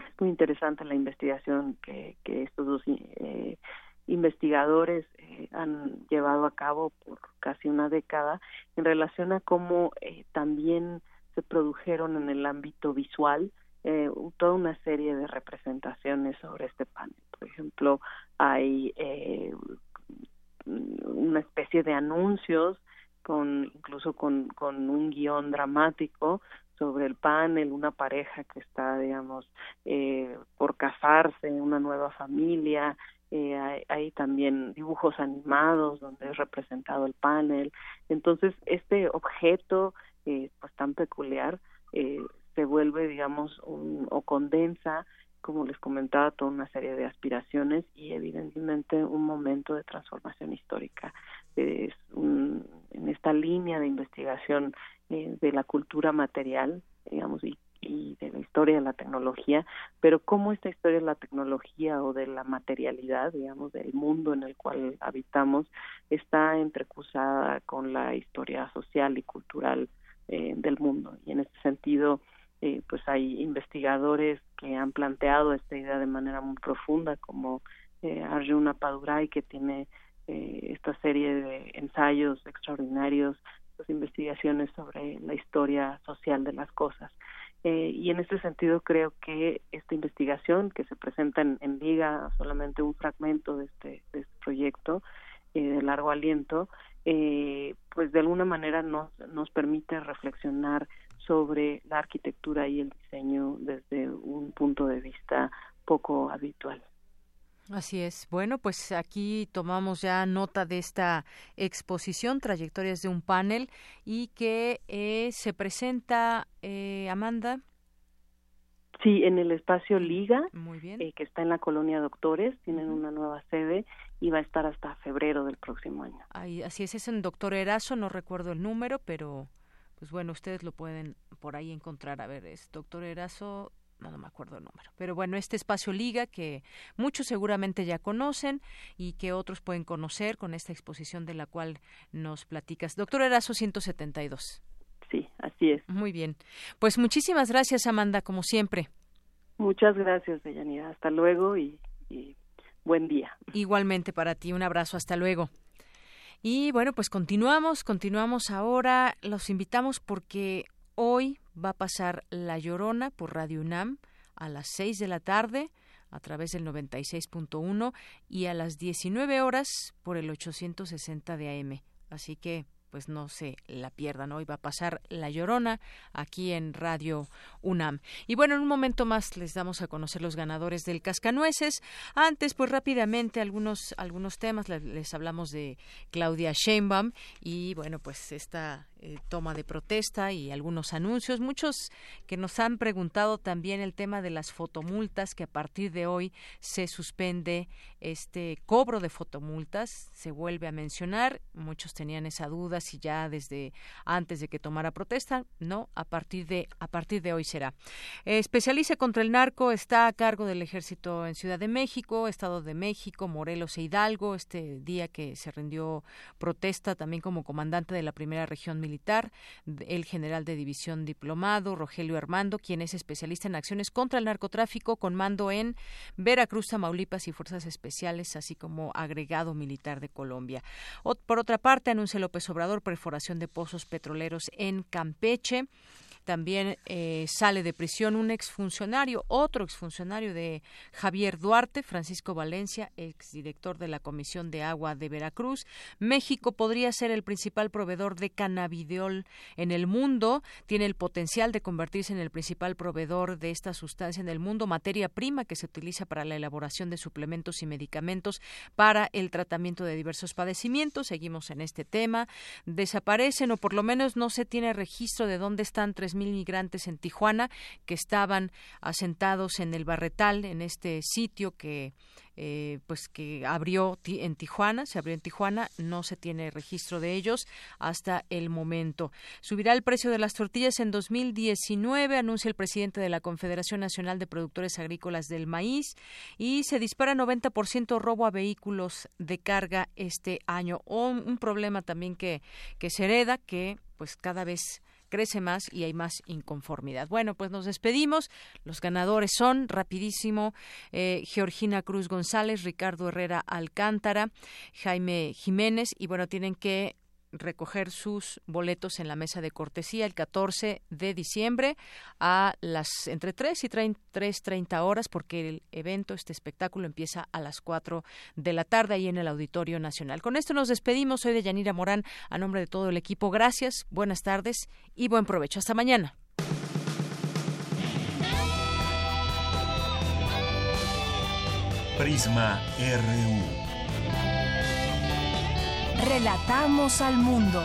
es muy interesante la investigación que, que estos dos eh, investigadores eh, han llevado a cabo por casi una década en relación a cómo eh, también se produjeron en el ámbito visual eh, toda una serie de representaciones sobre este panel. Por ejemplo, hay eh, una especie de anuncios con incluso con, un guion dramático sobre el panel, una pareja que está, digamos, eh, por casarse, una nueva familia, eh, hay, hay, también dibujos animados donde es representado el panel. Entonces, este objeto, eh, pues tan peculiar, eh, se vuelve, digamos, un, o condensa como les comentaba, toda una serie de aspiraciones y evidentemente un momento de transformación histórica. Es en esta línea de investigación eh, de la cultura material, digamos, y, y de la historia de la tecnología, pero cómo esta historia de la tecnología o de la materialidad, digamos, del mundo en el cual habitamos, está entrecruzada con la historia social y cultural eh, del mundo. Y en este sentido, eh, pues hay investigadores que han planteado esta idea de manera muy profunda, como eh, Arjuna Padurai, que tiene eh, esta serie de ensayos extraordinarios, pues, investigaciones sobre la historia social de las cosas. Eh, y en este sentido creo que esta investigación que se presenta en, en Liga, solamente un fragmento de este, de este proyecto eh, de largo aliento, eh, pues de alguna manera nos, nos permite reflexionar sobre la arquitectura y el diseño desde un punto de vista poco habitual. Así es. Bueno, pues aquí tomamos ya nota de esta exposición, trayectorias de un panel, y que eh, se presenta, eh, Amanda. Sí, en el espacio Liga, Muy bien. Eh, que está en la colonia Doctores, tienen una nueva sede y va a estar hasta febrero del próximo año. Ahí, así es, es en Doctor Erazo, no recuerdo el número, pero pues bueno, ustedes lo pueden por ahí encontrar. A ver, es Doctor Erazo, no, no me acuerdo el número. Pero bueno, este espacio Liga que muchos seguramente ya conocen y que otros pueden conocer con esta exposición de la cual nos platicas. Doctor Erazo 172. Sí, así es. Muy bien. Pues muchísimas gracias, Amanda, como siempre. Muchas gracias, Deyanira. Hasta luego y, y buen día. Igualmente para ti, un abrazo, hasta luego. Y bueno, pues continuamos, continuamos ahora. Los invitamos porque hoy va a pasar La Llorona por Radio UNAM a las 6 de la tarde a través del 96.1 y a las 19 horas por el 860 de AM. Así que pues no se la pierdan. Hoy va a pasar La Llorona aquí en Radio UNAM. Y bueno, en un momento más les damos a conocer los ganadores del Cascanueces. Antes, pues rápidamente algunos, algunos temas. Les, hablamos de Claudia Sheinbaum y bueno, pues esta eh, toma de protesta y algunos anuncios. Muchos que nos han preguntado también el tema de las fotomultas, que a partir de hoy se suspende este cobro de fotomultas. Se vuelve a mencionar. Muchos tenían esa duda si ya desde antes de que tomara protesta. No, a partir de, a partir de hoy será. Eh, especializa contra el narco está a cargo del ejército en Ciudad de México, Estado de México, Morelos e Hidalgo. Este día que se rindió protesta también como comandante de la primera región militar, el general de división diplomado Rogelio Armando, quien es especialista en acciones contra el narcotráfico con mando en Veracruz, Tamaulipas y Fuerzas Especiales, así como agregado militar de Colombia. por otra parte, anuncia López Obrador perforación de pozos petroleros en Campeche. También eh, sale de prisión un exfuncionario, otro exfuncionario de Javier Duarte, Francisco Valencia, exdirector de la Comisión de Agua de Veracruz. México podría ser el principal proveedor de cannabidiol en el mundo. Tiene el potencial de convertirse en el principal proveedor de esta sustancia en el mundo, materia prima que se utiliza para la elaboración de suplementos y medicamentos para el tratamiento de diversos padecimientos. Seguimos en este tema. Desaparecen o por lo menos no se tiene registro de dónde están tres mil migrantes en Tijuana que estaban asentados en el Barretal, en este sitio que eh, pues que abrió en Tijuana, se abrió en Tijuana, no se tiene registro de ellos hasta el momento. Subirá el precio de las tortillas en 2019, anuncia el presidente de la Confederación Nacional de Productores Agrícolas del Maíz y se dispara 90% robo a vehículos de carga este año. Un, un problema también que, que se hereda, que pues cada vez crece más y hay más inconformidad. Bueno, pues nos despedimos. Los ganadores son, rapidísimo, eh, Georgina Cruz González, Ricardo Herrera Alcántara, Jaime Jiménez, y bueno, tienen que recoger sus boletos en la mesa de cortesía el 14 de diciembre a las entre 3 y 3.30 horas porque el evento, este espectáculo empieza a las 4 de la tarde ahí en el Auditorio Nacional. Con esto nos despedimos. Soy de Yanira Morán a nombre de todo el equipo. Gracias, buenas tardes y buen provecho. Hasta mañana. Prisma RU. Relatamos al mundo.